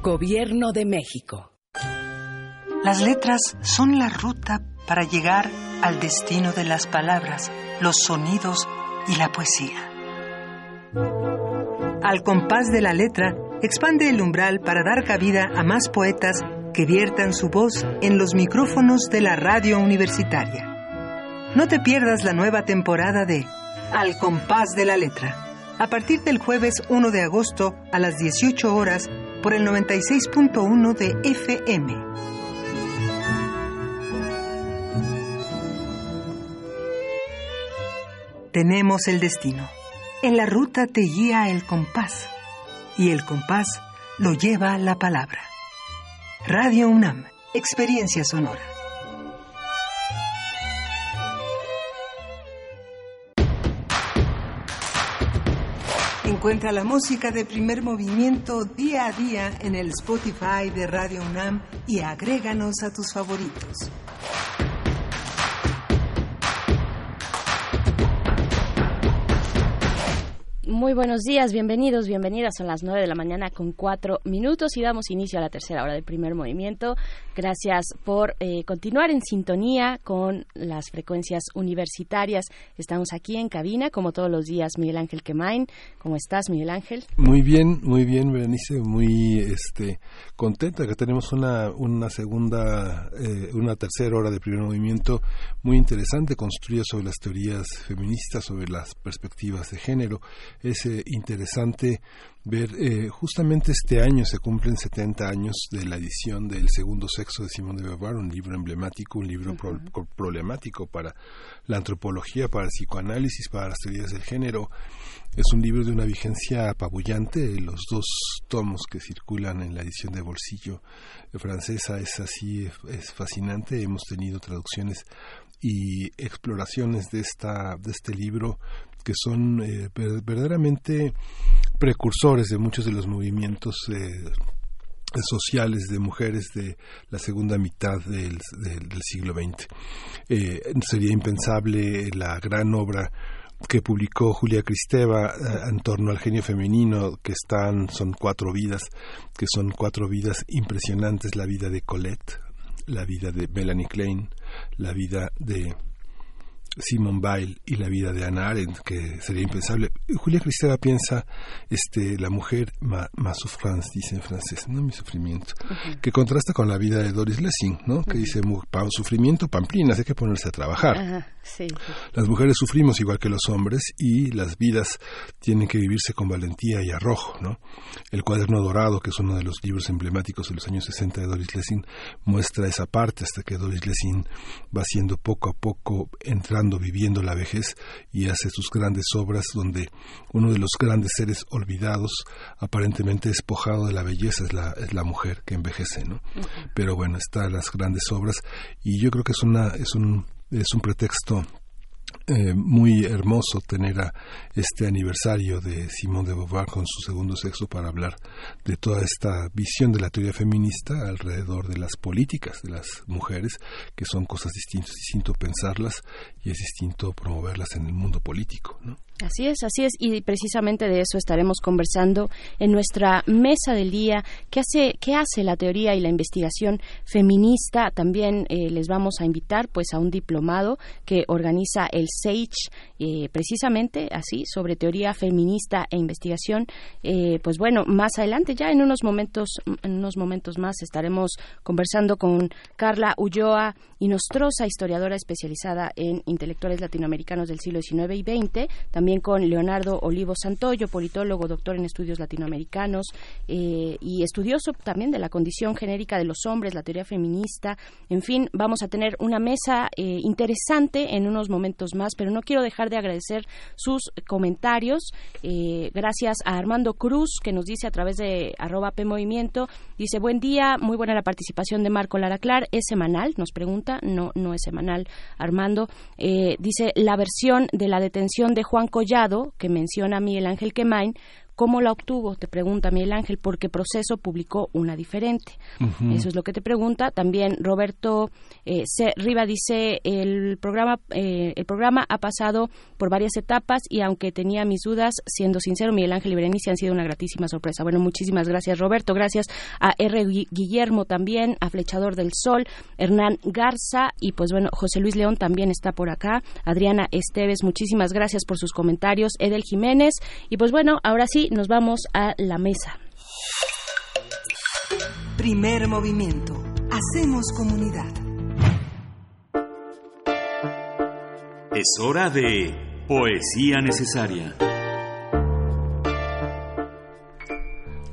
[SPEAKER 32] Gobierno de México.
[SPEAKER 6] Las letras son la ruta para llegar al destino de las palabras, los sonidos y la poesía. Al compás de la letra, expande el umbral para dar cabida a más poetas que viertan su voz en los micrófonos de la radio universitaria. No te pierdas la nueva temporada de Al compás de la letra, a partir del jueves 1 de agosto a las 18 horas por el 96.1 de FM. Tenemos el destino. En la ruta te guía el compás y el compás lo lleva la palabra. Radio UNAM, experiencia sonora. Encuentra la música de primer movimiento día a día en el Spotify de Radio UNAM y agréganos a tus favoritos.
[SPEAKER 2] Muy buenos días, bienvenidos, bienvenidas. Son las nueve de la mañana con cuatro minutos y damos inicio a la tercera hora del primer movimiento. Gracias por eh, continuar en sintonía con las frecuencias universitarias. Estamos aquí en cabina, como todos los días, Miguel Ángel Quemain. ¿Cómo estás, Miguel Ángel?
[SPEAKER 1] Muy bien, muy bien, Berenice. Muy este, contenta que tenemos una, una segunda, eh, una tercera hora de primer movimiento muy interesante, construida sobre las teorías feministas, sobre las perspectivas de género es eh, interesante ver, eh, justamente este año se cumplen 70 años de la edición del Segundo Sexo de Simón de Beauvoir, un libro emblemático, un libro pro- pro- problemático para la antropología, para el psicoanálisis, para las teorías del género. Es un libro de una vigencia apabullante. Los dos tomos que circulan en la edición de bolsillo francesa es así, es fascinante. Hemos tenido traducciones y exploraciones de esta de este libro que son eh, ver- verdaderamente precursores de muchos de los movimientos eh, sociales de mujeres de la segunda mitad del, siglo XX. Eh, sería impensable la gran obra que publicó Julia Cristeva en torno al genio femenino, que están, son cuatro vidas, que son cuatro vidas impresionantes, la vida de Colette, la vida de Melanie Klein, la vida de Simone Weil y la vida de Anna Arendt, que sería impensable. Julia Cristeva piensa, este, la mujer, ma, ma souffrance, dice en francés, no mi sufrimiento, que contrasta con la vida de Doris Lessing, ¿no? Que dice, sufrimiento, pamplinas, hay que ponerse a trabajar.
[SPEAKER 2] Sí.
[SPEAKER 1] Las mujeres sufrimos igual que los hombres y las vidas tienen que vivirse con valentía y arrojo, ¿no? El cuaderno dorado, que es uno de los libros emblemáticos de los años 60 de Doris Lessing, muestra esa parte hasta que Doris Lessing va siendo poco a poco entrando, viviendo la vejez y hace sus grandes obras donde uno de los grandes seres olvidados, aparentemente despojado de la belleza, es la, es la mujer que envejece, ¿no? Pero bueno, están las grandes obras y yo creo que es una, es un, es un pretexto eh, muy hermoso tener a este aniversario de Simone de Beauvoir con su segundo sexo para hablar de toda esta visión de la teoría feminista alrededor de las políticas de las mujeres, que son cosas distintas, es distinto pensarlas y es distinto promoverlas en el mundo político, ¿no?
[SPEAKER 2] Así es, así es, y precisamente de eso estaremos conversando en nuestra mesa del día. ¿Qué hace, qué hace la teoría y la investigación feminista? También eh, les vamos a invitar, pues, a un diplomado que organiza el SAGE, eh, precisamente así sobre teoría feminista e investigación. Eh, pues bueno, más adelante, ya en unos momentos, en unos momentos más, estaremos conversando con Carla Ulloa y Nostrosa, historiadora especializada en intelectuales latinoamericanos del siglo XIX y XX, con Leonardo Olivo Santoyo, politólogo, doctor en estudios latinoamericanos eh, y estudioso también de la condición genérica de los hombres, la teoría feminista. En fin, vamos a tener una mesa eh, interesante en unos momentos más, pero no quiero dejar de agradecer sus comentarios. Eh, gracias a Armando Cruz, que nos dice a través de arroba P Movimiento, dice, buen día, muy buena la participación de Marco Lara Clar, ¿es semanal? Nos pregunta, no, no es semanal, Armando. Dice, la versión de la detención de Juan Collado, que menciona Miguel Ángel Quemain, ¿Cómo la obtuvo? Te pregunta Miguel Ángel, porque Proceso publicó una diferente. Eso es lo que te pregunta. También Roberto eh, C. Riva dice, el programa, eh, el programa ha pasado por varias etapas y aunque tenía mis dudas, siendo sincero, Miguel Ángel y Berenice han sido una gratísima sorpresa. Bueno, muchísimas gracias Roberto, gracias a R. Gui- Guillermo también, a Flechador del Sol, Hernán Garza y pues bueno, José Luis León también está por acá, Adriana Esteves, muchísimas gracias por sus comentarios, Edel Jiménez y pues bueno, ahora sí, nos vamos a la mesa.
[SPEAKER 6] Primer movimiento. Hacemos comunidad.
[SPEAKER 33] Es hora de Poesía Necesaria.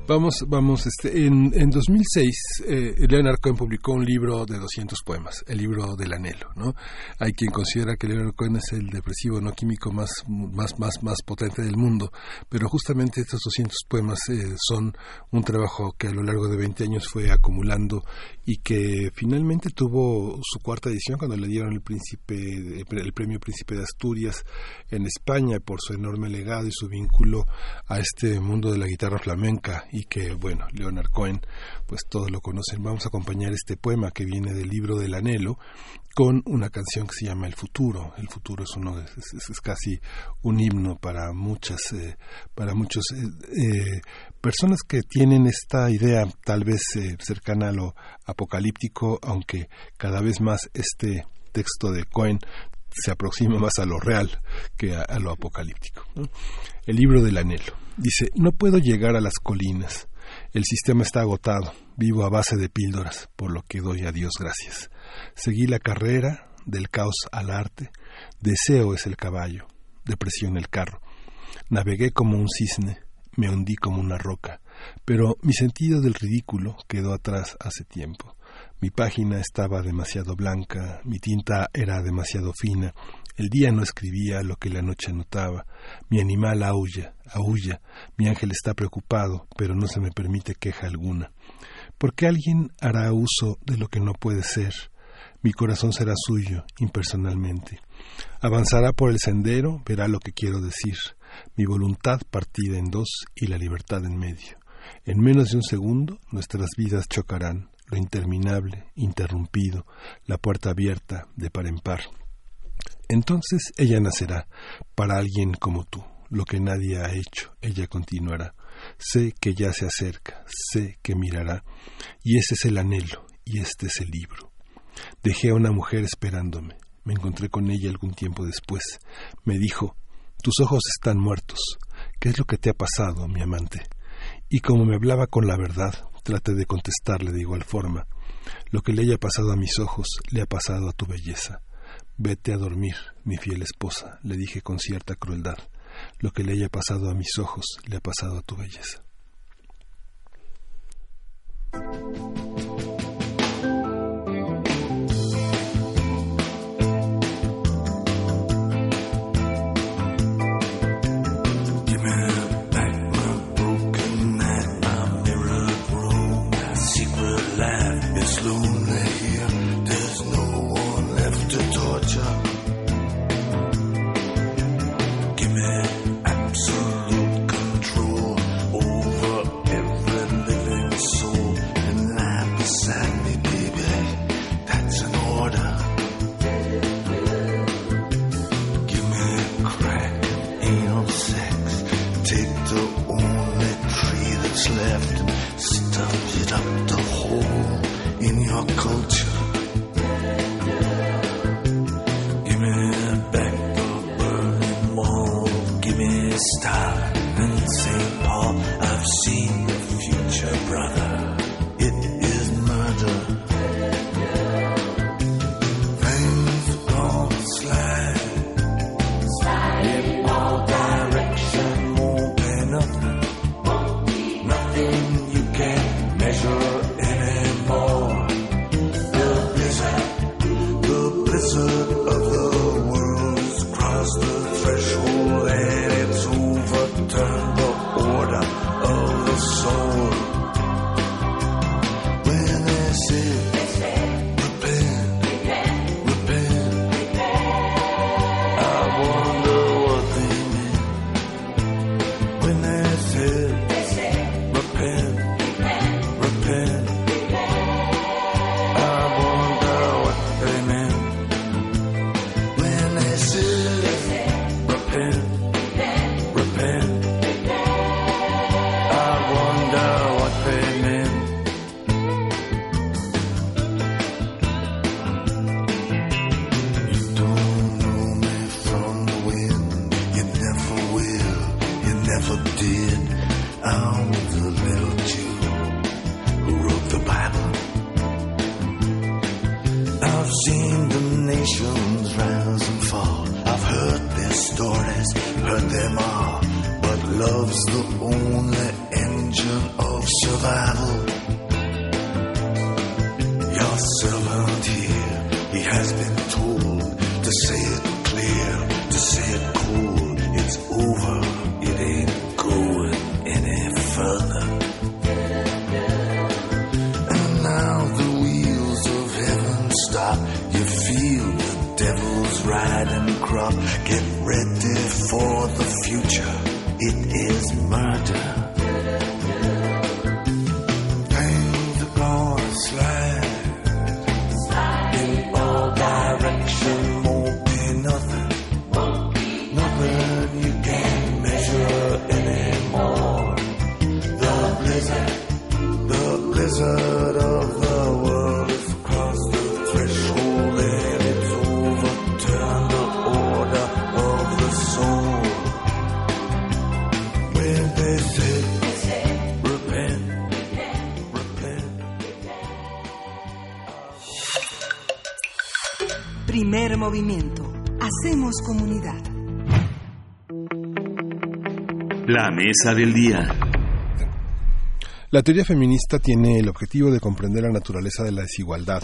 [SPEAKER 1] Vamos, vamos, este, en, en 2006, eh, Leonard Cohen publicó un libro de 200 poemas, el libro del anhelo, ¿no? Hay quien considera que Leonard Cohen es el depresivo no químico más, más, más, más potente del mundo, pero justamente estos 200 poemas eh, son un trabajo que a lo largo de 20 años fue acumulando y que finalmente tuvo su cuarta edición cuando le dieron el príncipe, el premio Príncipe de Asturias en España por su enorme legado y su vínculo a este mundo de la guitarra flamenca y que bueno Leonard Cohen pues todos lo conocen vamos a acompañar este poema que viene del libro del anhelo con una canción que se llama El futuro. El futuro es uno es, es- casi un himno para muchas eh, para muchos eh, eh, personas que tienen esta idea tal vez eh, cercana a lo apocalíptico, aunque cada vez más este texto de Cohen se aproxima más a lo real que a, lo apocalíptico. El libro del anhelo dice, no puedo llegar a las colinas, el sistema está agotado, vivo a base de píldoras, por lo que doy a Dios gracias. Seguí la carrera del caos al arte, deseo es el caballo, depresión el carro. Navegué como un cisne, me hundí como una roca, pero mi sentido del ridículo quedó atrás hace tiempo. Mi página estaba demasiado blanca, mi tinta era demasiado fina, el día no escribía lo que la noche notaba, mi animal aulla, aulla, mi ángel está preocupado, pero no se me permite queja alguna. ¿Por qué alguien hará uso de lo que no puede ser? Mi corazón será suyo, impersonalmente. Avanzará por el sendero, verá lo que quiero decir. Mi voluntad partida en dos y la libertad en medio. En menos de un segundo nuestras vidas chocarán, lo interminable, interrumpido, la puerta abierta de par en par. Entonces ella nacerá para alguien como tú, lo que nadie ha hecho, ella continuará. Sé que ya se acerca, sé que mirará, y ese es el anhelo, y este es el libro. Dejé a una mujer esperándome,
[SPEAKER 34] Me encontré con ella algún tiempo después. Me dijo, tus ojos están muertos. ¿Qué es lo que te ha pasado, mi amante? Y como me hablaba con la verdad, traté de contestarle de igual forma. Lo que le haya pasado a mis ojos, le ha pasado a tu belleza. Vete a dormir, mi fiel esposa, le dije con cierta crueldad. Lo que le haya pasado a mis ojos, le ha pasado a tu belleza.
[SPEAKER 6] Movimiento. Hacemos comunidad.
[SPEAKER 35] La mesa del día.
[SPEAKER 34] La teoría feminista tiene el objetivo de comprender la naturaleza de la desigualdad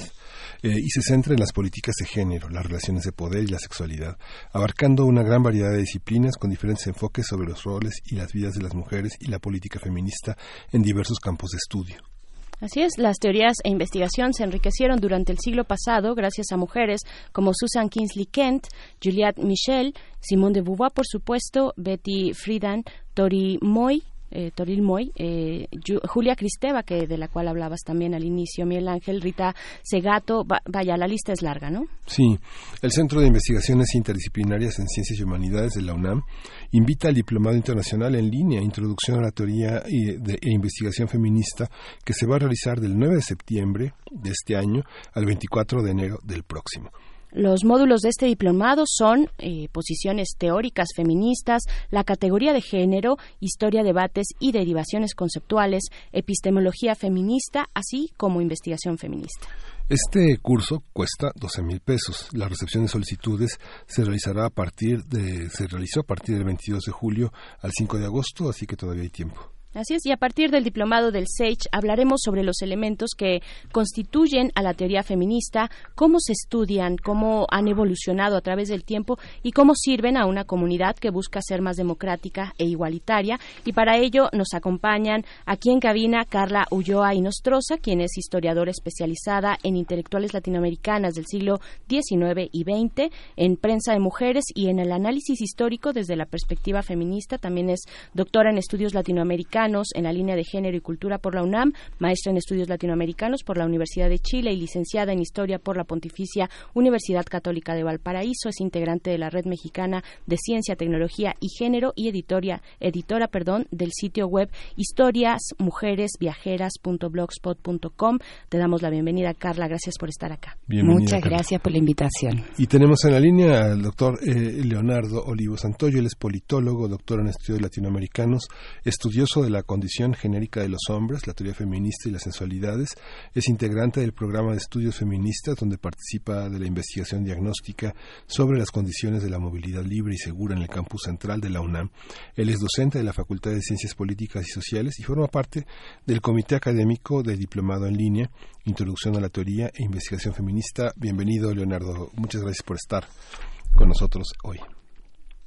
[SPEAKER 34] eh, y se centra en las políticas de género, las relaciones de poder y la sexualidad, abarcando una gran variedad de disciplinas con diferentes enfoques sobre los roles y las vidas de las mujeres y la política feminista en diversos campos de estudio.
[SPEAKER 2] Así es, las teorías e investigación se enriquecieron durante el siglo pasado gracias a mujeres como Susan Kingsley Kent, Juliette Michel, Simone de Beauvoir, por supuesto, Betty Friedan, Tori Moy, eh, Toril Moy, eh, Ju- Julia Cristeva, que de la cual hablabas también al inicio, Miguel Ángel, Rita Segato, va- vaya, la lista es larga, ¿no?
[SPEAKER 34] Sí, el Centro de Investigaciones Interdisciplinarias en Ciencias y Humanidades de la UNAM invita al Diplomado Internacional en línea Introducción a la Teoría y- de- e Investigación Feminista que se va a realizar del 9 de septiembre de este año al 24 de enero del próximo.
[SPEAKER 2] Los módulos de este diplomado son eh, posiciones teóricas feministas, la categoría de género, historia, debates y derivaciones conceptuales, epistemología feminista, así como investigación feminista.
[SPEAKER 1] Este curso cuesta 12 mil pesos. La recepción de solicitudes se realizará a partir de, se realizó a partir del 22 de julio al 5 de agosto, así que todavía hay tiempo.
[SPEAKER 2] Así es, y a partir del diplomado del SAGE hablaremos sobre los elementos que constituyen a la teoría feminista, cómo se estudian, cómo han evolucionado a través del tiempo y cómo sirven a una comunidad que busca ser más democrática e igualitaria. Y para ello nos acompañan aquí en cabina Carla Ulloa y quien es historiadora especializada en intelectuales latinoamericanas del siglo XIX y XX, en prensa de mujeres y en el análisis histórico desde la perspectiva feminista. También es doctora en estudios latinoamericanos en la línea de Género y Cultura por la UNAM, maestra en Estudios Latinoamericanos por la Universidad de Chile y licenciada en Historia por la Pontificia Universidad Católica de Valparaíso. Es integrante de la Red Mexicana de Ciencia, Tecnología y Género y editoria, editora perdón, del sitio web historiasmujeresviajeras.blogspot.com. Te damos la bienvenida, Carla. Gracias por estar acá.
[SPEAKER 1] Bienvenida,
[SPEAKER 12] Muchas
[SPEAKER 1] Carla.
[SPEAKER 12] gracias por la invitación.
[SPEAKER 1] Y tenemos en la línea al doctor eh, Leonardo Olivo Santoyo, él es politólogo, doctor en estudios latinoamericanos, estudioso de la condición genérica de los hombres, la teoría feminista y las sensualidades, es integrante del programa de estudios feministas donde participa de la investigación diagnóstica sobre las condiciones de la movilidad libre y segura en el campus central de la UNAM. Él es docente de la Facultad de Ciencias Políticas y Sociales y forma parte del Comité Académico de Diplomado en Línea, Introducción a la Teoría e Investigación Feminista. Bienvenido, Leonardo. Muchas gracias por estar con nosotros hoy.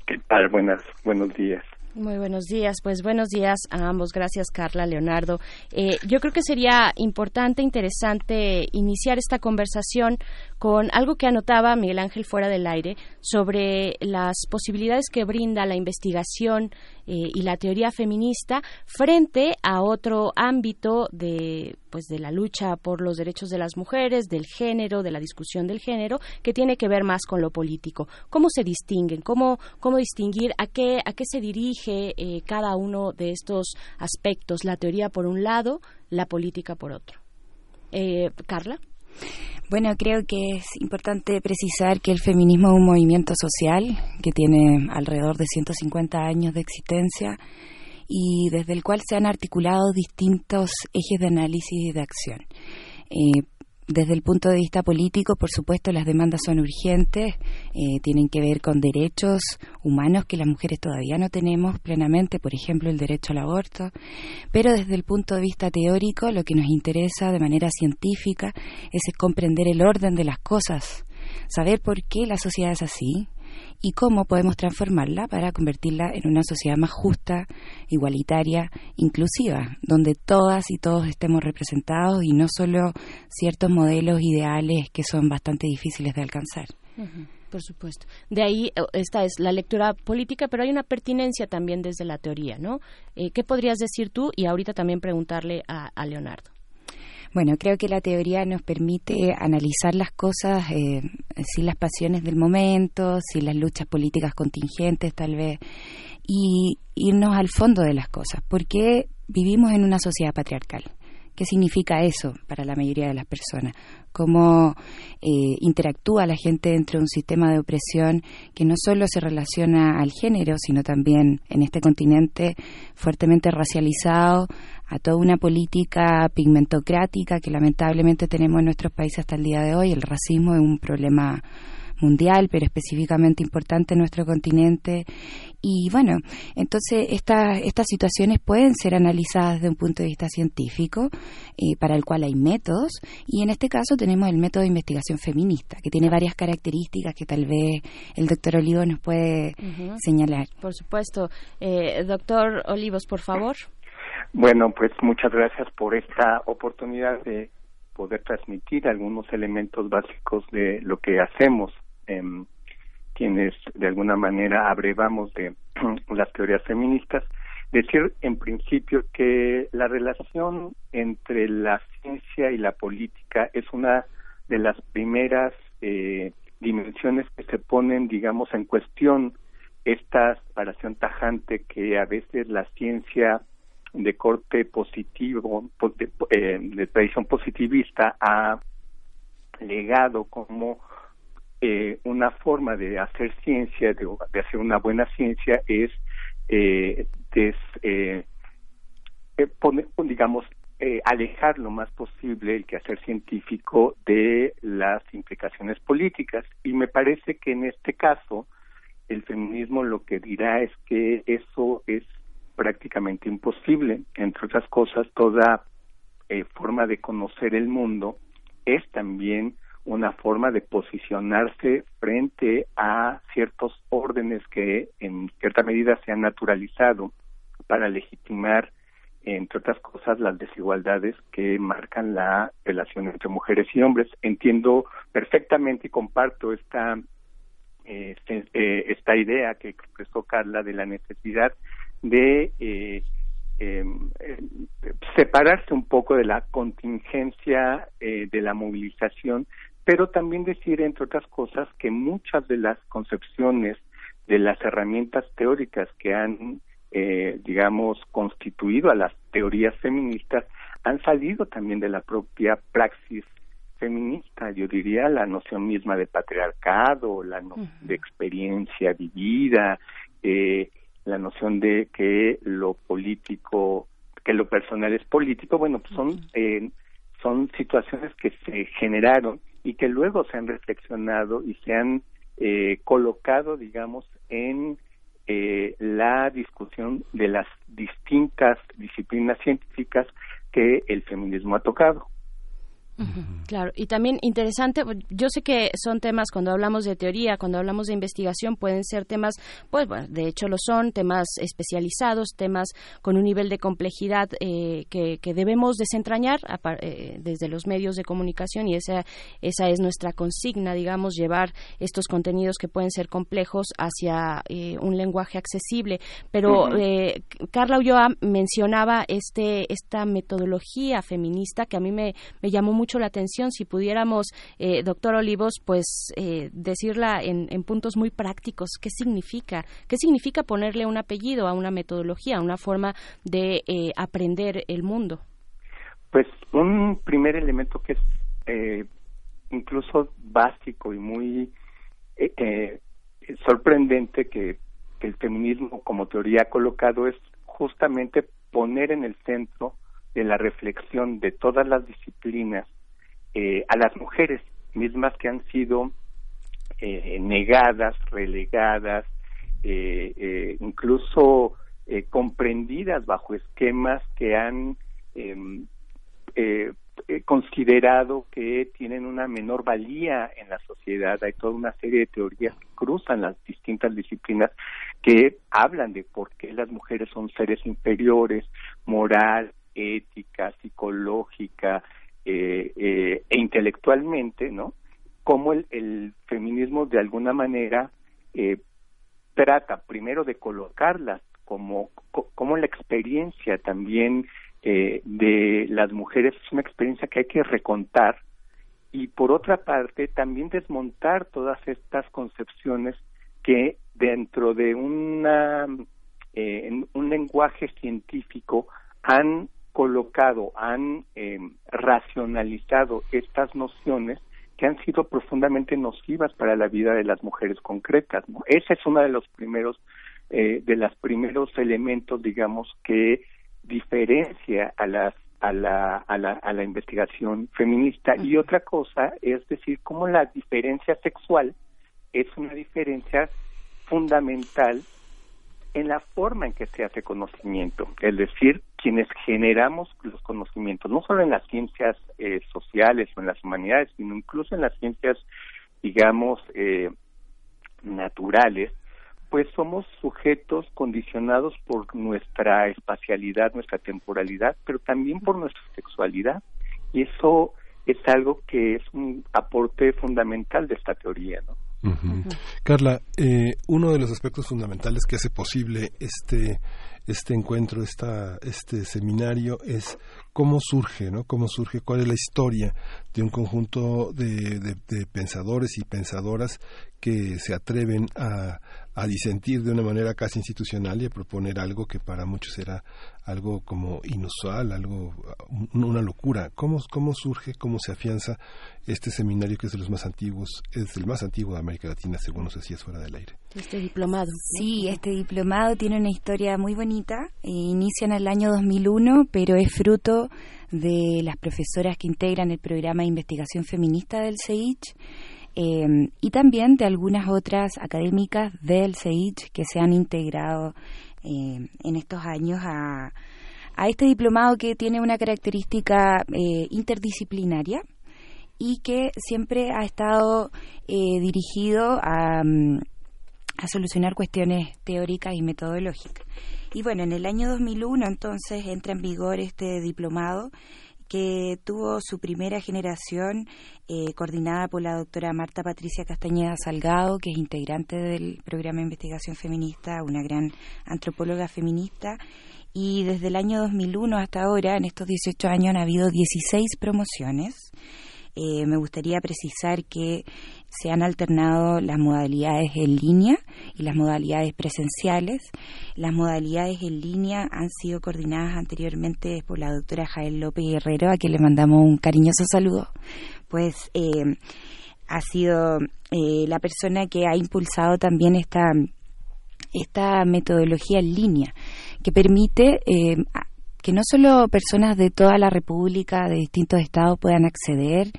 [SPEAKER 36] ¿Qué tal? Buenas, buenos días.
[SPEAKER 2] Muy buenos días, pues buenos días a ambos. Gracias, Carla, Leonardo. Eh, yo creo que sería importante, interesante iniciar esta conversación con algo que anotaba Miguel Ángel fuera del aire sobre las posibilidades que brinda la investigación eh, y la teoría feminista frente a otro ámbito de pues de la lucha por los derechos de las mujeres, del género, de la discusión del género, que tiene que ver más con lo político. ¿Cómo se distinguen? ¿Cómo, cómo distinguir a qué, a qué se dirige eh, cada uno de estos aspectos? La teoría por un lado, la política por otro. Eh, Carla.
[SPEAKER 12] Bueno, creo que es importante precisar que el feminismo es un movimiento social que tiene alrededor de 150 años de existencia y desde el cual se han articulado distintos ejes de análisis y de acción. Eh, desde el punto de vista político, por supuesto, las demandas son urgentes, eh, tienen que ver con derechos humanos que las mujeres todavía no tenemos plenamente, por ejemplo, el derecho al aborto, pero desde el punto de vista teórico, lo que nos interesa de manera científica es comprender el orden de las cosas, saber por qué la sociedad es así, y cómo podemos transformarla para convertirla en una sociedad más justa, igualitaria, inclusiva, donde todas y todos estemos representados y no solo ciertos modelos ideales que son bastante difíciles de alcanzar.
[SPEAKER 2] Por supuesto. De ahí, esta es la lectura política, pero hay una pertinencia también desde la teoría, ¿no? Eh, ¿Qué podrías decir tú? Y ahorita también preguntarle a Leonardo.
[SPEAKER 12] Bueno, creo que la teoría nos permite analizar las cosas eh, sin las pasiones del momento, sin las luchas políticas contingentes tal vez, y irnos al fondo de las cosas. ¿Por qué vivimos en una sociedad patriarcal? ¿Qué significa eso para la mayoría de las personas? ¿Cómo eh, interactúa la gente dentro de un sistema de opresión que no solo se relaciona al género, sino también en este continente fuertemente racializado, a toda una política pigmentocrática que lamentablemente tenemos en nuestros países hasta el día de hoy? El racismo es un problema mundial, pero específicamente importante en nuestro continente. Y bueno, entonces esta, estas situaciones pueden ser analizadas desde un punto de vista científico, eh, para el cual hay métodos, y en este caso tenemos el método de investigación feminista, que tiene varias características que tal vez el doctor Olivo nos puede señalar.
[SPEAKER 2] Por supuesto. Eh, doctor Olivos, por favor.
[SPEAKER 36] Bueno, pues muchas gracias por esta oportunidad de poder transmitir algunos elementos básicos de lo que hacemos, em, quienes de alguna manera abrevamos de <clears throat> las teorías feministas. Decir en principio que la relación entre la ciencia y la política es una de las primeras eh, dimensiones que se ponen, digamos, en cuestión esta separación tajante que a veces la ciencia de corte positivo, po- de, eh, de tradición positivista, ha legado como eh, una forma de hacer ciencia, de, de hacer una buena ciencia, es, eh, des- eh, eh, poner- digamos, eh, alejar lo más posible el quehacer científico de las implicaciones políticas. Y me parece que en este caso el feminismo lo que dirá es que eso es prácticamente imposible. Entre otras cosas, toda eh, forma de conocer el mundo es también una forma de posicionarse frente a ciertos órdenes que en cierta medida se han naturalizado para legitimar, entre otras cosas, las desigualdades que marcan la relación entre mujeres y hombres. Entiendo perfectamente y comparto esta se- eh, esta idea que expresó Carla de la necesidad de eh, eh, separarse un poco de la contingencia eh, de la movilización, pero también decir, entre otras cosas, que muchas de las concepciones de las herramientas teóricas que han, eh, digamos, constituido a las teorías feministas han salido también de la propia praxis feminista, yo diría la noción misma de patriarcado, la noción de experiencia vivida, eh, la noción de que lo político, que lo personal es político, bueno, pues son eh, son situaciones que se generaron y que luego se han reflexionado y se han eh, colocado, digamos, en eh, la discusión de las distintas disciplinas científicas que el feminismo ha tocado.
[SPEAKER 2] Claro, y también interesante, yo sé que son temas cuando hablamos de teoría, cuando hablamos de investigación, pueden ser temas, pues bueno, de hecho lo son, temas especializados, temas con un nivel de complejidad eh, que, que debemos desentrañar a eh, desde los medios de comunicación y esa, esa es nuestra consigna, digamos, llevar estos contenidos que pueden ser complejos hacia eh, un lenguaje accesible. Pero eh, Carla Ulloa mencionaba este, esta metodología feminista que a mí me, me llamó mucho la atención. Si pudiéramos, eh, doctor Olivos, pues eh, decirla en, en puntos muy prácticos, ¿qué significa? ¿Qué significa ponerle un apellido a una metodología, a una forma de eh, aprender el mundo?
[SPEAKER 36] Pues un primer elemento que es eh, incluso básico y muy eh, sorprendente que, que el feminismo como teoría ha colocado es justamente poner en el centro de la reflexión de todas las disciplinas eh, a las mujeres mismas que han sido eh, negadas, relegadas, eh, eh, incluso eh, comprendidas bajo esquemas que han em, considerado que tienen una menor valía en la sociedad. Hay toda una serie de teorías que cruzan las distintas disciplinas que hablan de por qué las mujeres son seres inferiores, moral, ética, psicológica eh, eh, e intelectualmente, ¿no? Cómo el, feminismo de alguna manera eh, trata primero de colocarlas como, co- como la experiencia también eh, de las mujeres es una experiencia que hay que recontar y por otra parte también desmontar todas estas concepciones que dentro de una eh, un lenguaje científico han colocado, han eh, racionalizado estas nociones que han sido profundamente nocivas para la vida de las mujeres concretas. ¿no? Ese es uno de los primeros eh, de los primeros elementos, digamos, que diferencia a las a la, a la, a la investigación feminista y otra cosa es decir cómo la diferencia sexual es una diferencia fundamental en la forma en que se hace conocimiento, es decir, quienes generamos los conocimientos, no solo en las ciencias eh, sociales o en las humanidades, sino incluso en las ciencias, digamos, eh, naturales, pues somos sujetos condicionados por nuestra espacialidad, nuestra temporalidad, pero también por nuestra sexualidad. Y eso es algo que es un aporte fundamental de esta teoría, ¿no?
[SPEAKER 1] Carla, eh, uno de los aspectos fundamentales que hace posible este este encuentro, esta, este seminario es cómo surge, ¿no? Cómo surge, cuál es la historia de un conjunto de, de- de pensadores y pensadoras que se atreven a, a disentir de una manera casi institucional y a proponer algo que para muchos era algo como inusual, algo, un- una locura. ¿Cómo, cómo surge, cómo se afianza este seminario que es de los más antiguos, es el más antiguo de América Latina, según nos decías fuera del aire.
[SPEAKER 2] Este diplomado.
[SPEAKER 12] Sí, este diplomado tiene una historia muy bonita. Eh, inicia en el año 2001, pero es fruto de las profesoras que integran el programa de investigación feminista del CEICH eh, y también de algunas otras académicas del CEICH que se han integrado eh, en estos años a, a este diplomado que tiene una característica eh, interdisciplinaria y que siempre ha estado eh, dirigido a, mm, a solucionar cuestiones teóricas y metodológicas. Y bueno, en el año 2001 entonces entra en vigor este diplomado que tuvo su primera generación eh, coordinada por la doctora Marta Patricia Castañeda Salgado, que es integrante del programa de investigación feminista, una gran antropóloga feminista. Y desde el año 2001 hasta ahora, en estos 18 años, han habido 16 promociones. Eh, me gustaría precisar que se han alternado las modalidades en línea y las modalidades presenciales. Las modalidades en línea han sido coordinadas anteriormente por la doctora Jael López Guerrero, a quien le mandamos un cariñoso saludo. Pues eh, ha sido eh, la persona que ha impulsado también esta, esta metodología en línea, que permite eh, que no solo personas de toda la República, de distintos estados, puedan acceder,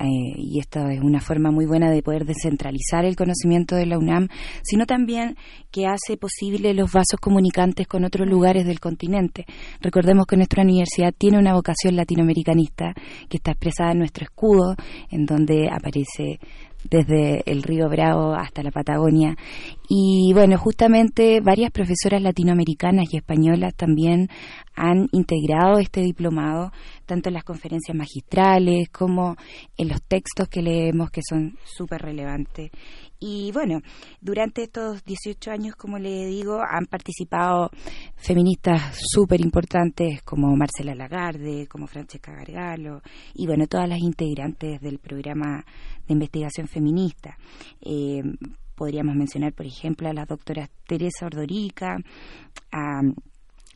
[SPEAKER 12] eh, y esta es una forma muy buena de poder descentralizar el conocimiento de la UNAM, sino también que hace posible los vasos comunicantes con otros lugares del continente. Recordemos que nuestra universidad tiene una vocación latinoamericanista que está expresada en nuestro escudo, en donde aparece desde el río Bravo hasta la Patagonia. Y bueno, justamente varias profesoras latinoamericanas y españolas también han integrado este diplomado, tanto en las conferencias magistrales como en los textos que leemos, que son súper relevantes. Y bueno, durante estos 18 años, como le digo, han participado feministas súper importantes como Marcela Lagarde, como Francesca Gargalo, y bueno, todas las integrantes del programa de investigación feminista. Eh, podríamos mencionar, por ejemplo, a la doctora Teresa Ordorica, a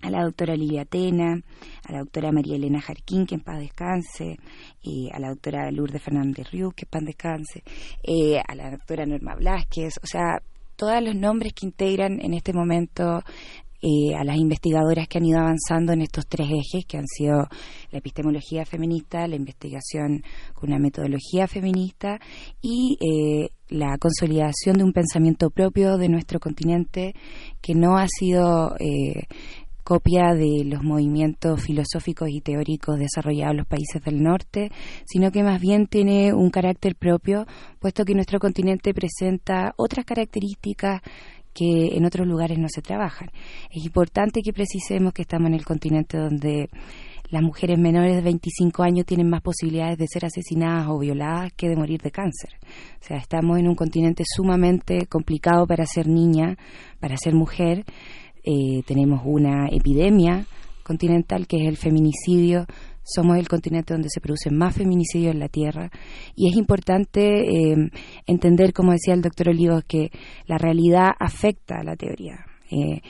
[SPEAKER 12] a la doctora Lilia Tena, a la doctora María Elena Jarquín, que en paz descanse, eh, a la doctora Lourdes Fernández Riu, que en paz descanse, eh, a la doctora Norma Blasquez, o sea, todos los nombres que integran en este momento eh, a las investigadoras que han ido avanzando en estos tres ejes, que han sido la epistemología feminista, la investigación con una metodología feminista y eh, la consolidación de un pensamiento propio de nuestro continente que no ha sido eh, copia de los movimientos filosóficos y teóricos desarrollados en los países del norte, sino que más bien tiene un carácter propio, puesto que nuestro continente presenta otras características que en otros lugares no se trabajan. Es importante que precisemos que estamos en el continente donde las mujeres menores de 25 años tienen más posibilidades de ser asesinadas o violadas que de morir de cáncer. O sea, estamos en un continente sumamente complicado para ser niña, para ser mujer. Eh, tenemos una epidemia continental que es el feminicidio. Somos el continente donde se producen más feminicidios en la Tierra y es importante eh, entender, como decía el doctor Olivos, que la realidad afecta a la teoría. Eh,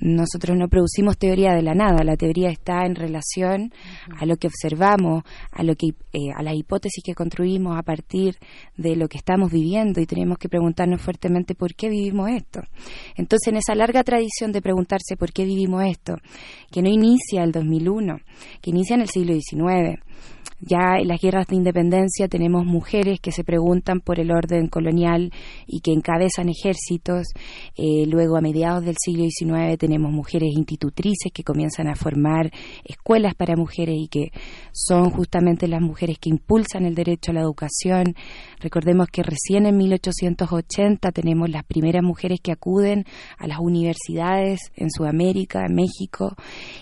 [SPEAKER 12] nosotros no producimos teoría de la nada, la teoría está en relación a lo que observamos, a lo que eh, a las hipótesis que construimos a partir de lo que estamos viviendo y tenemos que preguntarnos fuertemente por qué vivimos esto. Entonces, en esa larga tradición de preguntarse por qué vivimos esto, que no inicia el 2001, que inicia en el siglo XIX, ya en las guerras de independencia tenemos mujeres que se preguntan por el orden colonial y que encabezan ejércitos. Eh, luego, a mediados del siglo XIX, tenemos mujeres institutrices que comienzan a formar escuelas para mujeres y que son justamente las mujeres que impulsan el derecho a la educación. Recordemos que recién en 1880 tenemos las primeras mujeres que acuden a las universidades en Sudamérica, en México,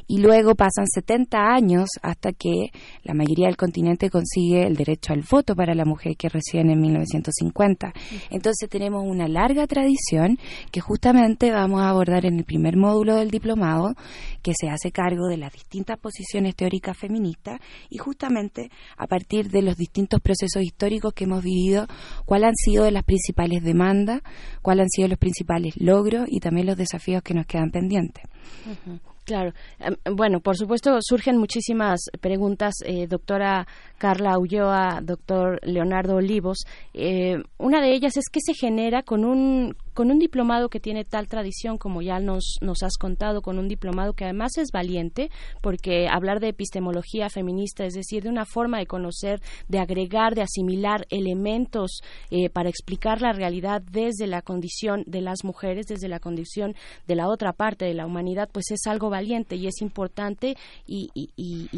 [SPEAKER 12] y luego pasan 70 años hasta que la mayoría del continente consigue el derecho al voto para la mujer que recién en 1950. Entonces tenemos una larga tradición que justamente vamos a abordar en el primer módulo del diplomado, que se hace cargo de las distintas posiciones teóricas feministas y justamente a partir de los distintos procesos históricos que hemos vivido, cuáles han sido las principales demandas, cuáles han sido los principales logros y también los desafíos que nos quedan pendientes.
[SPEAKER 2] Ujú. Claro. Em, Bueno, por supuesto, surgen muchísimas preguntas, eh, doctora Carla Ulloa, doctor Leonardo Olivos. Eh, una de ellas es qué se genera con un con un diplomado que tiene tal tradición como ya nos, nos has contado, con un diplomado que además es valiente, porque hablar de epistemología feminista, es decir, de una forma de conocer, de agregar, de asimilar elementos eh, para explicar la realidad desde la condición de las mujeres, desde la condición de la otra parte de la humanidad, pues es algo valiente y es importante y,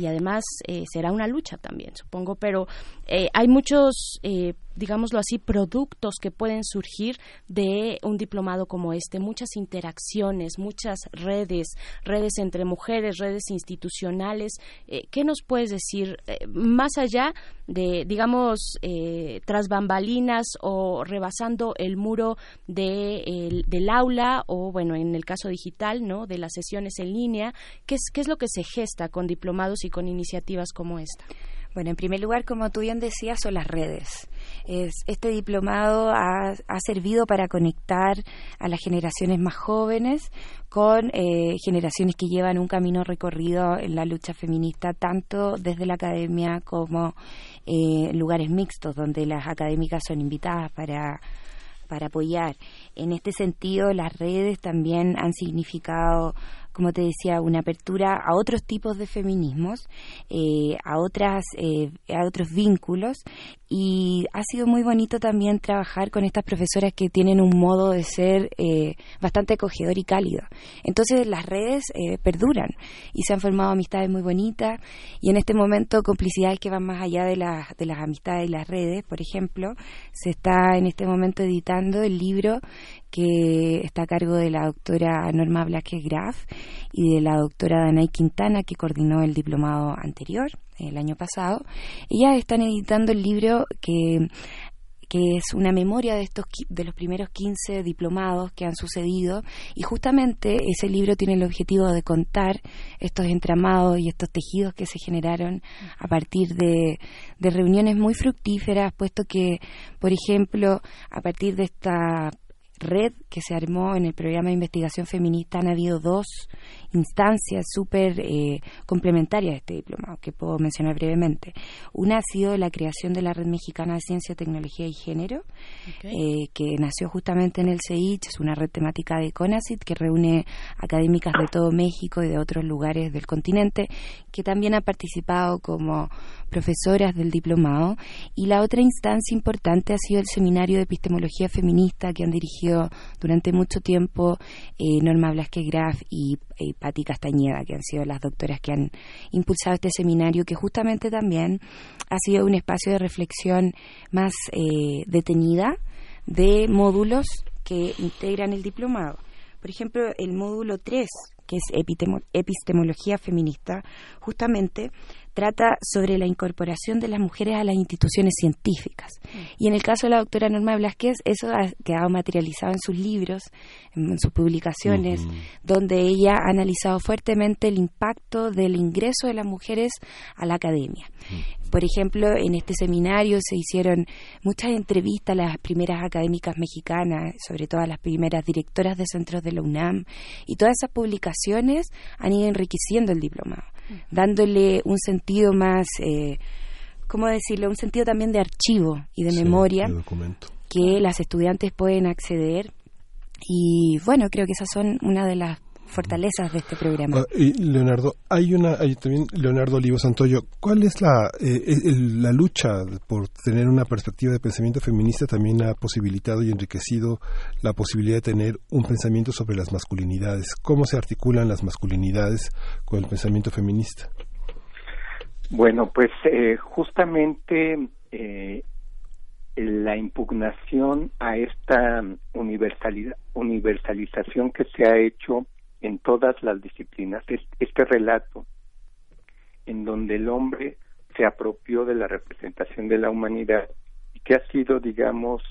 [SPEAKER 2] además eh, será una lucha también, supongo, pero eh, hay muchos, eh, digámoslo así, productos que pueden surgir de un diplomado como este, muchas interacciones, muchas redes, redes entre mujeres, redes institucionales. Eh, ¿Qué nos puedes decir eh, más allá de, digamos, tras bambalinas o rebasando el muro de, el- del aula o, bueno, en el caso digital, ¿no? De las sesiones en línea? ¿Qué es, qué es lo que se gesta con diplomados y con iniciativas como esta?
[SPEAKER 12] Bueno, en primer lugar, como tú bien decías, son las redes. Es, este diplomado ha, ha servido para conectar a las generaciones más jóvenes con eh, generaciones que llevan un camino recorrido en la lucha feminista, tanto desde la academia como eh, en lugares mixtos, donde las académicas son invitadas para para apoyar. En este sentido, las redes también han significado, como te decía, una apertura a otros tipos de feminismos, eh, a otras, eh, a otros vínculos y ha sido muy bonito también trabajar con estas profesoras que tienen un modo de ser eh, bastante acogedor y cálido. Entonces las redes eh, perduran y se han formado amistades muy bonitas y en este momento complicidades que van más allá de las, de las amistades y las redes. Por ejemplo, se está en este momento editando el libro que está a cargo de la doctora Norma Blasquez Graf y de la doctora Danay Quintana, que coordinó el diplomado anterior, el año pasado. Ellas están editando el libro que que es una memoria de estos de los primeros 15 diplomados que han sucedido y justamente ese libro tiene el objetivo de contar estos entramados y estos tejidos que se generaron a partir de, de reuniones muy fructíferas, puesto que, por ejemplo, a partir de esta red que se armó en el programa de investigación feminista han habido dos instancias súper eh, complementarias de este diplomado que puedo mencionar brevemente. Una ha sido la creación de la Red Mexicana de Ciencia, Tecnología y Género, eh, que nació justamente en el CEICH, es una red temática de CONACIT que reúne académicas de todo México y de otros lugares del continente, que también han participado como profesoras del diplomado. Y la otra instancia importante ha sido el Seminario de Epistemología Feminista que han dirigido durante mucho tiempo eh, Norma Blasquez Graf y, y Patti Castañeda, que han sido las doctoras que han impulsado este seminario, que justamente también ha sido un espacio de reflexión más eh, detenida de módulos que integran el diplomado. Por ejemplo, el módulo 3, que es epitemo- epistemología feminista, justamente trata sobre la incorporación de las mujeres a las instituciones científicas. Y en el caso de la doctora Norma Blasquez, eso ha quedado materializado en sus libros, en sus publicaciones, donde ella ha analizado fuertemente el impacto del ingreso de las mujeres a la academia. Por ejemplo, en este seminario se hicieron muchas entrevistas a las primeras académicas mexicanas, sobre todo a las primeras directoras de centros de la UNAM, y todas esas publicaciones han ido enriqueciendo el diplomado, dándole un sentido más, eh, ¿cómo decirlo? Un sentido también de archivo y de memoria
[SPEAKER 1] de
[SPEAKER 12] que las estudiantes pueden acceder. Y bueno, creo que esas son una de las fortalezas de este programa.
[SPEAKER 1] Ah, y Leonardo, hay una, hay también Leonardo Olivo Santoyo. ¿Cuál es la, eh, el- la lucha por tener una perspectiva de pensamiento feminista también ha posibilitado y enriquecido la posibilidad de tener un pensamiento sobre las masculinidades? ¿Cómo se articulan las masculinidades con el pensamiento feminista?
[SPEAKER 36] Bueno, pues eh, justamente eh, la impugnación a esta universalidad, universalización que se ha hecho en todas las disciplinas, es- este relato en donde el hombre se apropió de la representación de la humanidad y que ha sido, digamos,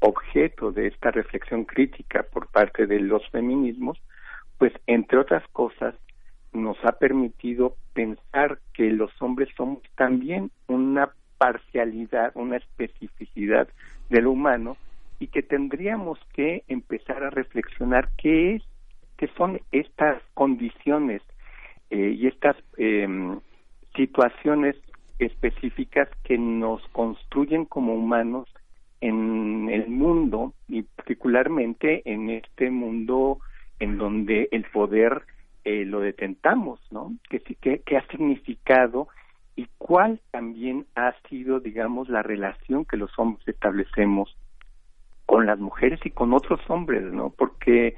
[SPEAKER 36] objeto de esta reflexión crítica por parte de los feminismos, pues entre otras cosas nos ha permitido pensar que los hombres somos también una parcialidad, una especificidad de lo humano y que tendríamos que empezar a reflexionar qué es que son estas condiciones eh, y estas em, situaciones específicas que nos construyen como humanos en el mundo y particularmente en este mundo en donde el poder eh, lo detentamos, ¿no? ¿Qué, qué, qué ha significado y cuál también ha sido, digamos, la relación que los hombres establecemos con las mujeres y con otros hombres, ¿no? Porque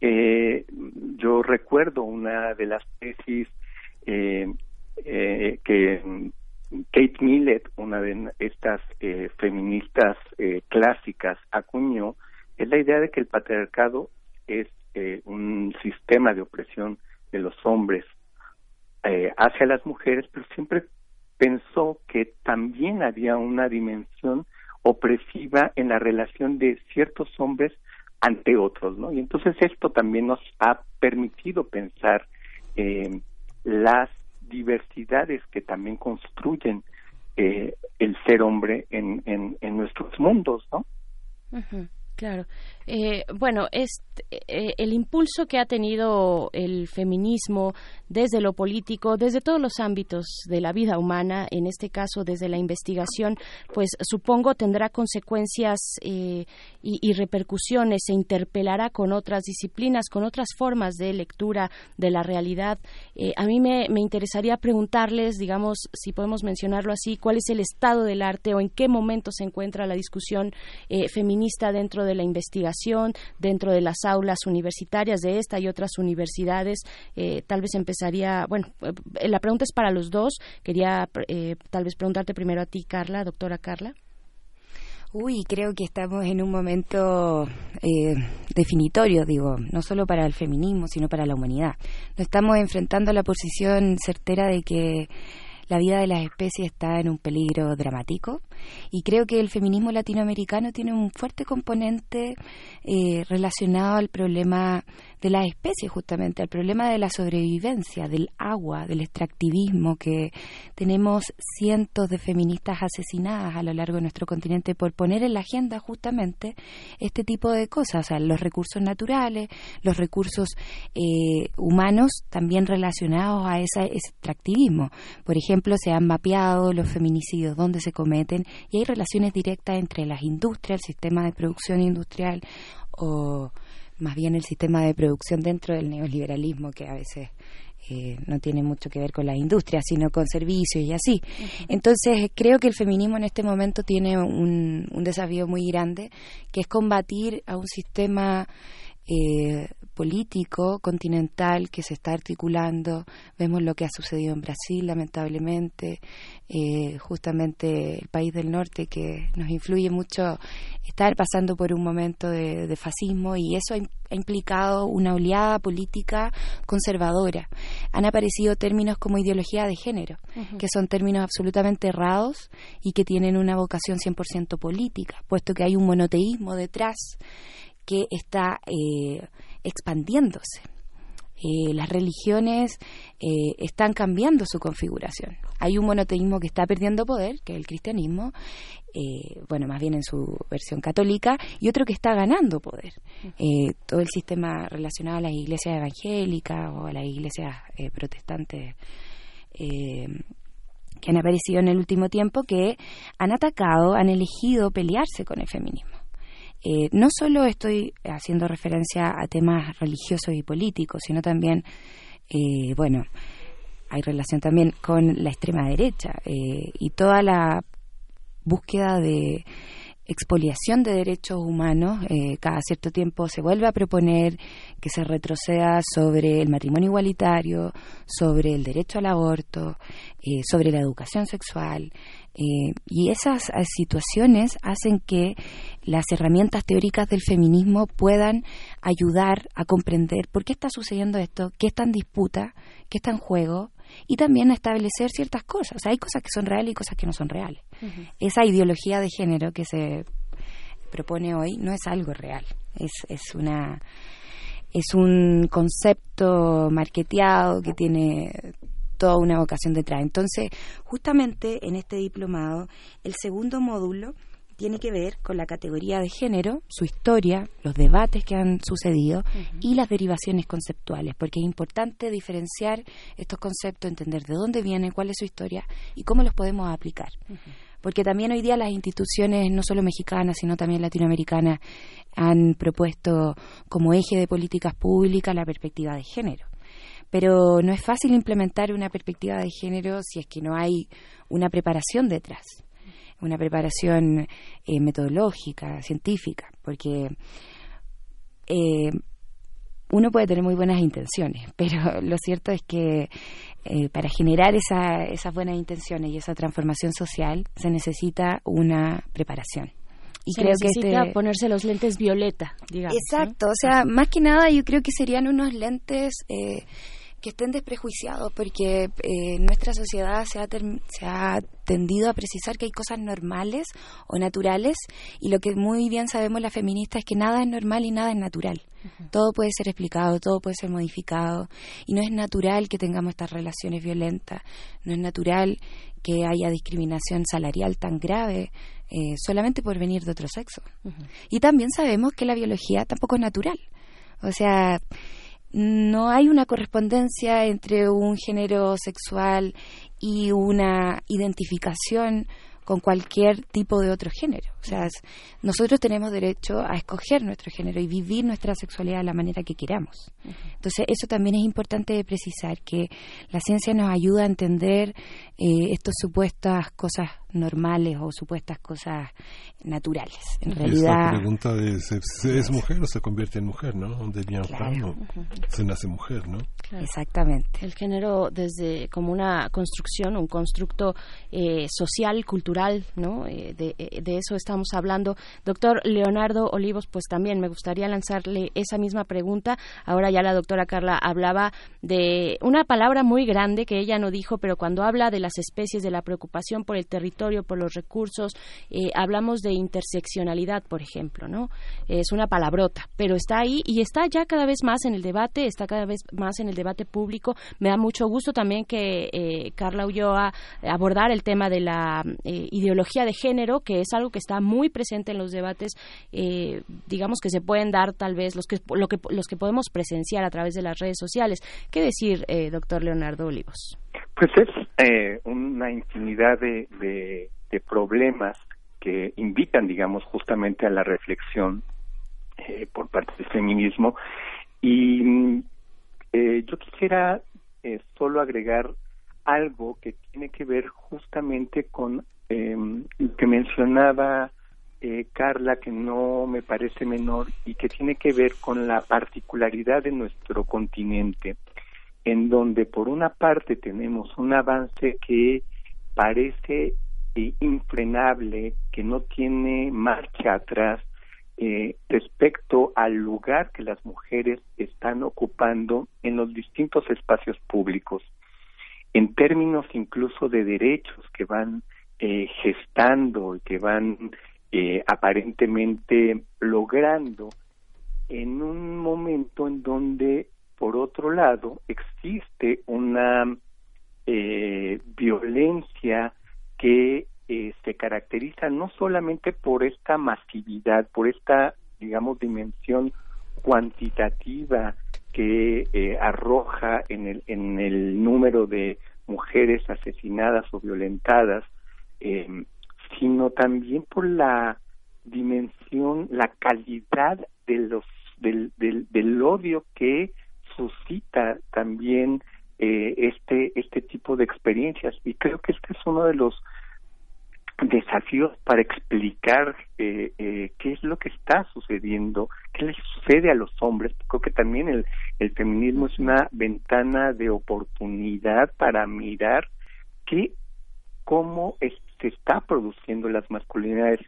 [SPEAKER 36] eh, yo recuerdo una de las tesis eh, eh, que Kate Millett, una de estas eh, feministas eh, clásicas, acuñó, es la idea de que el patriarcado es un sistema de opresión de los hombres hacia las mujeres, pero siempre pensó que también había una dimensión opresiva en la relación de ciertos hombres ante otros, ¿no? Y entonces esto también nos ha permitido pensar eh, las diversidades que también construyen eh, el ser hombre en, en, en nuestros mundos, ¿no?
[SPEAKER 2] Ujú, Claro. Eh, bueno, es eh, el impulso que ha tenido el feminismo desde lo político, desde todos los ámbitos de la vida humana, en este caso desde la investigación, pues supongo tendrá consecuencias eh, y, y repercusiones, se interpelará con otras disciplinas, con otras formas de lectura de la realidad. A mí me, me interesaría preguntarles, digamos, si podemos mencionarlo así, cuál es el estado del arte o en qué momento se encuentra la discusión feminista dentro de la investigación, dentro de las aulas universitarias de esta y otras universidades. Eh, tal vez empezaría, bueno, eh, la pregunta es para los dos. Quería eh, tal vez preguntarte primero a ti, Carla, doctora Carla.
[SPEAKER 12] Uy, creo que estamos en un momento eh, definitorio, digo, no solo para el feminismo, sino para la humanidad. Nos estamos enfrentando a la posición certera de que la vida de las especies está en un peligro dramático y creo que el feminismo latinoamericano tiene un fuerte componente eh, relacionado al problema de las especies justamente, al problema de la sobrevivencia, del agua, del extractivismo, que tenemos cientos de feministas asesinadas a lo largo de nuestro continente por poner en la agenda justamente este tipo de cosas, o sea, los recursos naturales, los recursos eh, humanos también relacionados a esa- ese extractivismo. Por ejemplo, se han mapeado los feminicidios, dónde se cometen, y hay relaciones directas entre las industrias, el sistema de producción industrial o más bien el sistema de producción dentro del neoliberalismo que a veces eh, no tiene mucho que ver con la industria, sino con servicios y así. Entonces, creo que el feminismo en este momento tiene un, un desafío muy grande, que es combatir a un sistema eh, político continental que se está articulando. Vemos lo que ha sucedido en Brasil, lamentablemente, eh, justamente el país del norte que nos influye mucho estar pasando por un momento de, de fascismo y eso ha, im- ha implicado una oleada política conservadora. Han aparecido términos como ideología de género, que son términos absolutamente errados y que tienen una vocación 100% política, puesto que hay un monoteísmo detrás que está eh, expandiéndose. Eh, las religiones eh, están cambiando su configuración. Hay un monoteísmo que está perdiendo poder, que es el cristianismo, eh, bueno, más bien en su versión católica, y otro que está ganando poder. Eh, todo el sistema relacionado a las iglesias evangélicas o a las iglesias eh, protestantes que han aparecido en el último tiempo, que han atacado, han elegido pelearse con el feminismo. Eh, no solo estoy haciendo referencia a temas religiosos y políticos, sino también, eh, bueno, hay relación también con la extrema derecha eh, y toda la búsqueda de expoliación de derechos humanos, eh, cada cierto tiempo se vuelve a proponer que se retroceda sobre el matrimonio igualitario, sobre el derecho al aborto, sobre la educación sexual. Eh, y esas eh, situaciones hacen que las herramientas teóricas del feminismo puedan ayudar a comprender por qué está sucediendo esto, qué está en disputa, qué está en juego, y también a establecer ciertas cosas. O sea, hay cosas que son reales y cosas que no son reales. Esa ideología de género que se propone hoy no es algo real, es, es una es un concepto marketeado que tiene toda una vocación detrás. Entonces, justamente en este diplomado, el segundo módulo tiene que ver con la categoría de género, su historia, los debates que han sucedido y las derivaciones conceptuales, porque es importante diferenciar estos conceptos, entender de dónde vienen, cuál es su historia y cómo los podemos aplicar. Porque también hoy día las instituciones, no solo mexicanas, sino también latinoamericanas, han propuesto como eje de políticas públicas la perspectiva de género pero no es fácil implementar una perspectiva de género si es que no hay una preparación detrás, una preparación eh, metodológica, científica, porque eh, uno puede tener muy buenas intenciones, <laughs> pero lo cierto es que eh, para generar esa, esas buenas intenciones y esa transformación social se necesita una preparación. Y
[SPEAKER 2] Se
[SPEAKER 12] creo
[SPEAKER 2] necesita
[SPEAKER 12] que este,
[SPEAKER 2] ponerse los lentes violeta, digamos. ¿no?
[SPEAKER 12] Exacto, o sea, más que nada yo creo que serían unos lentes eh, que estén desprejuiciados, porque eh, nuestra sociedad se ha, se ha tendido a precisar que hay cosas normales o naturales, y lo que muy bien sabemos las feministas es que nada es normal y nada es natural. Todo puede ser explicado, todo puede ser modificado, y no es natural que tengamos estas relaciones violentas, no es natural que haya discriminación salarial tan grave eh, solamente por venir de otro sexo. Y también sabemos que la biología tampoco es natural. O sea, no hay una correspondencia entre un género sexual y una identificación con cualquier tipo de otro género. O sea, nosotros tenemos derecho a escoger nuestro género y vivir nuestra sexualidad de la manera que queramos. Entonces, eso también es importante de precisar, que la ciencia nos ayuda a entender eh, estas supuestas cosas normales o supuestas cosas naturales. En
[SPEAKER 1] Esa
[SPEAKER 12] realidad,
[SPEAKER 1] pregunta de ¿se, se es mujer o se convierte en mujer, ¿no? De Lian Pham, ¿no? Se nace mujer, ¿no?
[SPEAKER 12] Exactamente.
[SPEAKER 2] El género desde como una construcción, un constructo eh, social, cultural, ¿no? Eh, de, eh, de eso estamos hablando. Doctor Leonardo Olivos, pues también me gustaría lanzarle esa misma pregunta. Ahora ya la doctora Carla hablaba de una palabra muy grande que ella no dijo, pero cuando habla de las especies, de la preocupación por el territorio, por los recursos, eh, hablamos de interseccionalidad, por ejemplo, ¿no? Es una palabrota, pero está ahí y está ya cada vez más en el debate, está cada vez más en el debate público. Me da mucho gusto también que eh, Carla Ulloa abordar el tema de la eh, ideología de género, que es algo que está muy presente en los debates, eh, digamos que se pueden dar tal vez los que, lo que, los que podemos presenciar a través de las redes sociales. ¿Qué decir, eh, doctor Leonardo Olivos?
[SPEAKER 36] Pues es eh, una infinidad de, de, problemas que invitan, digamos, justamente a la reflexión eh, por parte del feminismo. Y eh, yo quisiera eh, solo agregar algo que tiene que ver justamente con eh, lo que mencionaba eh, Carla, que no me parece menor y que tiene que ver con la particularidad de nuestro continente, en donde por una parte tenemos un avance que parece eh, infrenable, que no tiene marcha atrás eh, respecto al lugar que las mujeres están ocupando en los distintos espacios públicos, en términos incluso de derechos que van eh, gestando y que van eh, aparentemente logrando en un momento en donde, por otro lado, existe una eh, violencia que eh, se caracteriza no solamente por esta masividad, por esta, digamos, dimensión cuantitativa que eh, arroja en el, en el número de mujeres asesinadas o violentadas, eh, sino también por la dimensión, la calidad de los del, del, del odio que suscita también eh, este este tipo de experiencias y creo que este es uno de los desafíos para explicar eh, eh, qué es lo que está sucediendo, qué les sucede a los hombres. Creo que también el, el feminismo es una ventana de oportunidad para mirar qué, cómo es- se está produciendo las masculinidades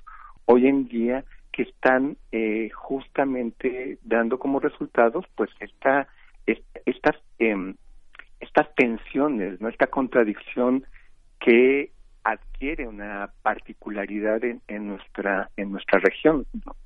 [SPEAKER 36] hoy en día que están eh, justamente dando como resultados pues esta, est- estas em, estas tensiones, ¿no? esta contradicción que adquiere una particularidad en, en nuestra en nuestra región. ¿no?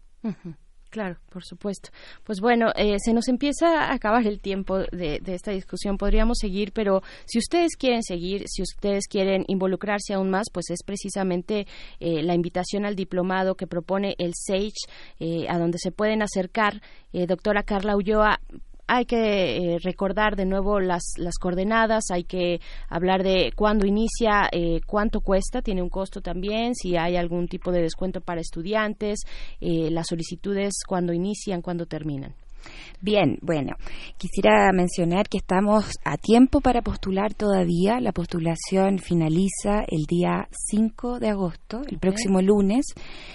[SPEAKER 2] Claro, por supuesto. Pues bueno, eh, se nos empieza a acabar el tiempo de, esta discusión. Podríamos seguir, pero si ustedes quieren seguir, si ustedes quieren involucrarse aún más, pues es precisamente eh, la invitación al diplomado que propone el SAGE, eh, a donde se pueden acercar. doctora Carla Ulloa, hay que eh, recordar de nuevo las, las coordenadas, hay que hablar de cuándo inicia, eh, cuánto cuesta, tiene un costo también, si hay algún tipo de descuento para estudiantes, eh, las solicitudes, cuándo inician, cuándo terminan.
[SPEAKER 12] Bien, bueno, quisiera mencionar que estamos a tiempo para postular todavía. La postulación finaliza el día 5 de agosto, el próximo lunes.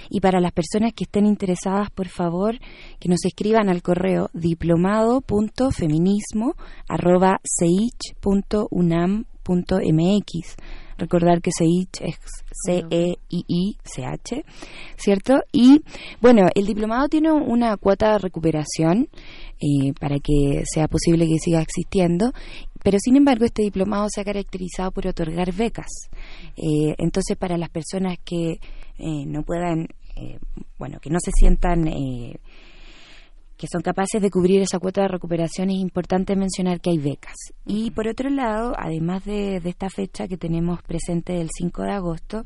[SPEAKER 12] Y para las personas que estén interesadas, por favor, que nos escriban al correo diplomado.feminismo.unam.mx recordar que CEICH es C-E-I-I-C-H, ¿cierto? Y bueno, el diplomado tiene una cuota de recuperación eh, para que sea posible que siga existiendo, pero sin embargo este diplomado se ha caracterizado por otorgar becas. Eh, entonces, para las personas que eh, no puedan, bueno, que no se sientan que son capaces de cubrir esa cuota de recuperación, es importante mencionar que hay becas. Y por otro lado, además de, esta fecha que tenemos presente del 5 de agosto,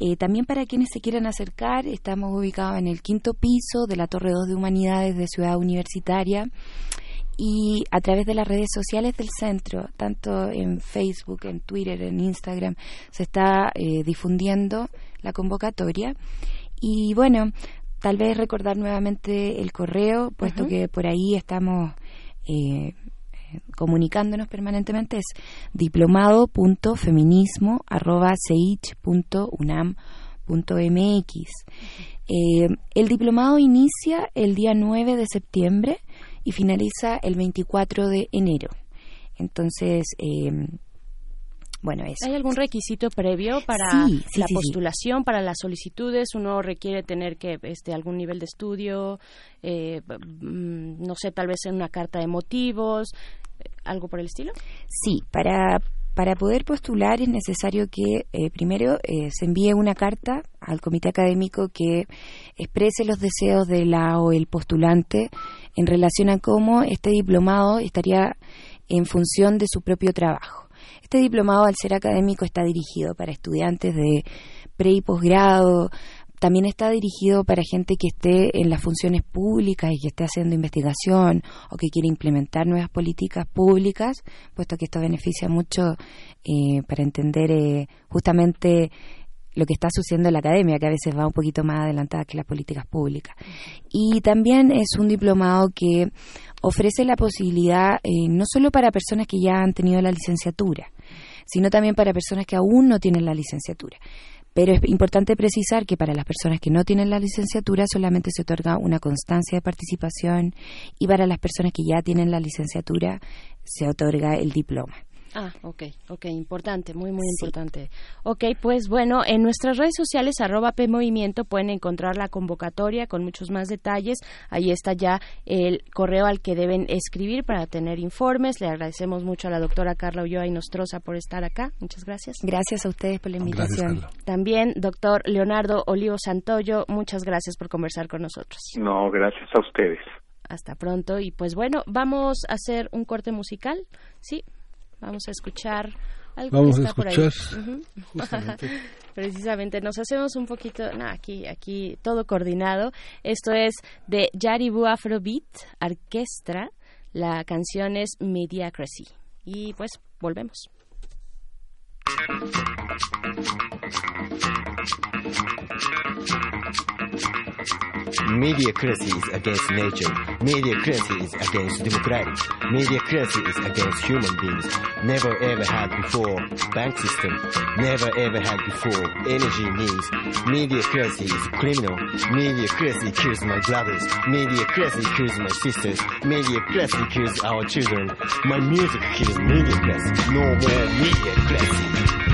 [SPEAKER 12] eh, también para quienes se quieran acercar, estamos ubicados en el quinto piso de la Torre 2 de Humanidades de Ciudad Universitaria y a través de las redes sociales del centro, tanto en Facebook, en Twitter, en Instagram, se está eh, difundiendo la convocatoria. Y bueno, tal vez recordar nuevamente el correo, puesto que por ahí estamos eh, comunicándonos permanentemente, es diplomado.feminismo.unam.mx. Eh, el diplomado inicia el día 9 de septiembre y finaliza el 24 de enero. Entonces, eh, bueno, eso.
[SPEAKER 2] ¿Hay algún requisito previo para la postulación, para las solicitudes? ¿Uno requiere tener que este algún nivel de estudio? Eh, mm, no sé, tal vez en una carta de motivos, eh, algo por el estilo.
[SPEAKER 12] Sí, para para poder postular es necesario que eh, primero se envíe una carta al comité académico que exprese los deseos de la o el postulante en relación a cómo este diplomado estaría en función de su propio trabajo. Este diplomado, al ser académico, está dirigido para estudiantes de pre y posgrado, también está dirigido para gente que esté en las funciones públicas y que esté haciendo investigación o que quiere implementar nuevas políticas públicas, puesto que esto beneficia mucho eh, para entender eh, justamente lo que está sucediendo en la academia, que a veces va un poquito más adelantada que las políticas públicas. Y también es un diplomado que ofrece la posibilidad eh, no solo para personas que ya han tenido la licenciatura, sino también para personas que aún no tienen la licenciatura. Pero es importante precisar que para las personas que no tienen la licenciatura solamente se otorga una constancia de participación y para las personas que ya tienen la licenciatura se otorga el diploma.
[SPEAKER 2] Ah, ok, ok, importante, muy, muy importante. Ok, pues bueno, en nuestras redes sociales, arroba PMovimiento, pueden encontrar la convocatoria con muchos más detalles. Ahí está ya el correo al que deben escribir para tener informes. Le agradecemos mucho a la doctora Carla Ulloa y Nostroza por estar acá. Muchas gracias.
[SPEAKER 12] Gracias a ustedes por la invitación.
[SPEAKER 2] También, doctor Leonardo Olivo Santoyo, muchas gracias por conversar con nosotros.
[SPEAKER 36] No, gracias a ustedes.
[SPEAKER 2] Hasta pronto. Y pues bueno, vamos a hacer un corte musical. Sí, Vamos a escuchar algo
[SPEAKER 1] Vamos
[SPEAKER 2] que
[SPEAKER 1] a
[SPEAKER 2] está por
[SPEAKER 1] escuchar,
[SPEAKER 2] ahí. <laughs> Precisamente, nos hacemos un poquito, no, aquí, aquí todo coordinado. Esto es de Yaribu Afrobeat Orquestra. La canción es Mediacracy. Y pues volvemos. <laughs>
[SPEAKER 37] Mediocracy is against nature. Mediocracy is against democratic. Mediocracy is against human beings. Never ever had before bank system. Never ever had before energy needs. Mediocracy is criminal. Mediocracy kills my brothers. Mediocracy kills my sisters. Mediocracy kills our children. My music kills mediocracy. No more mediocracy.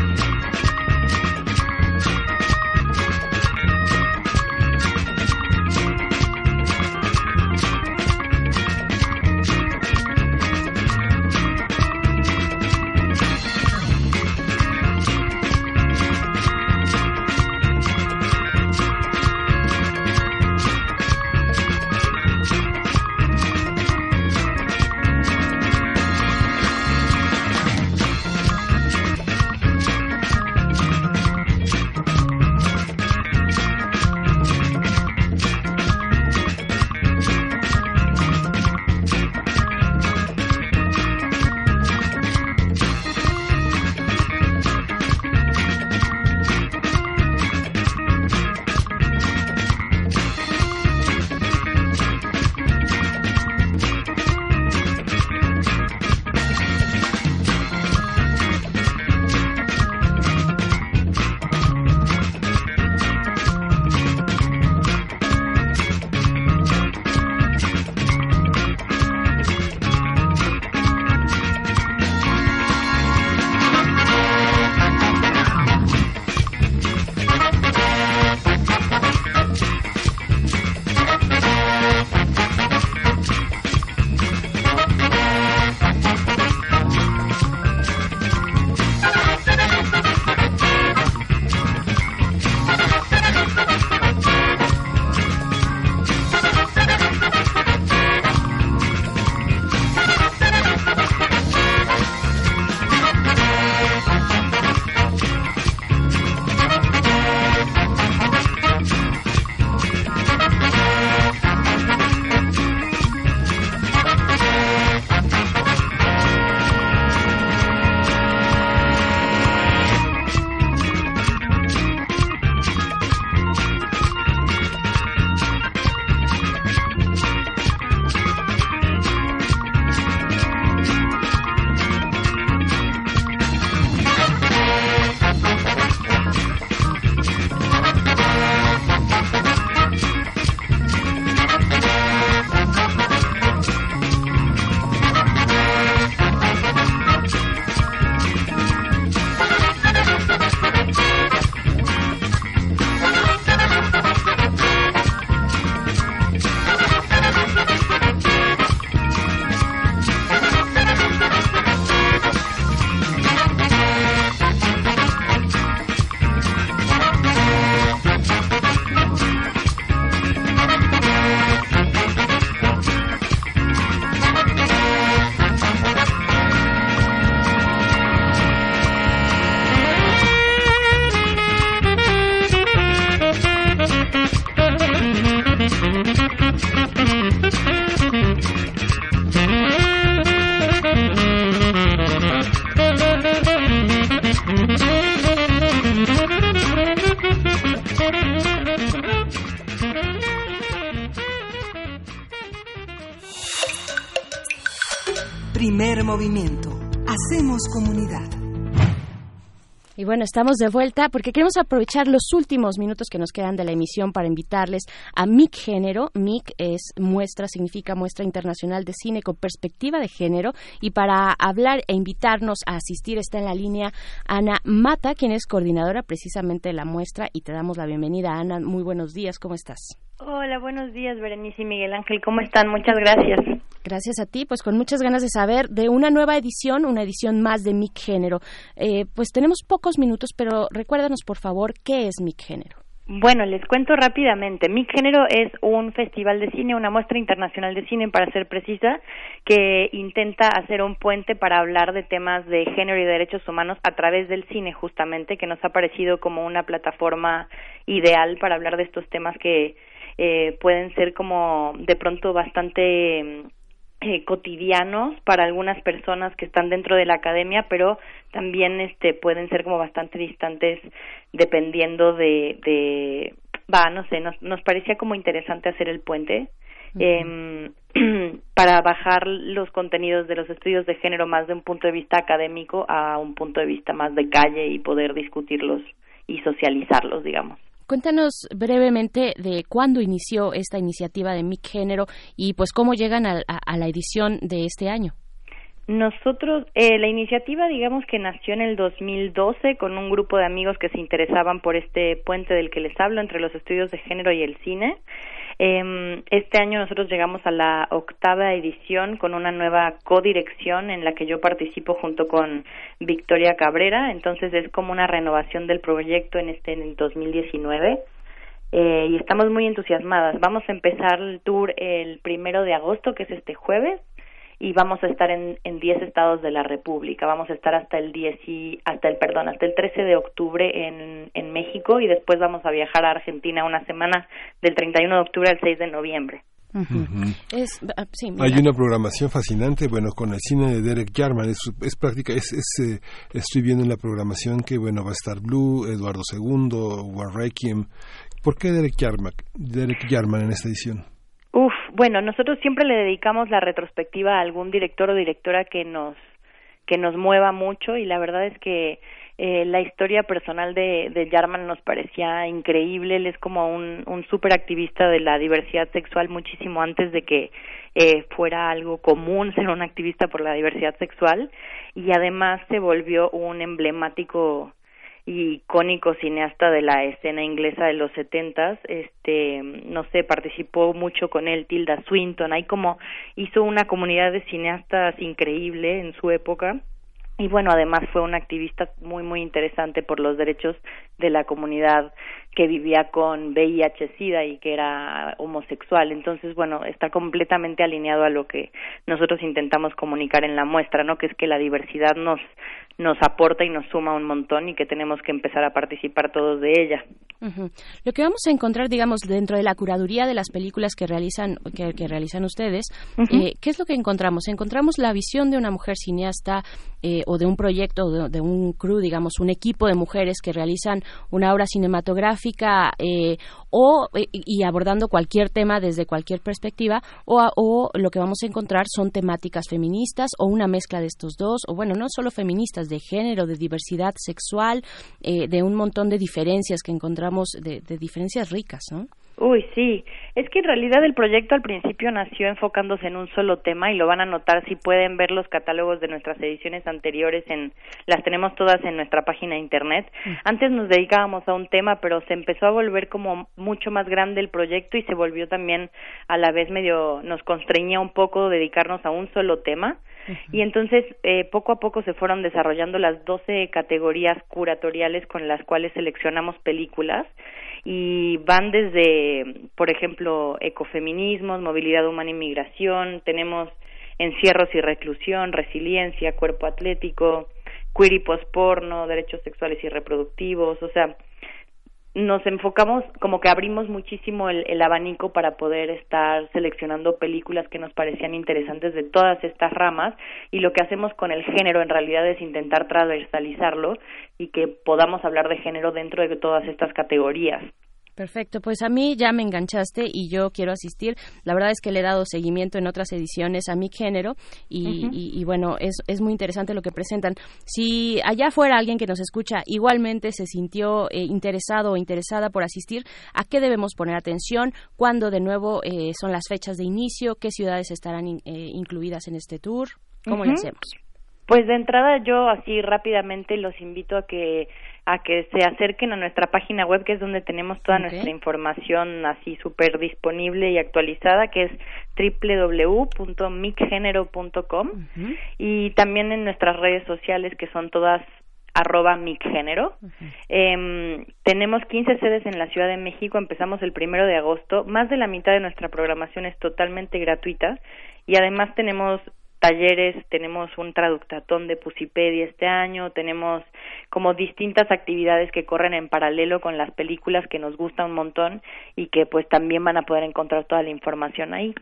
[SPEAKER 6] Primer movimiento. Hacemos comunidad.
[SPEAKER 2] Y bueno, estamos de vuelta porque queremos aprovechar los últimos minutos que nos quedan de la emisión para invitarles a MIC Género. MIC es muestra, significa Muestra Internacional de Cine con Perspectiva de Género. Y para hablar e invitarnos a asistir está en la línea Ana Mata, quien es coordinadora precisamente de la muestra. Y te damos la bienvenida, Ana. Muy buenos días, ¿cómo estás?
[SPEAKER 38] Hola, buenos días, Berenice y Miguel Ángel. ¿Cómo están? Muchas gracias.
[SPEAKER 2] Gracias a ti, pues con muchas ganas de saber de una nueva edición, una edición más de MIC Género. Eh, pues tenemos pocos minutos, pero recuérdanos por favor qué es MIC Género.
[SPEAKER 38] Bueno, les cuento rápidamente. MIC Género es un festival de cine, una muestra internacional de cine, para ser precisa, que intenta hacer un puente para hablar de temas de género y derechos humanos a través del cine, justamente, que nos ha parecido como una plataforma ideal para hablar de estos temas que eh, pueden ser como de pronto bastante eh, cotidianos para algunas personas que están dentro de la academia, pero también este pueden ser como bastante distantes dependiendo de, de va, no sé, nos, nos parecía como interesante hacer el puente em, <clears throat> para bajar los contenidos de los estudios de género más de un punto de vista académico a un punto de vista más de calle y poder discutirlos y socializarlos, digamos.
[SPEAKER 2] Cuéntanos brevemente de cuándo inició esta iniciativa de MIC Género y pues cómo llegan a, a- a la edición de este año.
[SPEAKER 38] Nosotros, eh, la iniciativa, digamos que nació en el 2012 con un grupo de amigos que se interesaban por este puente del que les hablo entre los estudios de género y el cine. Em, este año nosotros llegamos a la octava edición con una nueva codirección en la que yo participo junto con Victoria Cabrera. Entonces es como una renovación del proyecto en este en el 2019. Eh, y estamos muy entusiasmadas. Vamos a empezar el tour el primero de agosto, que es este jueves, y vamos a estar en, en 10 estados de la República. Vamos a estar hasta el 10 y, hasta el perdón, hasta el 13 de octubre en, en México y después vamos a viajar a Argentina una semana del 31 de octubre al 6 de noviembre.
[SPEAKER 2] Es, ah, sí,
[SPEAKER 1] Hay una programación fascinante, bueno, con el cine de Derek Jarman, es, es práctica, es, es, eh, estoy viendo en la programación que, bueno, va a estar Blue, Eduardo II, War Requiem. ¿Por qué Derek Jarman, Derek Jarman en esta edición?
[SPEAKER 38] Uf, bueno, nosotros siempre le dedicamos la retrospectiva a algún director o directora que nos que nos mueva mucho y la verdad es que eh, la historia personal de, de Jarman nos parecía increíble. Él es como un, un súper activista de la diversidad sexual muchísimo antes de que eh, fuera algo común ser un activista por la diversidad sexual y además se volvió un emblemático icónico cineasta de la escena inglesa de los setentas, este, no sé, participó mucho con él Tilda Swinton, hay como hizo una comunidad de cineastas increíble en su época. Y bueno, además fue un activista muy muy interesante por los derechos de la comunidad que vivía con VIH-Sida y que era homosexual. Entonces, bueno, está completamente alineado a lo que nosotros intentamos comunicar en la muestra, ¿no? Que es que la diversidad nos nos aporta y nos suma un montón y que tenemos que empezar a participar todos de ella.
[SPEAKER 2] Ujú. Lo que vamos a encontrar, digamos, dentro de la curaduría de las películas que realizan que, que realizan ustedes, eh, ¿qué es lo que encontramos? Encontramos la visión de una mujer cineasta eh, o de un proyecto, de, de un crew, digamos, un equipo de mujeres que realizan una obra cinematográfica eh, o eh, y abordando cualquier tema desde cualquier perspectiva, o, o lo que vamos a encontrar son temáticas feministas o una mezcla de estos dos, o bueno, no solo feministas, de género, de diversidad sexual, eh, de un montón de diferencias que encontramos, de, de diferencias ricas, ¿no?
[SPEAKER 38] Uy, sí. Es que en realidad el proyecto al principio nació enfocándose en un solo tema y lo van a notar si pueden ver los catálogos de nuestras ediciones anteriores en las tenemos todas en nuestra página de internet. Antes nos dedicábamos a un tema, pero se empezó a volver como mucho más grande el proyecto y se volvió también a la vez medio nos constreñía un poco dedicarnos a un solo tema. Y entonces, eh, poco a poco se fueron desarrollando las 12 categorías curatoriales con las cuales seleccionamos películas y van desde, por ejemplo, ecofeminismos, movilidad humana y migración, tenemos encierros y reclusión, resiliencia, cuerpo atlético, queer y posporno, derechos sexuales y reproductivos, o sea, nos enfocamos, como que abrimos muchísimo el, el, abanico para poder estar seleccionando películas que nos parecían interesantes de todas estas ramas y lo que hacemos con el género en realidad es intentar transversalizarlo y que podamos hablar de género dentro de todas estas categorías.
[SPEAKER 2] Perfecto, pues a mí ya me enganchaste y yo quiero asistir. La verdad es que le he dado seguimiento en otras ediciones a mi género y, uh -huh. y, y bueno, es, es, muy interesante lo que presentan. Si allá fuera alguien que nos escucha igualmente se sintió eh, interesado o interesada por asistir, ¿a qué debemos poner atención? ¿Cuándo de nuevo eh, son las fechas de inicio? ¿Qué ciudades estarán in, eh, incluidas en este tour? ¿Cómo uh -huh. lo hacemos?
[SPEAKER 38] Pues de entrada yo así rápidamente los invito a que a que se acerquen a nuestra página web que es donde tenemos toda okay. nuestra información así súper disponible y actualizada que es www.micgenero.com uh -huh. y también en nuestras redes sociales que son todas arroba micgénero. Uh -huh. eh, tenemos 15 sedes en la Ciudad de México, empezamos el primero de agosto. Más de la mitad de nuestra programación es totalmente gratuita y además tenemos talleres, tenemos un traductatón de Pusipedia este año, tenemos como distintas actividades que corren en paralelo con las películas que nos gustan un montón y que pues también van a poder encontrar toda la información ahí.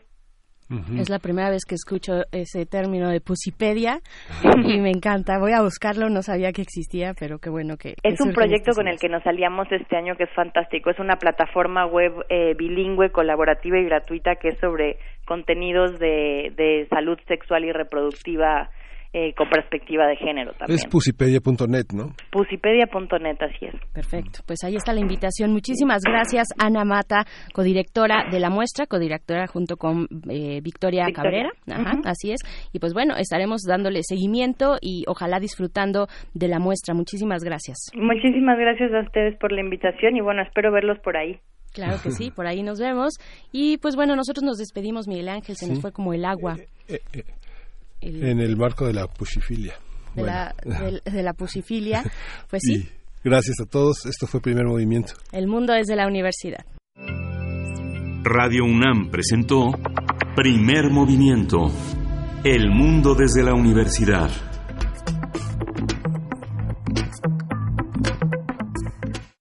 [SPEAKER 2] Uh -huh. Es la primera vez que escucho ese término de Pusipedia <laughs> y me encanta. Voy a buscarlo, no sabía que existía, pero qué bueno que...
[SPEAKER 38] Es un proyecto con el que nos aliamos este año que es fantástico. Es una plataforma web eh, bilingüe, colaborativa y gratuita que es sobre contenidos de, de salud sexual y reproductiva eh, con perspectiva de género también.
[SPEAKER 1] Es pusipedia.net, ¿no?
[SPEAKER 38] Pusipedia.net, así es.
[SPEAKER 2] Perfecto, pues ahí está la invitación. Muchísimas gracias, Ana Mata, codirectora de la muestra, codirectora junto con eh, Victoria, Victoria, Cabrera, Ajá, uh -huh. así es. Y pues bueno, estaremos dándole seguimiento y ojalá disfrutando de la muestra. Muchísimas gracias.
[SPEAKER 38] Muchísimas gracias a ustedes por la invitación y bueno, espero verlos por ahí.
[SPEAKER 2] Claro que sí, por ahí nos vemos. Y pues bueno, nosotros nos despedimos, Miguel Ángel, se sí. nos fue como el agua.
[SPEAKER 1] Eh, eh, el, en el marco de la pusifilia.
[SPEAKER 2] De, bueno. la, de, de, la <laughs> pusifilia, pues sí. Y
[SPEAKER 1] gracias a todos, esto fue Primer Movimiento.
[SPEAKER 2] El mundo desde la universidad.
[SPEAKER 33] Radio UNAM presentó Primer Movimiento, El mundo desde la universidad.